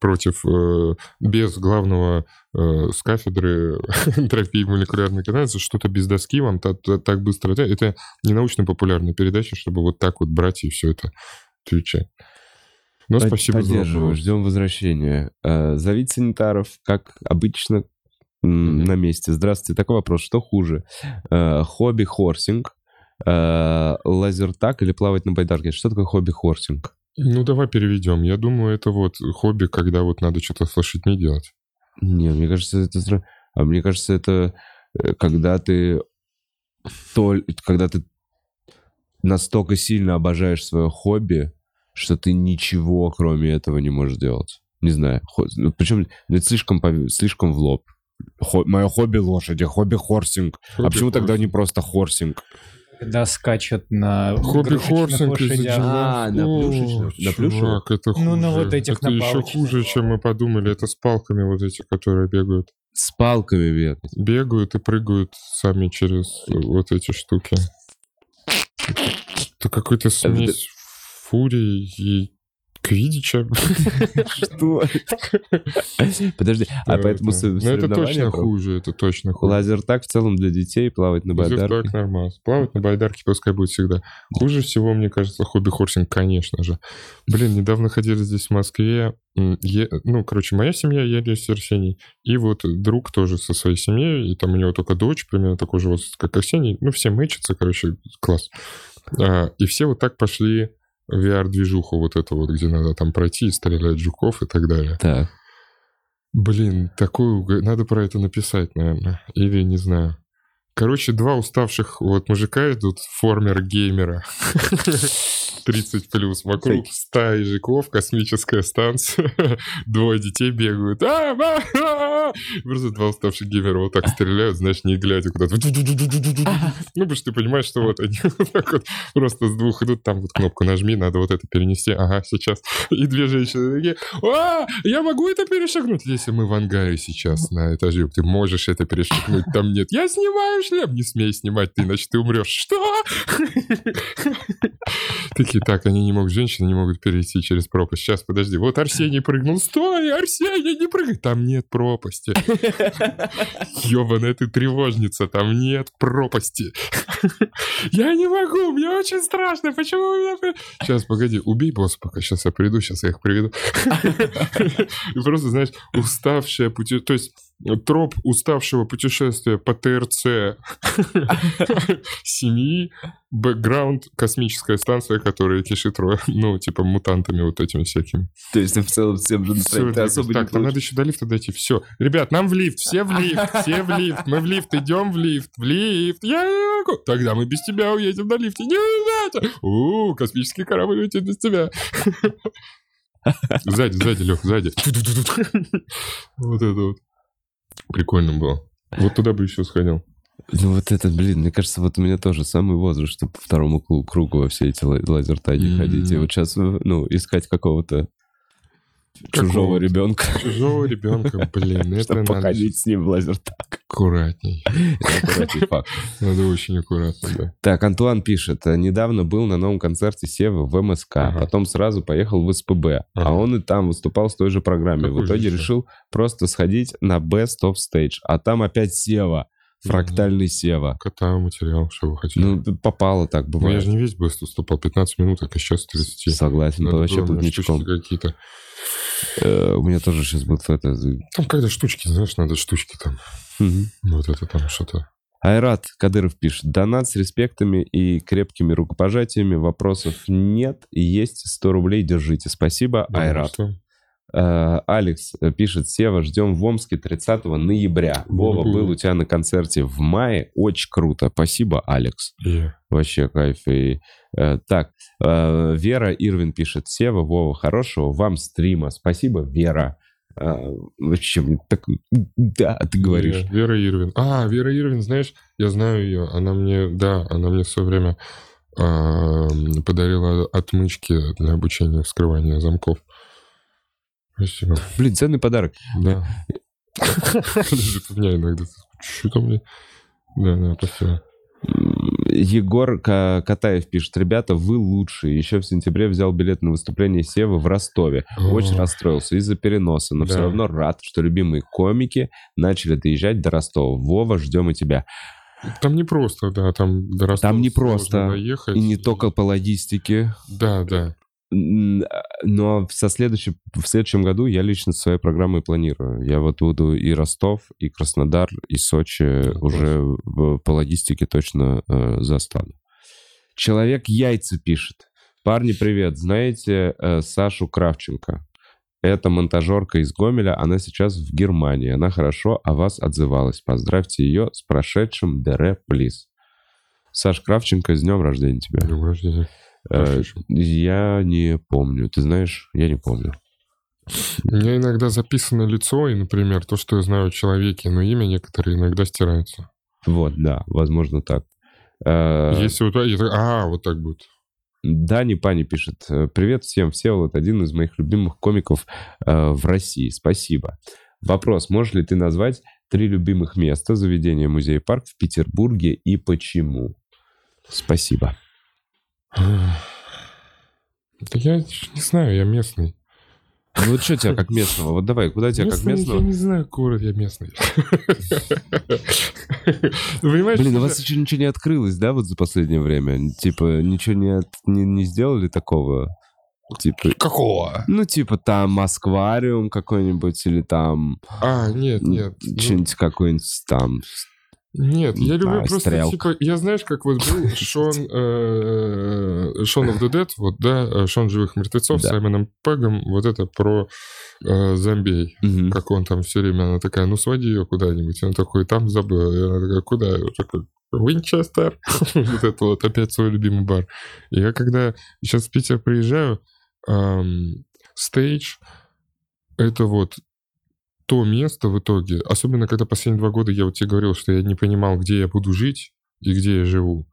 против, э, без главного э, с кафедры энтропии молекулярной координации, что-то без доски вам так, так быстро... Это не научно-популярная передача, чтобы вот так вот брать и все это отвечать. Ну, спасибо Поддерживаю, за ждем возвращения. Э, зовите санитаров, как обычно. На месте. Здравствуйте, такой вопрос, что хуже? Э, хобби-хорсинг, э, лазертак или плавать на байдарке? Что такое хобби-хорсинг? Ну, давай переведем. Я думаю, это вот хобби, когда вот надо что-то с лошадьми делать. Не, мне кажется, это... А мне кажется, это когда ты... То, когда ты настолько сильно обожаешь свое хобби, что ты ничего, кроме этого, не можешь делать. Не знаю. Ну, Причем это слишком, слишком в лоб. Хо... Мое хобби лошади, хобби хорсинг. Хобби а почему хорсинг. тогда не просто хорсинг? Когда скачет на хобби хорсинг А, на плюшечных. На плюшевых? это хуже. Ну, на вот этих Это еще хуже, чем мы подумали. Это с палками вот эти, которые бегают. С палками бегают? Бегают и прыгают сами через вот эти штуки. Это какой-то смесь Фурии и Квидича. Что? Подожди, а поэтому Ну это точно хуже, это точно хуже. Лазертак в целом для детей, плавать на байдарке. Лазертак нормально. Плавать на байдарке пускай будет всегда. Хуже всего, мне кажется, хобби-хорсинг, конечно же. Блин, недавно ходили здесь в Москве. Ну, короче, моя семья, я с Арсений. И вот друг тоже со своей семьей, и там у него только дочь, примерно такой же возраст, как Арсений. Ну, все мэчатся, короче, класс. А, и все вот так пошли VR-движуху вот эту вот, где надо там пройти и стрелять жуков и так далее. Так. Блин, такую... Надо про это написать, наверное. Или не знаю. Короче, два уставших вот мужика идут, формер геймера. 30 плюс. Вокруг стая ежиков, космическая станция. Двое детей бегают. А, а, а, Просто два уставших геймера вот так стреляют, знаешь, не глядя куда-то. Ну, потому что ты понимаешь, что вот они вот так вот просто с двух идут, там вот кнопку нажми, надо вот это перенести. Ага, сейчас. И две женщины такие, а, я могу это перешагнуть? Если мы в ангаре сейчас на этаже, ты можешь это перешагнуть, там нет. Я снимаю шлем. Не смей снимать, ты иначе ты умрешь. Что? Такие, так, они не могут, женщины не могут перейти через пропасть. Сейчас, подожди, вот Арсений прыгнул. Стой, Арсений, не прыгай. Там нет пропасти. Ёбаная ты тревожница, там нет пропасти. Я не могу, мне очень страшно. Почему меня... Сейчас, погоди, убей босса пока. Сейчас я приду, сейчас я их приведу. И просто, знаешь, уставшая пути... То есть троп уставшего путешествия по ТРЦ семьи, бэкграунд, космическая станция, которая кишит, ну, типа, мутантами вот этими всякими. То есть, в целом, всем же настроить особо Так, нам надо еще до лифта дойти. Все. Ребят, нам в лифт, все в лифт, все в лифт. Мы в лифт идем в лифт, в лифт. Я не могу. Тогда мы без тебя уедем на лифте. Не уезжайте. У, космический корабль летит без тебя. Сзади, сзади, Лех, сзади. Вот это вот. Прикольно было. Вот туда бы еще сходил. Ну вот это, блин, мне кажется, вот у меня тоже самый возраст, чтобы по второму кругу во все эти лазертаги mm-hmm. ходить. И вот сейчас, ну, искать какого-то чужого ребенка. Чужого ребенка, блин, это надо... походить с ним в лазертаг. Аккуратней. Аккуратней факт. Надо очень аккуратно, да. Так, Антуан пишет, недавно был на новом концерте Севы в МСК, ага. потом сразу поехал в СПБ, а ага. а он и там выступал с той же программой. Какой в итоге же решил просто сходить на Best of Stage, а там опять Сева. Фрактальный Сева. Кота материал, что вы хотите. Ну, попало так, бывает. Ну, я же не весь бест уступал, 15 минут, а сейчас 30. Согласен, Надо вообще тут ничком. какие-то. Э, у меня тоже сейчас будет это... Там когда штучки, знаешь, надо штучки там. Угу. Вот это там что-то. Айрат Кадыров пишет. Донат с респектами и крепкими рукопожатиями. Вопросов нет. Есть 100 рублей. Держите. Спасибо, да, Айрат. Что? Э, Алекс пишет, Сева, ждем в Омске 30 ноября. Вова был у тебя на концерте в мае. Очень круто. Спасибо, Алекс. Yeah. Вообще кайф. И, э, так, э, Вера Ирвин пишет, Сева, Вова, хорошего вам стрима. Спасибо, Вера. А, вообще, мне так... Да, ты говоришь. Вера Ирвин. А, Вера Ирвин, знаешь, я знаю ее. Она мне, да, она мне все время э, подарила отмычки для обучения вскрывания замков. Спасибо. Блин, ценный подарок. Да. У меня иногда Что-то мне... Да, да, спасибо. Егор Катаев пишет, ребята, вы лучшие. Еще в сентябре взял билет на выступление Севы в Ростове. Очень расстроился из-за переноса, но да. все равно рад, что любимые комики начали доезжать до Ростова. Вова, ждем и тебя. Там не просто, да, там до Ростова Там не просто, доехать. и не только по логистике. Да, да. Но со следующем, в следующем году я лично своей программой планирую. Я вот буду и Ростов, и Краснодар, и Сочи да, уже в, по логистике точно э, застану. Человек яйца пишет. Парни, привет. Знаете э, Сашу Кравченко? Это монтажерка из Гомеля, она сейчас в Германии. Она хорошо о вас отзывалась. Поздравьте ее с прошедшим ДР Плиз. Саш Кравченко, с днем рождения тебя. С днем рождения. Э, я не помню. Ты знаешь, я не помню. У меня иногда записано лицо, и, например, то, что я знаю о человеке, но имя некоторые иногда стираются. Вот, да, возможно так. Э, Если вот... А, вот так будет. Дани Пани пишет. Привет всем, Всеволод, один из моих любимых комиков э, в России. Спасибо. Вопрос. Можешь ли ты назвать три любимых места заведения музей-парк в Петербурге и почему? Спасибо. Да я не знаю, я местный. Ну вот что тебя как местного? Вот давай, куда тебя местный, как местного? Я не знаю, город я местный. Понимаешь? Блин, у вас еще ничего не открылось, да, вот за последнее время? Типа, ничего не, не, не сделали такого? Типа... Какого? Ну, типа там Москвариум какой-нибудь или там... А, нет, нет. Что-нибудь ну... какой-нибудь там нет, я люблю а, просто, стрелка. типа, я знаешь, как вот был Шон, э, Шон of the Dead, вот, да, э, Шон живых мертвецов да. с Саймоном Пегом, вот это про э, зомбей, угу. как он там все время, она такая, ну, своди ее куда-нибудь, он такой, там забыл, и она такая, куда? Я такой, Винчестер, вот это вот опять свой любимый бар. Я когда сейчас в Питер приезжаю, стейдж, это вот то место в итоге, особенно когда последние два года я вот тебе говорил, что я не понимал, где я буду жить и где я живу.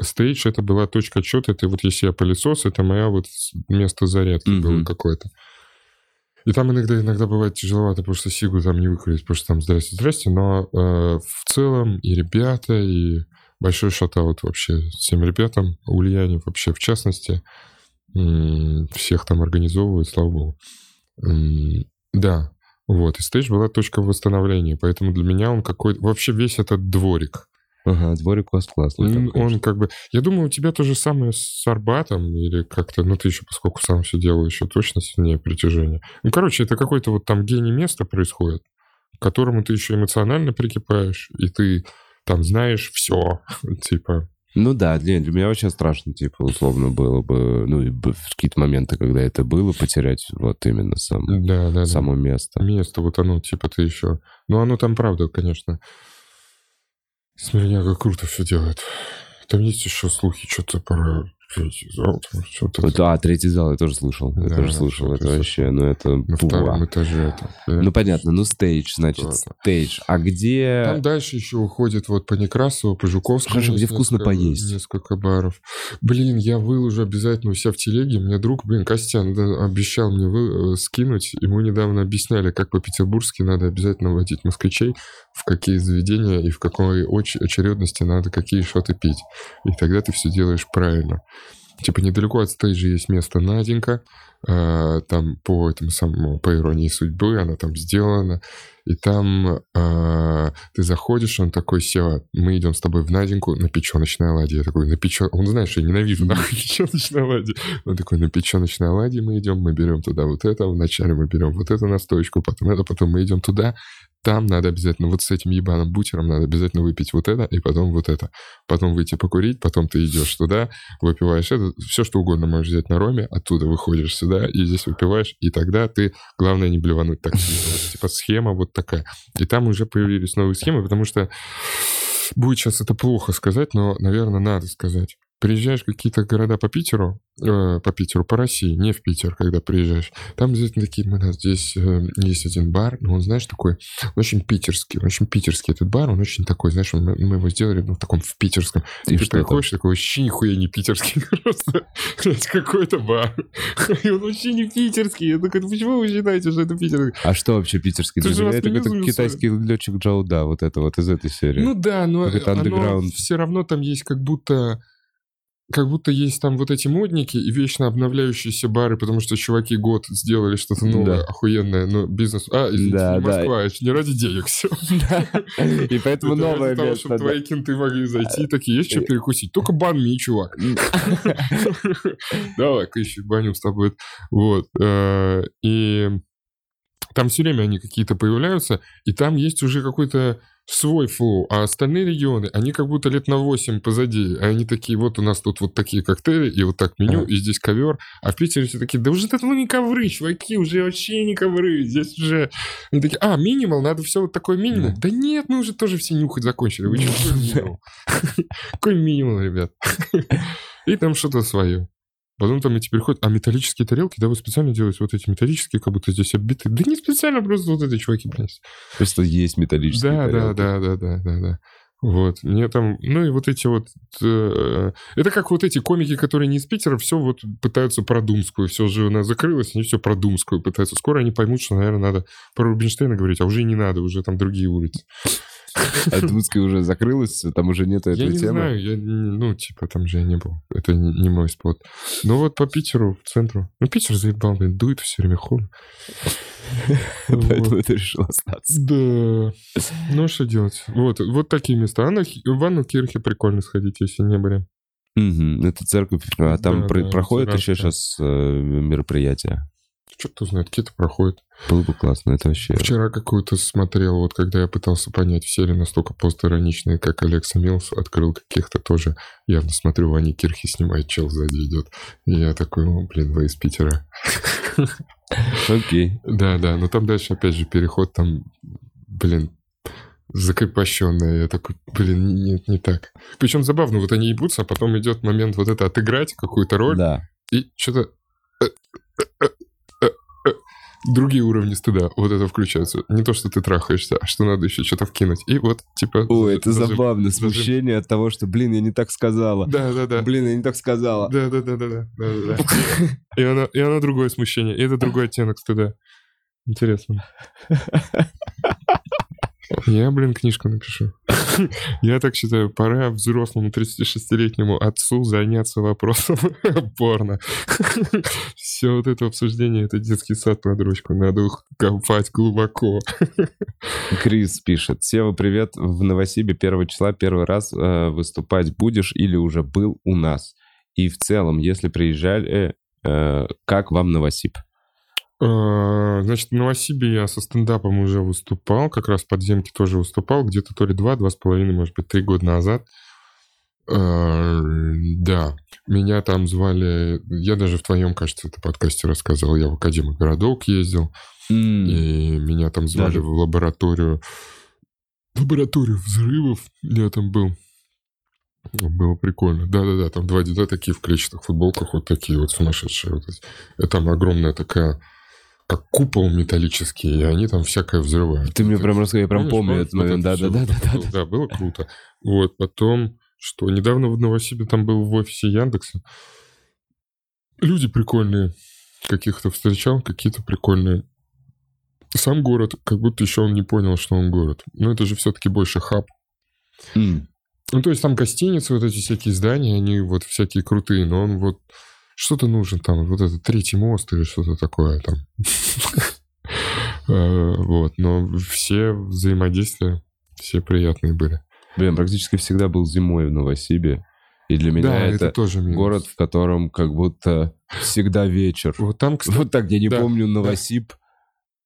Стейдж — это была точка отчета, это вот если я пылесос, это моя вот место зарядки mm-hmm. было какое-то. И там иногда, иногда бывает тяжеловато, потому что Сигу там не выкурить, потому что там здрасте, здрасте, но э, в целом и ребята, и большой шатаут вообще всем ребятам, Ульяне вообще в частности, всех там организовывают, слава богу. Да, вот, и стейдж была точка восстановления, поэтому для меня он какой-то... Вообще весь этот дворик. Ага, дворик у вас классный. Он, он как бы... Я думаю, у тебя то же самое с Арбатом, или как-то... Ну, ты еще, поскольку сам все делал, еще точно сильнее притяжение. Ну, короче, это какой-то вот там гений места происходит, к которому ты еще эмоционально прикипаешь, и ты там знаешь все, типа, ну да, для, для меня очень страшно, типа, условно было бы, ну, в какие-то моменты, когда это было, потерять вот именно сам, да, да, само да. место. Место, вот оно, типа, ты еще... Ну, оно там, правда, конечно. Смирняга круто все делает. Там есть еще слухи, что-то про третий зал, что-то... Да, третий зал я тоже слышал. Я да, тоже слышал. Это вообще, ну это... На втором этаже это. Ну понятно, ну стейдж, значит, стейдж. А где... Там дальше еще уходит вот по Некрасову, по Жуковскому. Хорошо, где вкусно поесть. Несколько баров. Блин, я выложу обязательно у себя в телеге. Мне друг, блин, Костян обещал мне вы, э, скинуть. Ему недавно объясняли, как по-петербургски надо обязательно водить москвичей, в какие заведения и в какой очередности надо какие шоты пить. И тогда ты все делаешь правильно. Типа недалеко от стейджа есть место Наденька, э, там по этому самому, по иронии судьбы, она там сделана, и там э, ты заходишь, он такой, Сева, мы идем с тобой в Наденьку на печеночной оладьи. Я такой, на печен... Он знает, что я ненавижу нахуй печеночной оладьи. Он такой, на печеночной оладьи мы идем, мы берем туда вот это, вначале мы берем вот эту настойку, потом это, потом мы идем туда, там надо обязательно, вот с этим ебаным бутером надо обязательно выпить вот это, и потом вот это. Потом выйти покурить, потом ты идешь туда, выпиваешь это, все что угодно можешь взять на роме, оттуда выходишь сюда, и здесь выпиваешь, и тогда ты, главное, не блевануть так. Типа схема вот такая. И там уже появились новые схемы, потому что будет сейчас это плохо сказать, но, наверное, надо сказать. Приезжаешь в какие-то города по Питеру, э, по Питеру, по России, не в Питер, когда приезжаешь, там обязательно такие, нас здесь э, есть один бар, но он, знаешь, такой, он очень питерский, он очень питерский этот бар, он очень такой, знаешь, мы, мы его сделали ну, в таком, в питерском. И ты приходишь, такой, вообще нихуя не питерский, просто, какой-то бар. И он вообще не питерский. Я такой, почему вы считаете, что это питерский? А что вообще питерский? Это как китайский летчик Джоу, да, вот это вот из этой серии. Ну да, но оно все равно там есть как будто как будто есть там вот эти модники и вечно обновляющиеся бары, потому что чуваки год сделали что-то новое, да. охуенное, но бизнес... А, извините, да, не Москва, это не ради денег все. И поэтому новое того, чтобы твои кенты могли зайти, такие, есть что перекусить? Только банми, чувак. Давай-ка еще баню с тобой. Вот. Э, и там все время они какие-то появляются, и там есть уже какой-то свой флоу, а остальные регионы, они как будто лет на 8 позади. А они такие, вот у нас тут вот такие коктейли, и вот так меню, и здесь ковер. А в Питере все такие, да уже это ну не ковры, чуваки, уже вообще не ковры. Здесь уже... Они такие, а, минимал, надо все вот такое минимум. Да нет, мы уже тоже все нюхать закончили. Вы что, какой минимал? Какой минимал, ребят? И там что-то свое. Потом там эти переходят, а металлические тарелки, да, вы специально делаете вот эти металлические, как будто здесь оббиты. Да не специально, просто вот эти чуваки принесли. Просто есть металлические да, тарелки. Да, да, да, да, да, да. Вот, мне там, ну и вот эти вот, э, это как вот эти комики, которые не из Питера, все вот пытаются про Думскую, все же у нас закрылось, они все про Думскую пытаются. Скоро они поймут, что, наверное, надо про Рубинштейна говорить, а уже не надо, уже там другие улицы. А уже закрылась, там уже нет этой темы? Я не знаю, я, ну, типа, там же я не был. Это не, мой спот. Но вот по Питеру, в центру. Ну, Питер заебал, блин, дует все время холодно. Поэтому ты решил остаться. Да. Ну, что делать? Вот, вот такие места. А в Анну Кирхе прикольно сходить, если не были. Угу, это церковь. А там да, про- да, проходит еще сейчас э, мероприятие? Черт знает, какие-то проходят. Было бы классно, это вообще... Вчера какую-то смотрел, вот когда я пытался понять, все ли настолько постироничные, как Алекса Милс, открыл каких-то тоже. Явно смотрю, Ваня Кирхи снимает, чел сзади идет. И я такой, ну, блин, вы из Питера. Окей. Да, да, но там дальше, опять же, переход там, блин, закрепощенная. Я такой, блин, нет, не так. Причем забавно, вот они ебутся, а потом идет момент вот это отыграть какую-то роль. Да. И что-то другие уровни стыда вот это включаются. Не то, что ты трахаешься, а что надо еще что-то вкинуть. И вот, типа... О, это забавно. Смущение зажим. от того, что, блин, я не так сказала. Да-да-да. Блин, я не так сказала. Да-да-да-да. И оно, и оно другое смущение. И это другой оттенок стыда. Интересно. Я, блин, книжку напишу. Я так считаю, пора взрослому 36-летнему отцу заняться вопросом порно. Все вот это обсуждение, это детский сад под ручку. Надо копать глубоко. Крис пишет. Сева, привет. В Новосибе 1 числа первый раз э, выступать будешь или уже был у нас? И в целом, если приезжали, э, как вам Новосиб? А, значит, в Новосибе я со стендапом уже выступал, как раз в подземке тоже выступал, где-то то ли два, два с половиной, может быть, три года назад. А, да, меня там звали, я даже в твоем, кажется, это подкасте рассказывал, я в Академик городок ездил, mm. и меня там звали даже... в лабораторию, лабораторию взрывов, я там был. Было прикольно. Да-да-да, там два деда такие в клетчатых футболках, вот такие вот сумасшедшие. Вот эти. Там огромная такая как купол металлический, и они там всякое взрывают. Ты мне прям рассказал, я прям помню этот момент, да-да-да. Да, было круто. Вот, потом, что недавно в Новосибе там был в офисе Яндекса. Люди прикольные, каких-то встречал, какие-то прикольные. Сам город, как будто еще он не понял, что он город. Но это же все-таки больше хаб. Mm. Ну, то есть там гостиницы, вот эти всякие здания, они вот всякие крутые, но он вот что-то нужен там, вот этот третий мост или что-то такое там. Э, вот, но все взаимодействия, все приятные были. Блин, практически всегда был зимой в Новосибе. И для меня да, это, это тоже минус. город, в котором как будто всегда вечер. Вот там, кстати, Вот так, я не да, помню Новосиб. Да.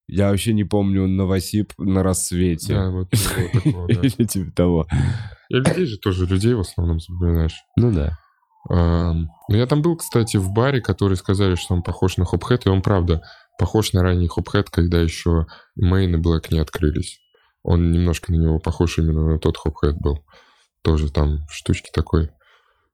Я вообще не помню Новосиб на рассвете. Да, вот такого, да. Или типа того. И людей же тоже, людей в основном запоминаешь. Ну да. Ну, я там был, кстати, в баре, который сказали, что он похож на Хопхэт, и он, правда, похож на ранний Хопхэт, когда еще Мейн и Блэк не открылись. Он немножко на него похож именно на тот Хопхэт был. Тоже там штучки такой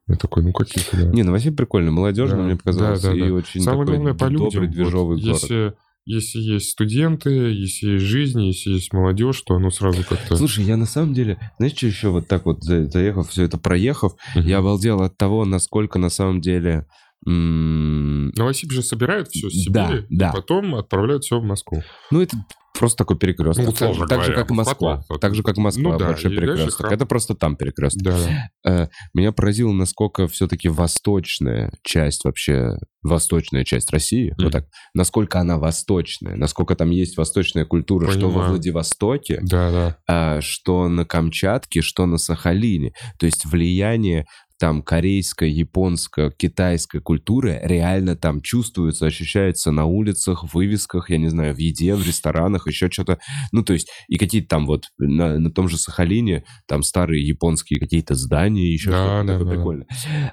Я такой, ну какие-то, да. Не, Новосиб прикольно, молодежно да, мне показалось, да, да, и да. очень Самое такой главное, по людям, добрый, движовый вот, город. Если если есть студенты, если есть жизнь, если есть молодежь, то оно сразу как-то... Слушай, я на самом деле, знаешь, что еще вот так вот заехав, все это проехав, uh-huh. я обалдел от того, насколько на самом деле... Новосиб же собирают все с Сибири, да, да. и потом отправляют все в Москву. Ну, это просто такой перекресток. Ну, так, так же, как и Москва. Потом, так же, как и Москва, ну, да, большой перекресток. Это просто там перекресток. Да. Э, меня поразило, насколько все-таки восточная часть вообще, восточная часть России, mm. вот так, насколько она восточная, насколько там есть восточная культура, Понимаю. что во Владивостоке, да, да. А, что на Камчатке, что на Сахалине. То есть влияние там корейская, японская, китайская культура реально там чувствуется, ощущается на улицах, в вывесках, я не знаю, в еде, в ресторанах, еще что-то. Ну, то есть, и какие-то там вот на, на том же Сахалине, там старые японские какие-то здания, еще да, что-то да, да. прикольное.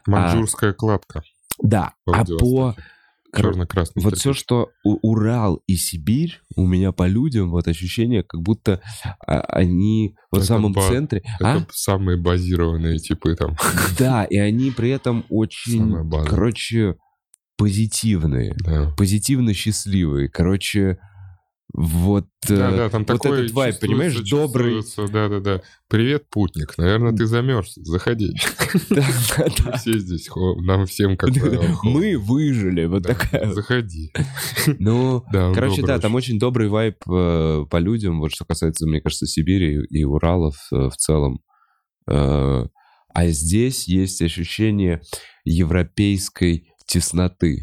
Маньчжурская а, кладка. Да, а по Черно-красный. Вот все, что Урал и Сибирь, у меня по людям вот ощущение, как будто а, они в самом ба- центре. Это а? самые базированные типы там. Да, и они при этом очень, короче, позитивные, да. позитивно счастливые. Короче, вот, да, да, там вот этот вайб, понимаешь, добрый. Да, да, да. Привет, путник. Наверное, ты замерз. Заходи. Да, да. Все здесь, нам всем как Мы выжили, вот такая. Заходи. Ну, короче, да, там очень добрый вайб э, по людям, вот что касается, мне кажется, Сибири и Уралов э, в целом. Э, а здесь есть ощущение европейской тесноты.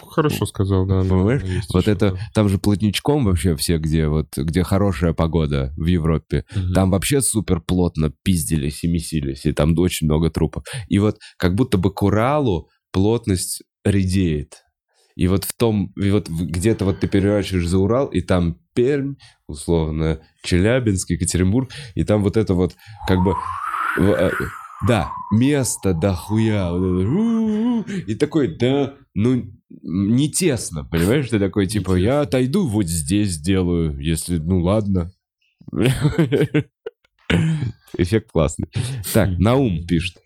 Хорошо сказал, да. Понимаешь? Вот это, там же плотничком вообще все, где вот, где хорошая погода в Европе, угу. там вообще супер плотно пиздились и месились, и там очень много трупов. И вот как будто бы к Уралу плотность редеет. И вот в том, и вот где-то вот ты переворачиваешь за Урал, и там Пермь, условно, Челябинск, Екатеринбург, и там вот это вот как бы э, да, место дохуя. И такой, да, ну, не тесно, понимаешь? Ты такой, типа, я отойду, вот здесь сделаю, если, ну, ладно. Эффект классный. Так, Наум пишет.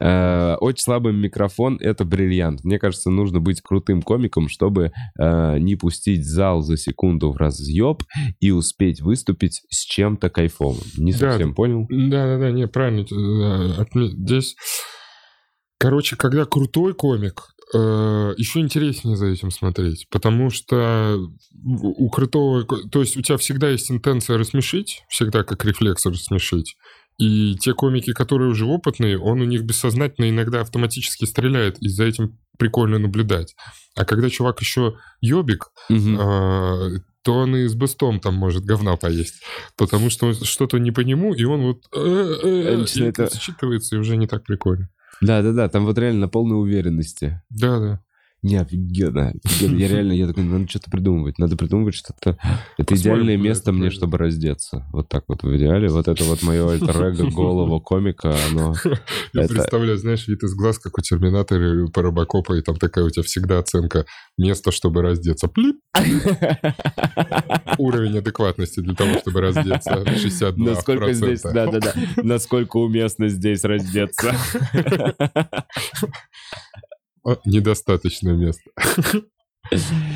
Э, очень слабый микрофон — это бриллиант. Мне кажется, нужно быть крутым комиком, чтобы э, не пустить зал за секунду в разъеб и успеть выступить с чем-то кайфовым. Не совсем да, понял? Да-да-да, не, правильно. Здесь... Короче, когда крутой комик, э, еще интереснее за этим смотреть, потому что у крутого... То есть у тебя всегда есть интенция рассмешить, всегда как рефлекс рассмешить, и те комики, которые уже опытные, он у них бессознательно иногда автоматически стреляет, и за этим прикольно наблюдать. А когда чувак еще ёбик, угу. а, то он и с быстом там может говна поесть. Потому что что-то не по нему, и он вот э, э, э, это считывается, и уже не так прикольно. Да-да-да, там вот реально на полной уверенности. Да-да. Не, офигенно, офигенно. Я реально, я такой, надо что-то придумывать. Надо придумывать что-то. Это Посмотрим, идеальное место мне, чтобы раздеться. Вот так вот в идеале. Вот это вот мое альтер голова комика, оно... Я представляю, знаешь, вид из глаз, как у Терминатора по Робокопа, и там такая у тебя всегда оценка места, чтобы раздеться. Плип! Уровень адекватности для того, чтобы раздеться. 62%. Насколько здесь, да-да-да. Насколько уместно здесь раздеться. Недостаточно места.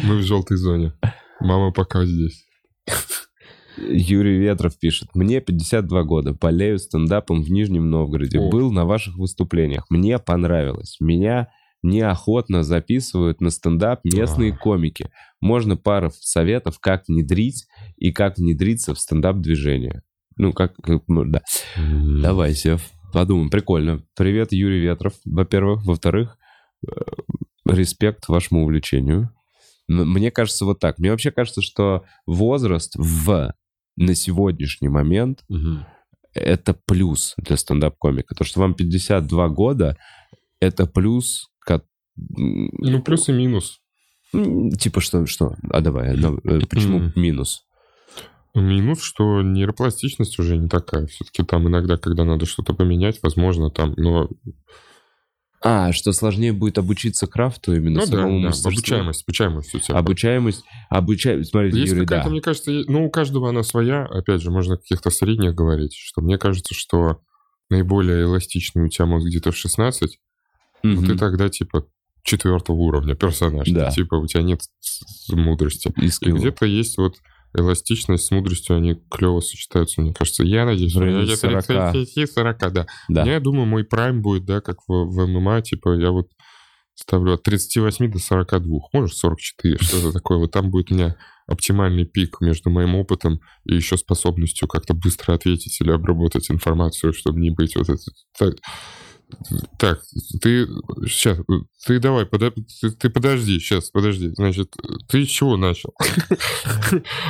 Мы в желтой зоне. Мама пока здесь. Юрий Ветров пишет. Мне 52 года. Болею стендапом в Нижнем Новгороде. О. Был на ваших выступлениях. Мне понравилось. Меня неохотно записывают на стендап местные а. комики. Можно пару советов, как внедрить и как внедриться в стендап-движение. Ну, как... Ну, да. Mm. Давай, Сев, подумаем. Прикольно. Привет, Юрий Ветров, во-первых. Во-вторых, респект вашему увлечению. Мне кажется вот так. Мне вообще кажется, что возраст в на сегодняшний момент угу. это плюс для стендап-комика. То, что вам 52 года, это плюс... Как... Ну, плюс и минус. Типа что? что? А давай, э, почему минус? Минус, что нейропластичность уже не такая. Все-таки там иногда, когда надо что-то поменять, возможно, там, но а, что сложнее будет обучиться крафту именно ну, самому да, да. Обучаемость, обучаемость у тебя. Обучаемость, обучаемость, смотрите, Есть Юрий, да. мне кажется, ну, у каждого она своя, опять же, можно каких-то средних говорить, что мне кажется, что наиболее эластичный, у тебя мозг где-то в 16, mm-hmm. ну, ты тогда, типа, четвертого уровня персонаж. Да. Типа, у тебя нет мудрости. И, и где-то есть вот эластичность с мудростью, они клево сочетаются, мне кажется. Я надеюсь, что я 40. 40, да. да. Я думаю, мой прайм будет, да, как в, в ММА, типа, я вот ставлю от 38 до 42, может 44, что-то такое. Вот там будет у меня оптимальный пик между моим опытом и еще способностью как-то быстро ответить или обработать информацию, чтобы не быть вот это... Так, ты сейчас, ты давай, подо, ты, ты подожди, сейчас, подожди. Значит, ты с чего начал?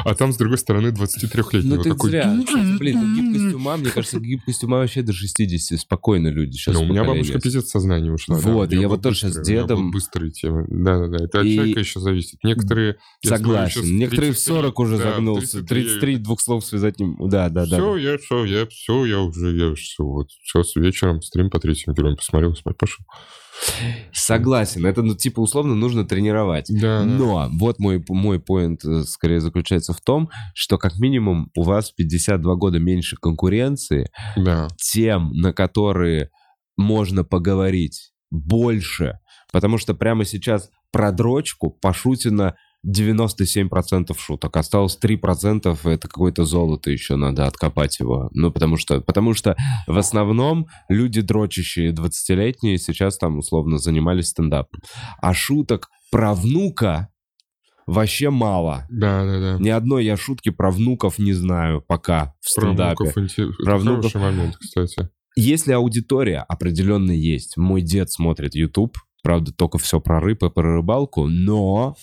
А там, с другой стороны, 23-летний. Ну, ты зря. Блин, гибкость ума, мне кажется, гибкость ума вообще до 60 спокойно люди сейчас Ну, у меня бабушка пиздец сознание ушла. Вот, я вот тоже сейчас с дедом... Быстрые темы. Да-да-да, это от человека еще зависит. Некоторые... Согласен. Некоторые в 40 уже загнулся. 33, двух слов связать не... Да, да, да. Все, я все, я все, я уже, я все, вот. Сейчас вечером стрим по третьему героем посмотрел, спать пошел. Согласен, это, ну, типа, условно нужно тренировать. Да, Но вот мой, мой поинт э, скорее заключается в том, что как минимум у вас 52 года меньше конкуренции, да. тем, на которые можно поговорить больше, потому что прямо сейчас про дрочку Пашутина 97% шуток. Осталось 3% это какое-то золото еще надо откопать его. Ну, потому что, потому что в основном люди дрочащие 20-летние сейчас там условно занимались стендапом. А шуток про внука вообще мало. Да, да, да. Ни одной я шутки про внуков не знаю пока в стендапе. Про внуков, инти... про внуков. момент, кстати. Если аудитория определенно есть, мой дед смотрит YouTube, Правда, только все про рыбу и про рыбалку, но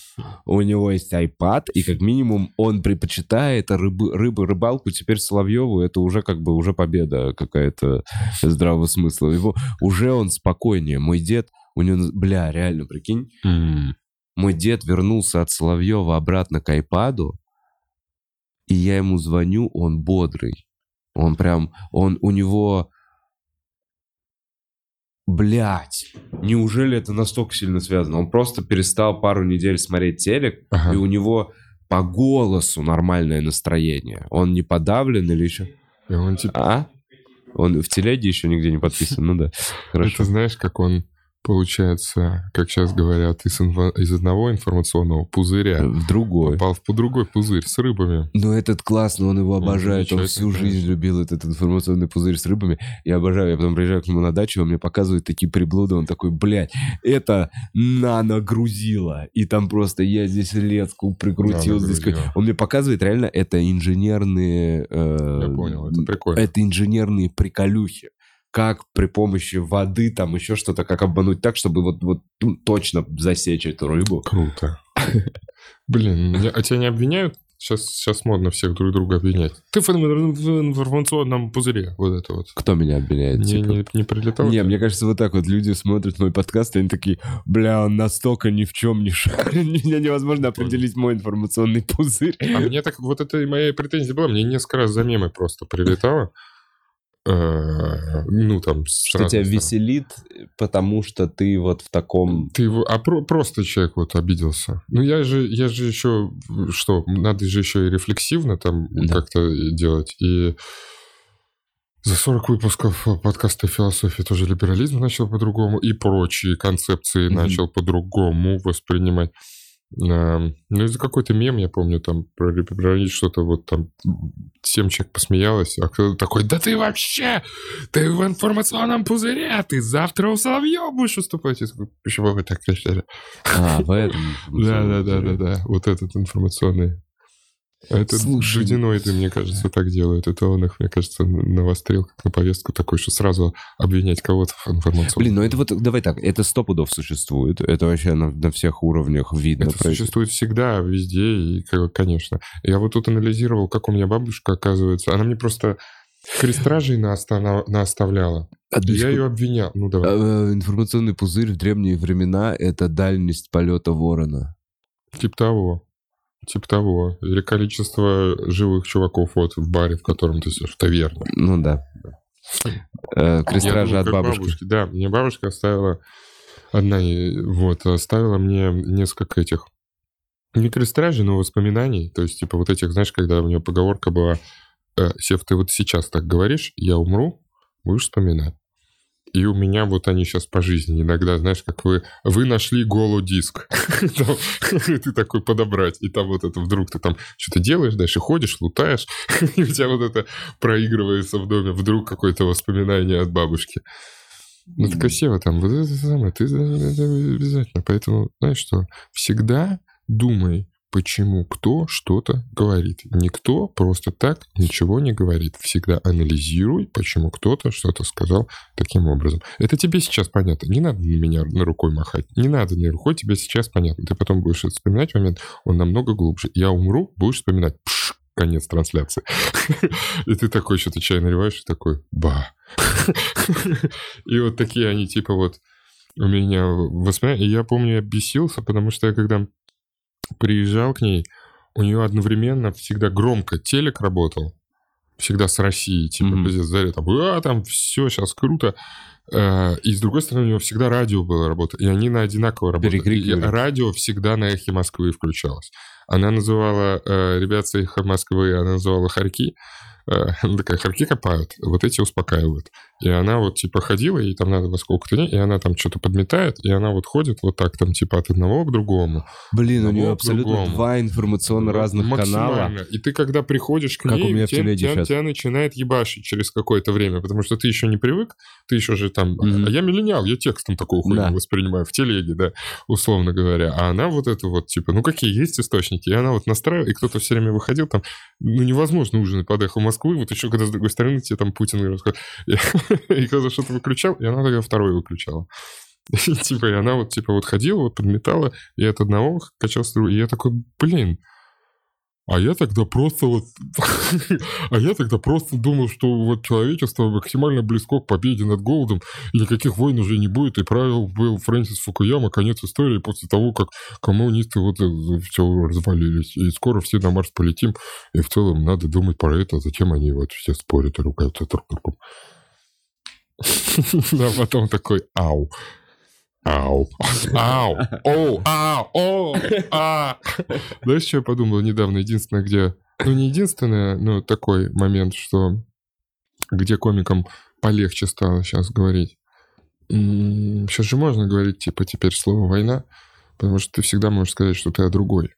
у него есть iPad, и как минимум он предпочитает рыбы, рыбу, рыбалку теперь Соловьеву, это уже как бы уже победа какая-то здравого смысла. Его, уже он спокойнее. Мой дед, у него, бля, реально, прикинь, mm. мой дед вернулся от Соловьева обратно к iPad, и я ему звоню, он бодрый. Он прям, он, у него Блять, неужели это настолько сильно связано? Он просто перестал пару недель смотреть телек, ага. и у него по голосу нормальное настроение. Он не подавлен или еще... И он типа... А? Он в телеге еще нигде не подписан, ну да. Хорошо. Это знаешь, как он получается, как сейчас говорят, из, инфо- из одного информационного пузыря в другой. Попал в другой пузырь с рыбами. Ну, этот классно, он его обожает. Он, всю жизнь любил этот информационный пузырь с рыбами. Я обожаю. Я потом приезжаю к нему на дачу, он мне показывает такие приблуды. Он такой, блядь, это наногрузило. И там просто я здесь леску прикрутил. Здесь... Он мне показывает, реально, это инженерные... Э... Я понял, это прикольно. Это инженерные приколюхи как при помощи воды, там еще что-то, как обмануть так, чтобы вот, вот ну, точно засечь эту рыбу. Круто. Блин, а тебя не обвиняют? Сейчас, сейчас модно всех друг друга обвинять. Ты в, информационном пузыре, вот это вот. Кто меня обвиняет? Не, типа? не, не прилетал? Не, мне кажется, вот так вот люди смотрят мой подкаст, и они такие, бля, он настолько ни в чем не шарит. Мне невозможно определить мой информационный пузырь. А мне так, вот это и моя претензия была, мне несколько раз за мемы просто прилетало. Э, ну, там... Что тебя веселит, потому что ты вот в таком... Ты, а про, просто человек вот обиделся. Ну, я же, я же еще... Что, надо же еще и рефлексивно там да. как-то делать. И за 40 выпусков подкаста «Философия» тоже либерализм начал по-другому, и прочие концепции mm-hmm. начал по-другому воспринимать. Ну, из-за какой-то мем, я помню, там про, про что-то вот там семь человек посмеялось, а кто-то такой, да ты вообще, ты в информационном пузыре, ты завтра у Соловьева будешь выступать. Почему вы так кричали? А, в этом. Да-да-да-да-да, вот этот информационный это Слушай, жудиноиды, мне кажется, так делают. Это он их, мне кажется, навострил как на повестку такой, что сразу обвинять кого-то в информации. Блин, ну это вот, давай так, это сто пудов существует. Это вообще на, на всех уровнях видно. Это существует всегда, везде, и, конечно. Я вот тут анализировал, как у меня бабушка, оказывается. Она мне просто крестражей наоставляла. А я ее обвинял. Ну, давай. А, информационный пузырь в древние времена — это дальность полета ворона. Типа того. Типа того. Или количество живых чуваков вот в баре, в котором ты сидишь, в таверне. Ну да. Э, крестража от бабушки. бабушки. Да, мне бабушка оставила одна, вот, оставила мне несколько этих не крестражи, но воспоминаний. То есть, типа, вот этих, знаешь, когда у нее поговорка была, э, Сев, ты вот сейчас так говоришь, я умру, будешь вспоминать. И у меня вот они сейчас по жизни иногда, знаешь, как вы, вы нашли голодиск. Ты такой подобрать. И там вот это вдруг ты там что-то делаешь, дальше ходишь, лутаешь, и у тебя вот это проигрывается в доме. Вдруг какое-то воспоминание от бабушки. Ну, это красиво там. Вот это самое. Ты обязательно. Поэтому, знаешь что, всегда думай, почему кто что-то говорит. Никто просто так ничего не говорит. Всегда анализируй, почему кто-то что-то сказал таким образом. Это тебе сейчас понятно. Не надо на меня на рукой махать. Не надо на рукой, тебе сейчас понятно. Ты потом будешь вспоминать момент, он намного глубже. Я умру, будешь вспоминать. Пш, конец трансляции. И ты такой что-то чай наливаешь, и такой, ба. И вот такие они, типа, вот у меня воспоминания. И я помню, я бесился, потому что я когда приезжал к ней, у нее одновременно всегда громко телек работал, всегда с Россией, типа, mm-hmm. пиздец, Заря, там, а, там все, сейчас круто. Э, и с другой стороны, у него всегда радио было работать, и они на одинаково работали. Радио всегда на эхе Москвы включалось. Она называла э, ребят с эхо Москвы, она называла Харьки, э, она такая, харьки копают, вот эти успокаивают. И она вот, типа, ходила, ей там надо во сколько-то дней, и она там что-то подметает, и она вот ходит вот так там, типа, от одного к другому. Блин, у нее абсолютно другому. два информационно разных канала. И ты, когда приходишь к как ней, у меня тебя, тебя, тебя начинает ебашить через какое-то время, потому что ты еще не привык, ты еще же там... Mm-hmm. А я миллениал, я текстом такого хуйню да. воспринимаю в телеге, да, условно говоря. А она вот это вот, типа, ну какие есть источники? И она вот настраивает, и кто-то все время выходил там, ну невозможно ужинать под эхо Москвы, вот еще когда с другой стороны тебе там Путин рассказывает. И когда что-то выключал, и она тогда второй выключала. И, типа, и она вот, типа, вот ходила, вот подметала, и от одного качался другой. И я такой, блин, а я тогда просто вот... а я тогда просто думал, что вот человечество максимально близко к победе над голодом, и никаких войн уже не будет, и правил был Фрэнсис Фукуяма, конец истории после того, как коммунисты вот все развалились. И скоро все на Марс полетим, и в целом надо думать про это, зачем они вот все спорят и ругаются друг другом. Да, потом такой ау. Ау. Ау. Оу. Ау. Оу. А. Знаешь, что я подумал недавно? Единственное, где... Ну, не единственное, но такой момент, что... Где комикам полегче стало сейчас говорить. Сейчас же можно говорить, типа, теперь слово «война», потому что ты всегда можешь сказать, что ты о другой.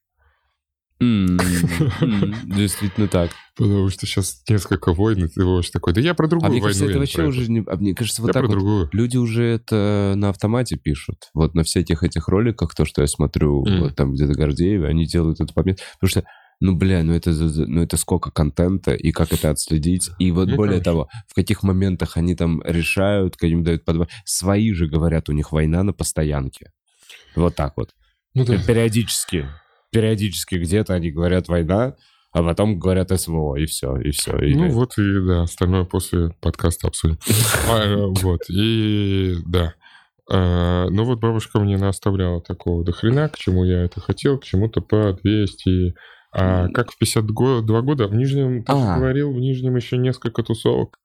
Действительно так. Потому что сейчас несколько войн, и ты можешь такой, да я про другую а мне кажется, это вообще уже не... А мне кажется, вот так вот люди уже это на автомате пишут. Вот на всяких этих роликах, то, что я смотрю, вот там где-то Гордееве, они делают этот момент. Потому что ну, бля, ну это, ну это сколько контента, и как это отследить. И вот ну, более конечно. того, в каких моментах они там решают, каким дают подбор. Свои же говорят, у них война на постоянке. Вот так вот. Ну, да. Периодически периодически где-то они говорят «война», а потом говорят СВО, и все, и все. И... Ну вот и да, остальное после подкаста обсудим. А, э, вот, и да. А, ну вот бабушка мне наставляла такого до хрена, к чему я это хотел, к чему-то по 200... А как в 52 года в Нижнем, ты а. говорил, в Нижнем еще несколько тусовок.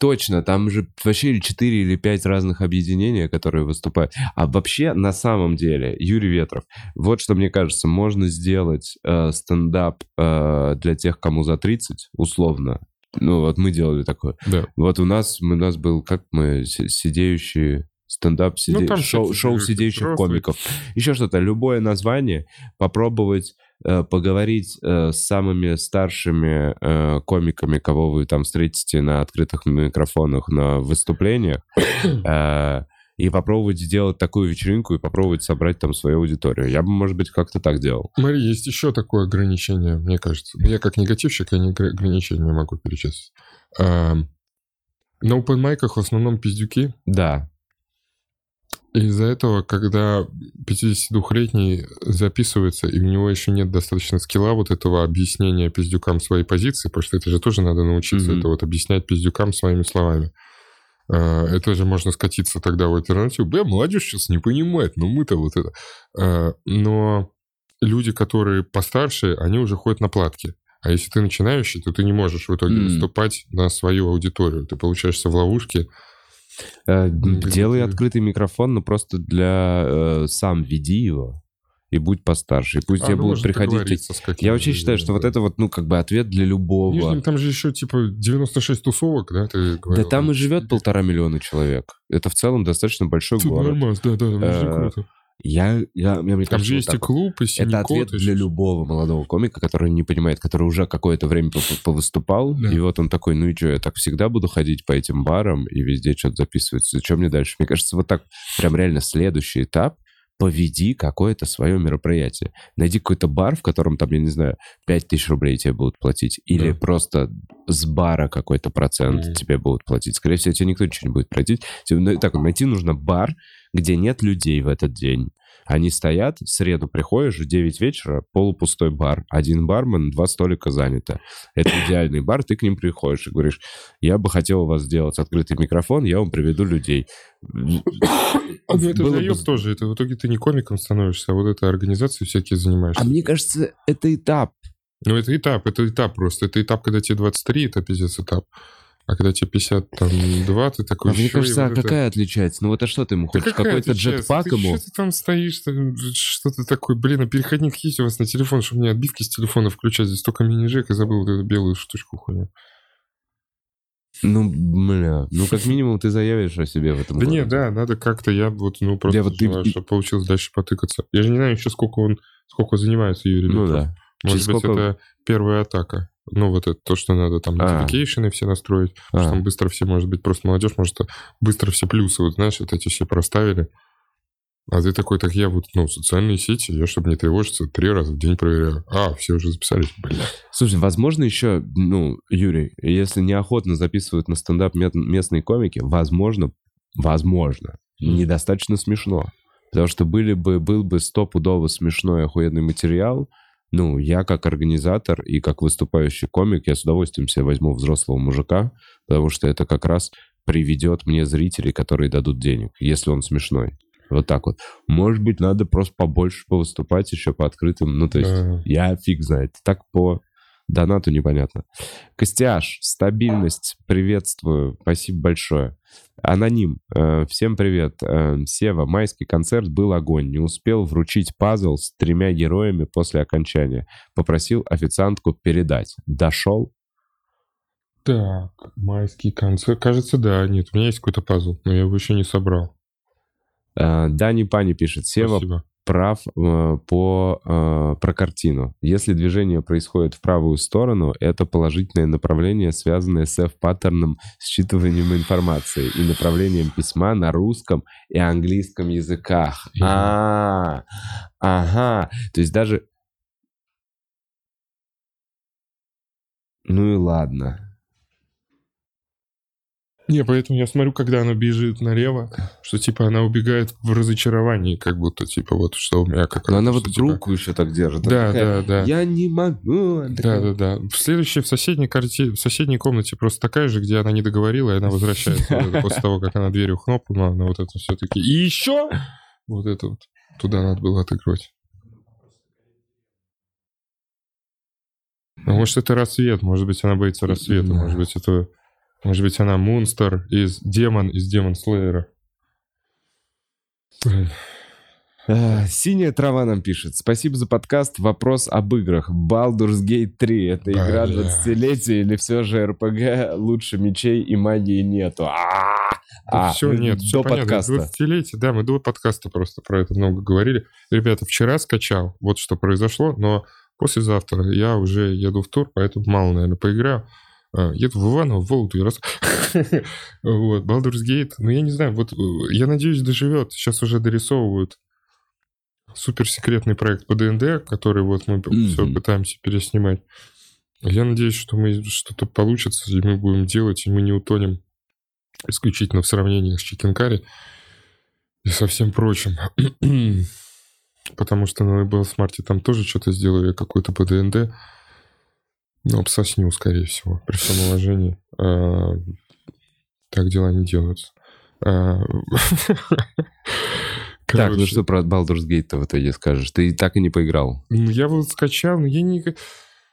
Точно, там же вообще 4 или 5 разных объединений, которые выступают. А вообще, на самом деле, Юрий Ветров, вот что мне кажется, можно сделать э, стендап э, для тех, кому за 30, условно. Ну, вот мы делали такое. Да. Вот у нас, у нас был, как мы, сидеющие стендап, сиде... ну, шоу, шоу сидеющих комиков. Еще что-то, любое название, попробовать поговорить э, с самыми старшими э, комиками, кого вы там встретите на открытых микрофонах на выступлениях, и попробовать сделать такую вечеринку и попробовать собрать там свою аудиторию. Я бы, может быть, как-то так делал. Смотри, есть еще такое ограничение, мне кажется. Я как негативщик, я не ограничение могу перечислить. На open майках в основном пиздюки. Да. Из-за этого, когда 52-летний записывается, и у него еще нет достаточно скилла вот этого объяснения пиздюкам своей позиции, потому что это же тоже надо научиться, mm-hmm. это вот объяснять пиздюкам своими словами. А, это же можно скатиться тогда в альтернативу. Бля, молодежь сейчас не понимает, но мы-то вот это. А, но люди, которые постарше, они уже ходят на платки. А если ты начинающий, то ты не можешь в итоге mm. выступать на свою аудиторию. Ты получаешься в ловушке, делай открытый микрофон, но просто для... Э, сам веди его. и будь постарше. И пусть а, тебе ну, будут приходить... Я вообще считаю, что вот это вот, ну, как бы ответ для любого. Нижнем, там же еще, типа, 96 тусовок, да, ты говорил? Да там и живет полтора миллиона человек. Это в целом достаточно большой Тут город. Нормально, да, да, э, круто. Я, я, мне, мне Там кажется, же есть вот и клуб, и Это ответ для любого молодого комика, который не понимает, который уже какое-то время повыступал, да. и вот он такой, ну и что, я так всегда буду ходить по этим барам и везде что-то записывать, что мне дальше? Мне кажется, вот так прям реально следующий этап — поведи какое-то свое мероприятие. Найди какой-то бар, в котором там, я не знаю, 5 тысяч рублей тебе будут платить. Или да. просто с бара какой-то процент mm. тебе будут платить. Скорее всего, тебе никто ничего не будет платить. Тебе, ну, так, найти нужно бар, где нет людей в этот день. Они стоят, в среду приходишь, в 9 вечера, полупустой бар, один бармен, два столика занято. Это идеальный бар, ты к ним приходишь и говоришь, я бы хотел у вас сделать открытый микрофон, я вам приведу людей. Ну, это заеб бы... тоже, это в итоге ты не комиком становишься, а вот этой организацией всякие занимаешься. А мне кажется, это этап. Ну, это этап, это этап просто. Это этап, когда тебе 23, это пиздец этап. А когда тебе 52, ты такой... А мне кажется, а вот какая это... отличается? Ну вот а что ты ему хочешь? Да Какой-то джетпак ты ему? Что ты там стоишь? Что ты такой? Блин, а переходник есть у вас на телефон, чтобы мне отбивки с телефона включать? Здесь только мини-жек и забыл вот эту белую штучку хуйню. Ну, бля, ну как минимум ты заявишь о себе в этом Да нет, да, надо как-то, я вот, ну, просто я вот желаю, ты... чтобы получилось дальше потыкаться. Я же не знаю еще, сколько он, сколько занимается Юрий Ну да. Может Через быть, сколько... это первая атака. Ну, вот это то, что надо там notification а. все настроить, а. что там быстро все, может быть, просто молодежь, может, быстро все плюсы, вот знаешь, вот эти все проставили. А ты такой, так я вот, ну, социальные сети, я, чтобы не тревожиться, три раза в день проверяю. А, все уже записались, бля. Слушай, возможно еще, ну, Юрий, если неохотно записывают на стендап местные комики, возможно, возможно, недостаточно смешно. Потому что были бы, был бы стопудово смешной охуенный материал, ну, я как организатор и как выступающий комик, я с удовольствием себе возьму взрослого мужика, потому что это как раз приведет мне зрителей, которые дадут денег, если он смешной. Вот так вот. Может быть, надо просто побольше повыступать еще по открытым. Ну, то есть, uh-huh. я фиг знает. Так по донату непонятно. Костяш, стабильность, приветствую. Спасибо большое. Аноним, э, всем привет. Э, Сева, майский концерт был огонь. Не успел вручить пазл с тремя героями после окончания. Попросил официантку передать. Дошел? Так, майский концерт. Кажется, да. Нет, у меня есть какой-то пазл, но я его еще не собрал. Э, Дани Пани пишет. Сева, Спасибо прав э, по, э, про картину. Если движение происходит в правую сторону, это положительное направление, связанное с F-паттерном считыванием информации и направлением письма на русском и английском языках. А, ага. То есть даже... Ну и ладно. Не, поэтому я смотрю, когда она бежит налево, что типа она убегает в разочаровании, как будто типа вот что у меня как Но она вот что, типа... руку еще так держит. Да, такая, да, да. Я не могу. Да, да, да. В следующей, в соседней, карте, в соседней комнате просто такая же, где она не договорила, и она возвращается после того, как она дверью хлопнула, она вот это все-таки. И еще вот это вот туда надо было отыгрывать. Ну, может, это рассвет, может быть, она боится рассвета, может быть, это может быть, она монстр из демон из Демон Слеера. Синяя трава нам пишет. Спасибо за подкаст. Вопрос об играх. Baldur's Gate 3. Это игра 20-летия или все же РПГ лучше мечей и магии нету? А, а все, нет, все понятно. подкаста. 20-летие, да, мы до подкаста просто про это много говорили. Ребята, вчера скачал, вот что произошло, но послезавтра я уже еду в тур, поэтому мало, наверное, поиграю. А, еду в Иваново, в Вологду и раз. вот, Baldur's Gate. Ну, я не знаю, вот э, я надеюсь, доживет. Сейчас уже дорисовывают суперсекретный проект по ДНД, который вот мы все пытаемся переснимать. Я надеюсь, что мы что-то получится, и мы будем делать, и мы не утонем исключительно в сравнении с Чикенкари и со всем прочим. Потому что на Label Smart там тоже что-то сделали, какой-то по ДНД. Ну, обсосню, скорее всего, при всем уважении. А, так дела не делаются. А, так, ну что про Baldur's Gate в итоге скажешь? Ты так и не поиграл? Ну, я вот скачал, но я не...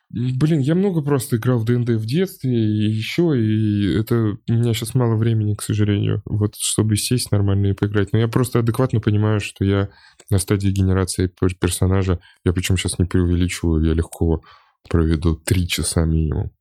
Блин, я много просто играл в ДНД в детстве и еще, и это у меня сейчас мало времени, к сожалению, вот чтобы сесть нормально и поиграть. Но я просто адекватно понимаю, что я на стадии генерации персонажа, я причем сейчас не преувеличиваю, я легко проведу три часа минимум.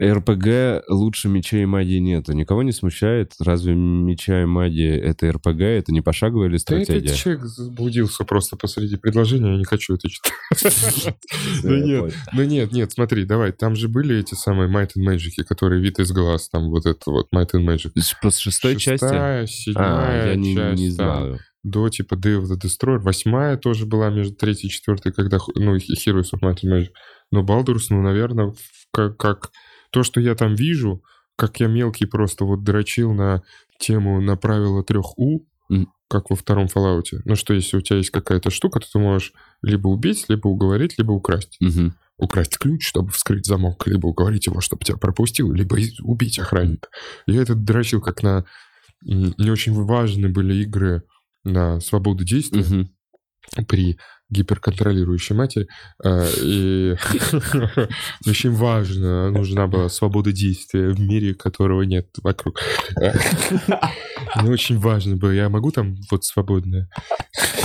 РПГ лучше меча и магии нету. Никого не смущает? Разве меча и магия это РПГ? Это не пошаговая или стратегия? Да этот человек заблудился просто посреди предложения, я не хочу это читать. Ну нет, ну нет, нет, смотри, давай, там же были эти самые Might and Magic, которые вид из глаз, там вот это вот Might and Magic. С шестой части? Шестая, седьмая часть. не знаю до типа Day of the Destroyer. Восьмая тоже была между третьей и четвертой, когда, ну, Heroes of Might and Magic. Но Baldur's, ну, наверное, как, как то, что я там вижу, как я мелкий просто вот дрочил на тему на правило трех У, mm. как во втором Fallout. Ну что, если у тебя есть какая-то штука, то ты можешь либо убить, либо уговорить, либо украсть. Mm-hmm. Украсть ключ, чтобы вскрыть замок, либо уговорить его, чтобы тебя пропустил, либо убить охранника. Я это дрочил как на... Не очень важные были игры на свободу действия. Mm-hmm при гиперконтролирующей матери. Э, и очень важно, нужна была свобода действия в мире, которого нет вокруг. Мне очень важно было. Я могу там вот свободно?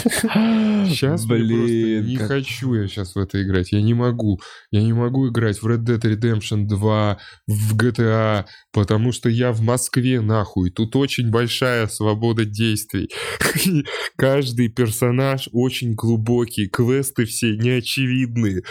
Сейчас Блин, не как... хочу я сейчас в это играть. Я не могу. Я не могу играть в Red Dead Redemption 2, в GTA, потому что я в Москве, нахуй. Тут очень большая свобода действий. Каждый персонаж очень глубокий. Квесты все неочевидные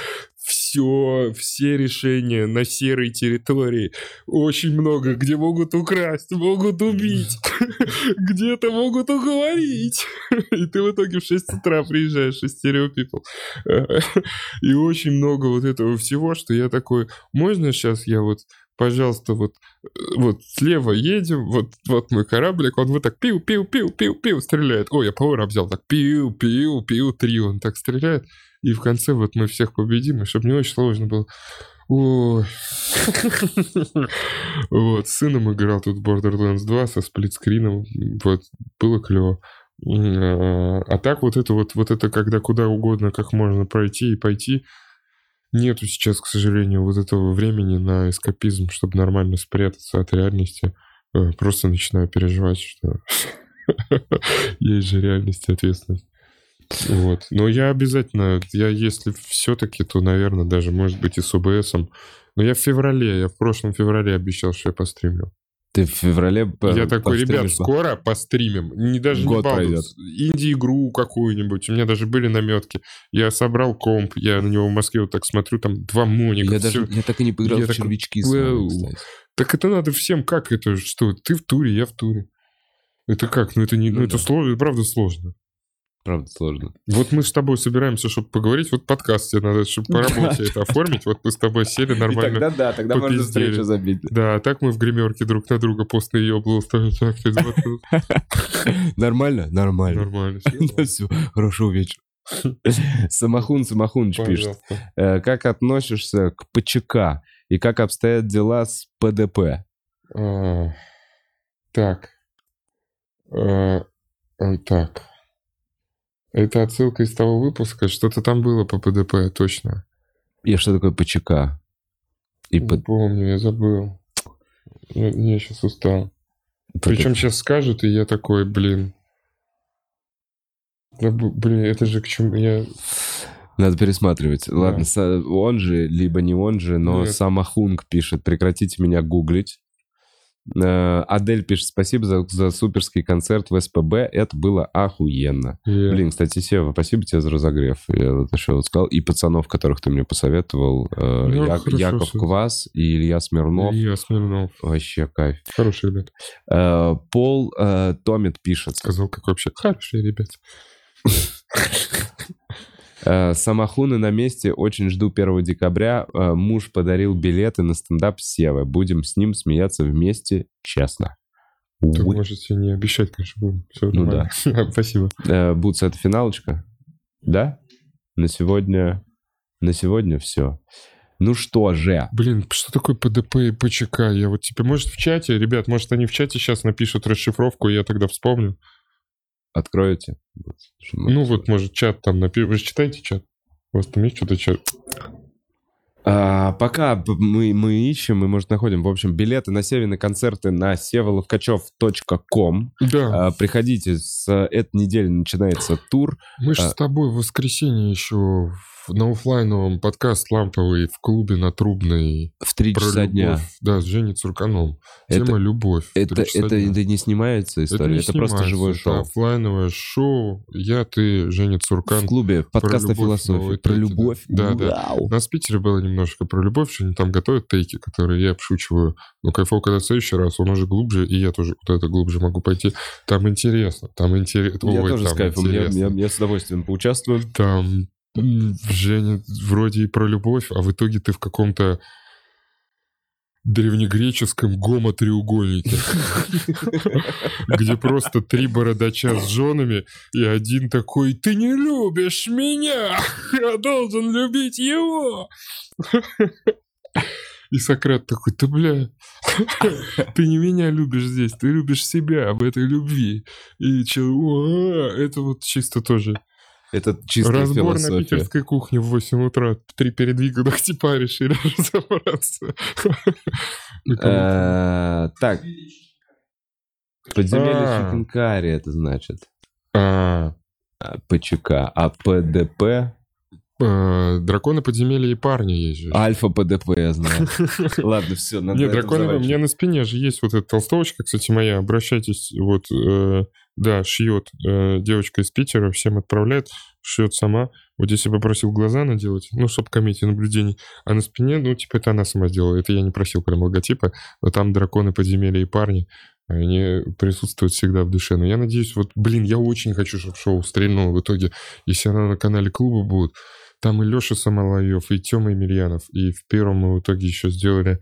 все, все решения на серой территории. Очень много, где могут украсть, могут убить, где-то могут уговорить. И ты в итоге в 6 утра приезжаешь из стереопипл. И очень много вот этого всего, что я такой, можно сейчас я вот пожалуйста, вот, вот слева едем, вот, вот мой кораблик, он вот так пиу-пиу-пиу-пиу-пиу стреляет. Ой, я повар взял, так пиу-пиу-пиу, три он так стреляет. И в конце вот мы всех победим, и чтобы не очень сложно было. Ой. Вот, с сыном играл тут Borderlands 2 со сплитскрином. Вот, было клево. А, а так вот это вот, вот это, когда куда угодно, как можно пройти и пойти, нету сейчас, к сожалению, вот этого времени на эскапизм, чтобы нормально спрятаться от реальности. Э, просто начинаю переживать, что есть же реальность и ответственность. Вот. Но я обязательно, я если все-таки, то, наверное, даже, может быть, и с ОБСом. Но я в феврале, я в прошлом феврале обещал, что я постримлю. Ты в феврале Я такой, ребят, скоро постримим. Не даже Год не пройдет. Инди-игру какую-нибудь. У меня даже были наметки. Я собрал комп, я на него в Москве вот так смотрю, там два моника. Я, даже, я так и не поиграл я в такой, червячки. Вами, так это надо всем как это, что ты в туре, я в туре. Это как? Ну это не, ну, ну это да. сложно, это правда сложно. Правда сложно. Вот мы с тобой собираемся, чтобы поговорить. Вот подкаст тебе надо, чтобы по работе это оформить. Вот мы с тобой сели нормально. И тогда да, тогда можно встречу забить. Да, а так мы в гримерке друг на друга постные ебло. Нормально? Нормально. Нормально. Все, хорошего вечера. Самохун Самохуныч пишет. «Э, как относишься к ПЧК и как обстоят дела с ПДП? А, так. А, так. Это отсылка из того выпуска, что-то там было по ПДП, точно. И что такое ПЧК? И Не под... помню, я забыл. Я, я сейчас устал. ПДП. Причем сейчас скажут, и я такой, блин. Да, блин, это же к чему я... Надо пересматривать. Да. Ладно, он же, либо не он же, но Нет. Самахунг пишет, прекратите меня гуглить. Э, Адель пишет, спасибо за, за суперский концерт в СПБ, это было охуенно. Yeah. Блин, кстати, Сева, спасибо тебе за разогрев. Я вот еще вот сказал. И пацанов, которых ты мне посоветовал. Э, ну, Я, хорошо, Яков все. Квас и Илья Смирнов. Илья Смирнов. Вообще кайф. Хорошие ребята. Э, Пол Томит пишет. Сказал, как вообще хорошие ребята. Э, Самохуны на месте. Очень жду 1 декабря. Э, муж подарил билеты на стендап Севы. Будем с ним смеяться вместе, честно. Вы можете не обещать, конечно, будем. Все ну нормально. да. Спасибо. Э, Бутс, это финалочка? Да? На сегодня... На сегодня все. Ну что же. Блин, что такое ПДП и ПЧК? Я вот теперь, может, в чате, ребят, может, они в чате сейчас напишут расшифровку, и я тогда вспомню. Откроете? Ну вот, может, чат там напишет. Вы же читаете чат? У вас там есть что-то... А, пока мы, мы ищем, мы, может, находим, в общем, билеты на северные концерты на севоловкачев.ком. Да. А, приходите, с этой недели начинается тур. Мы же а, с тобой в воскресенье еще на офлайновом подкаст ламповый в клубе на Трубной. В три часа любовь. дня. Да, с Женей Цурканом. Это, Тема «Любовь». Это, это, это не снимается история? Это, это просто живое шоу? Это офлайновое шоу. Я, ты, Женя Цуркан. В клубе подкаст о философии. Про любовь. Да, да. У нас в Питере было немножко про любовь, что они там готовят тейки, которые я обшучиваю. Но кайфово, когда в следующий раз он уже глубже, и я тоже куда-то глубже могу пойти. Там интересно. Там интересно. Я Ой, тоже с кайфом. Я, я, я с удовольствием поучаствую. Там Женя, вроде и про любовь, а в итоге ты в каком-то древнегреческом гомотреугольнике, где просто три бородача с женами, и один такой «Ты не любишь меня! Я должен любить его!» И Сократ такой, ты, бля, ты не меня любишь здесь, ты любишь себя в этой любви. И чего? Это вот чисто тоже это чисто Разбор философия. на питерской кухне в 8 утра. Три передвига типа решили разобраться. Э, так. Подземелье а. Чикенкари это значит. А. а ПЧК. А ПДП? Э, драконы подземелья и парни есть же. Альфа ПДП, я знаю. Ладно, все, надо Нет, драконы, у меня на спине же есть вот эта толстовочка, кстати, моя. Обращайтесь, вот, э, да, шьет э, девочка из Питера, всем отправляет, шьет сама. Вот здесь я попросил глаза наделать, ну, чтобы комедии наблюдений. А на спине, ну, типа, это она сама сделала. Это я не просил прям логотипа. Но там драконы подземелья и парни. Они присутствуют всегда в душе. Но я надеюсь, вот, блин, я очень хочу, чтобы шоу стрельнуло в итоге. Если она на канале клуба будет, там и Леша Самолаев, и Тёма Емельянов. И в первом мы в итоге еще сделали,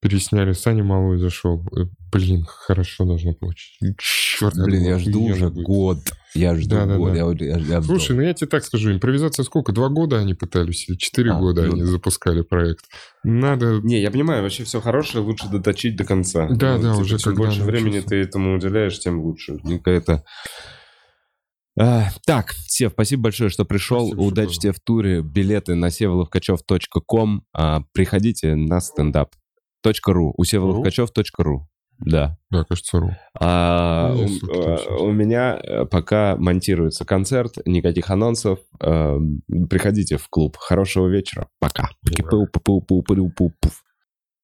пересняли Саня Малой зашел. Э, блин, хорошо должно получиться. Черт, блин, я жду уже будет. год. Я жду да, год. Да, да. Я, я, я Слушай, ну я тебе так скажу, импровизация сколько? Два года они пытались или четыре а, года ну, они запускали проект? Надо... Не, я понимаю, вообще все хорошее лучше доточить до конца. Да, ну, да, типа, уже Чем больше времени ты этому уделяешь, тем лучше. Какая-то а, так, Сев, спасибо большое, что пришел. Спасибо, Удачи тебе в туре. Билеты на севоловкачев.ком. А, приходите на стендап. .ру. У севоловкачев.ру. Да. Да, кажется, ру. А, ну, у, а, у меня э, пока монтируется концерт, никаких анонсов. А, приходите в клуб. Хорошего вечера. Пока. Ура.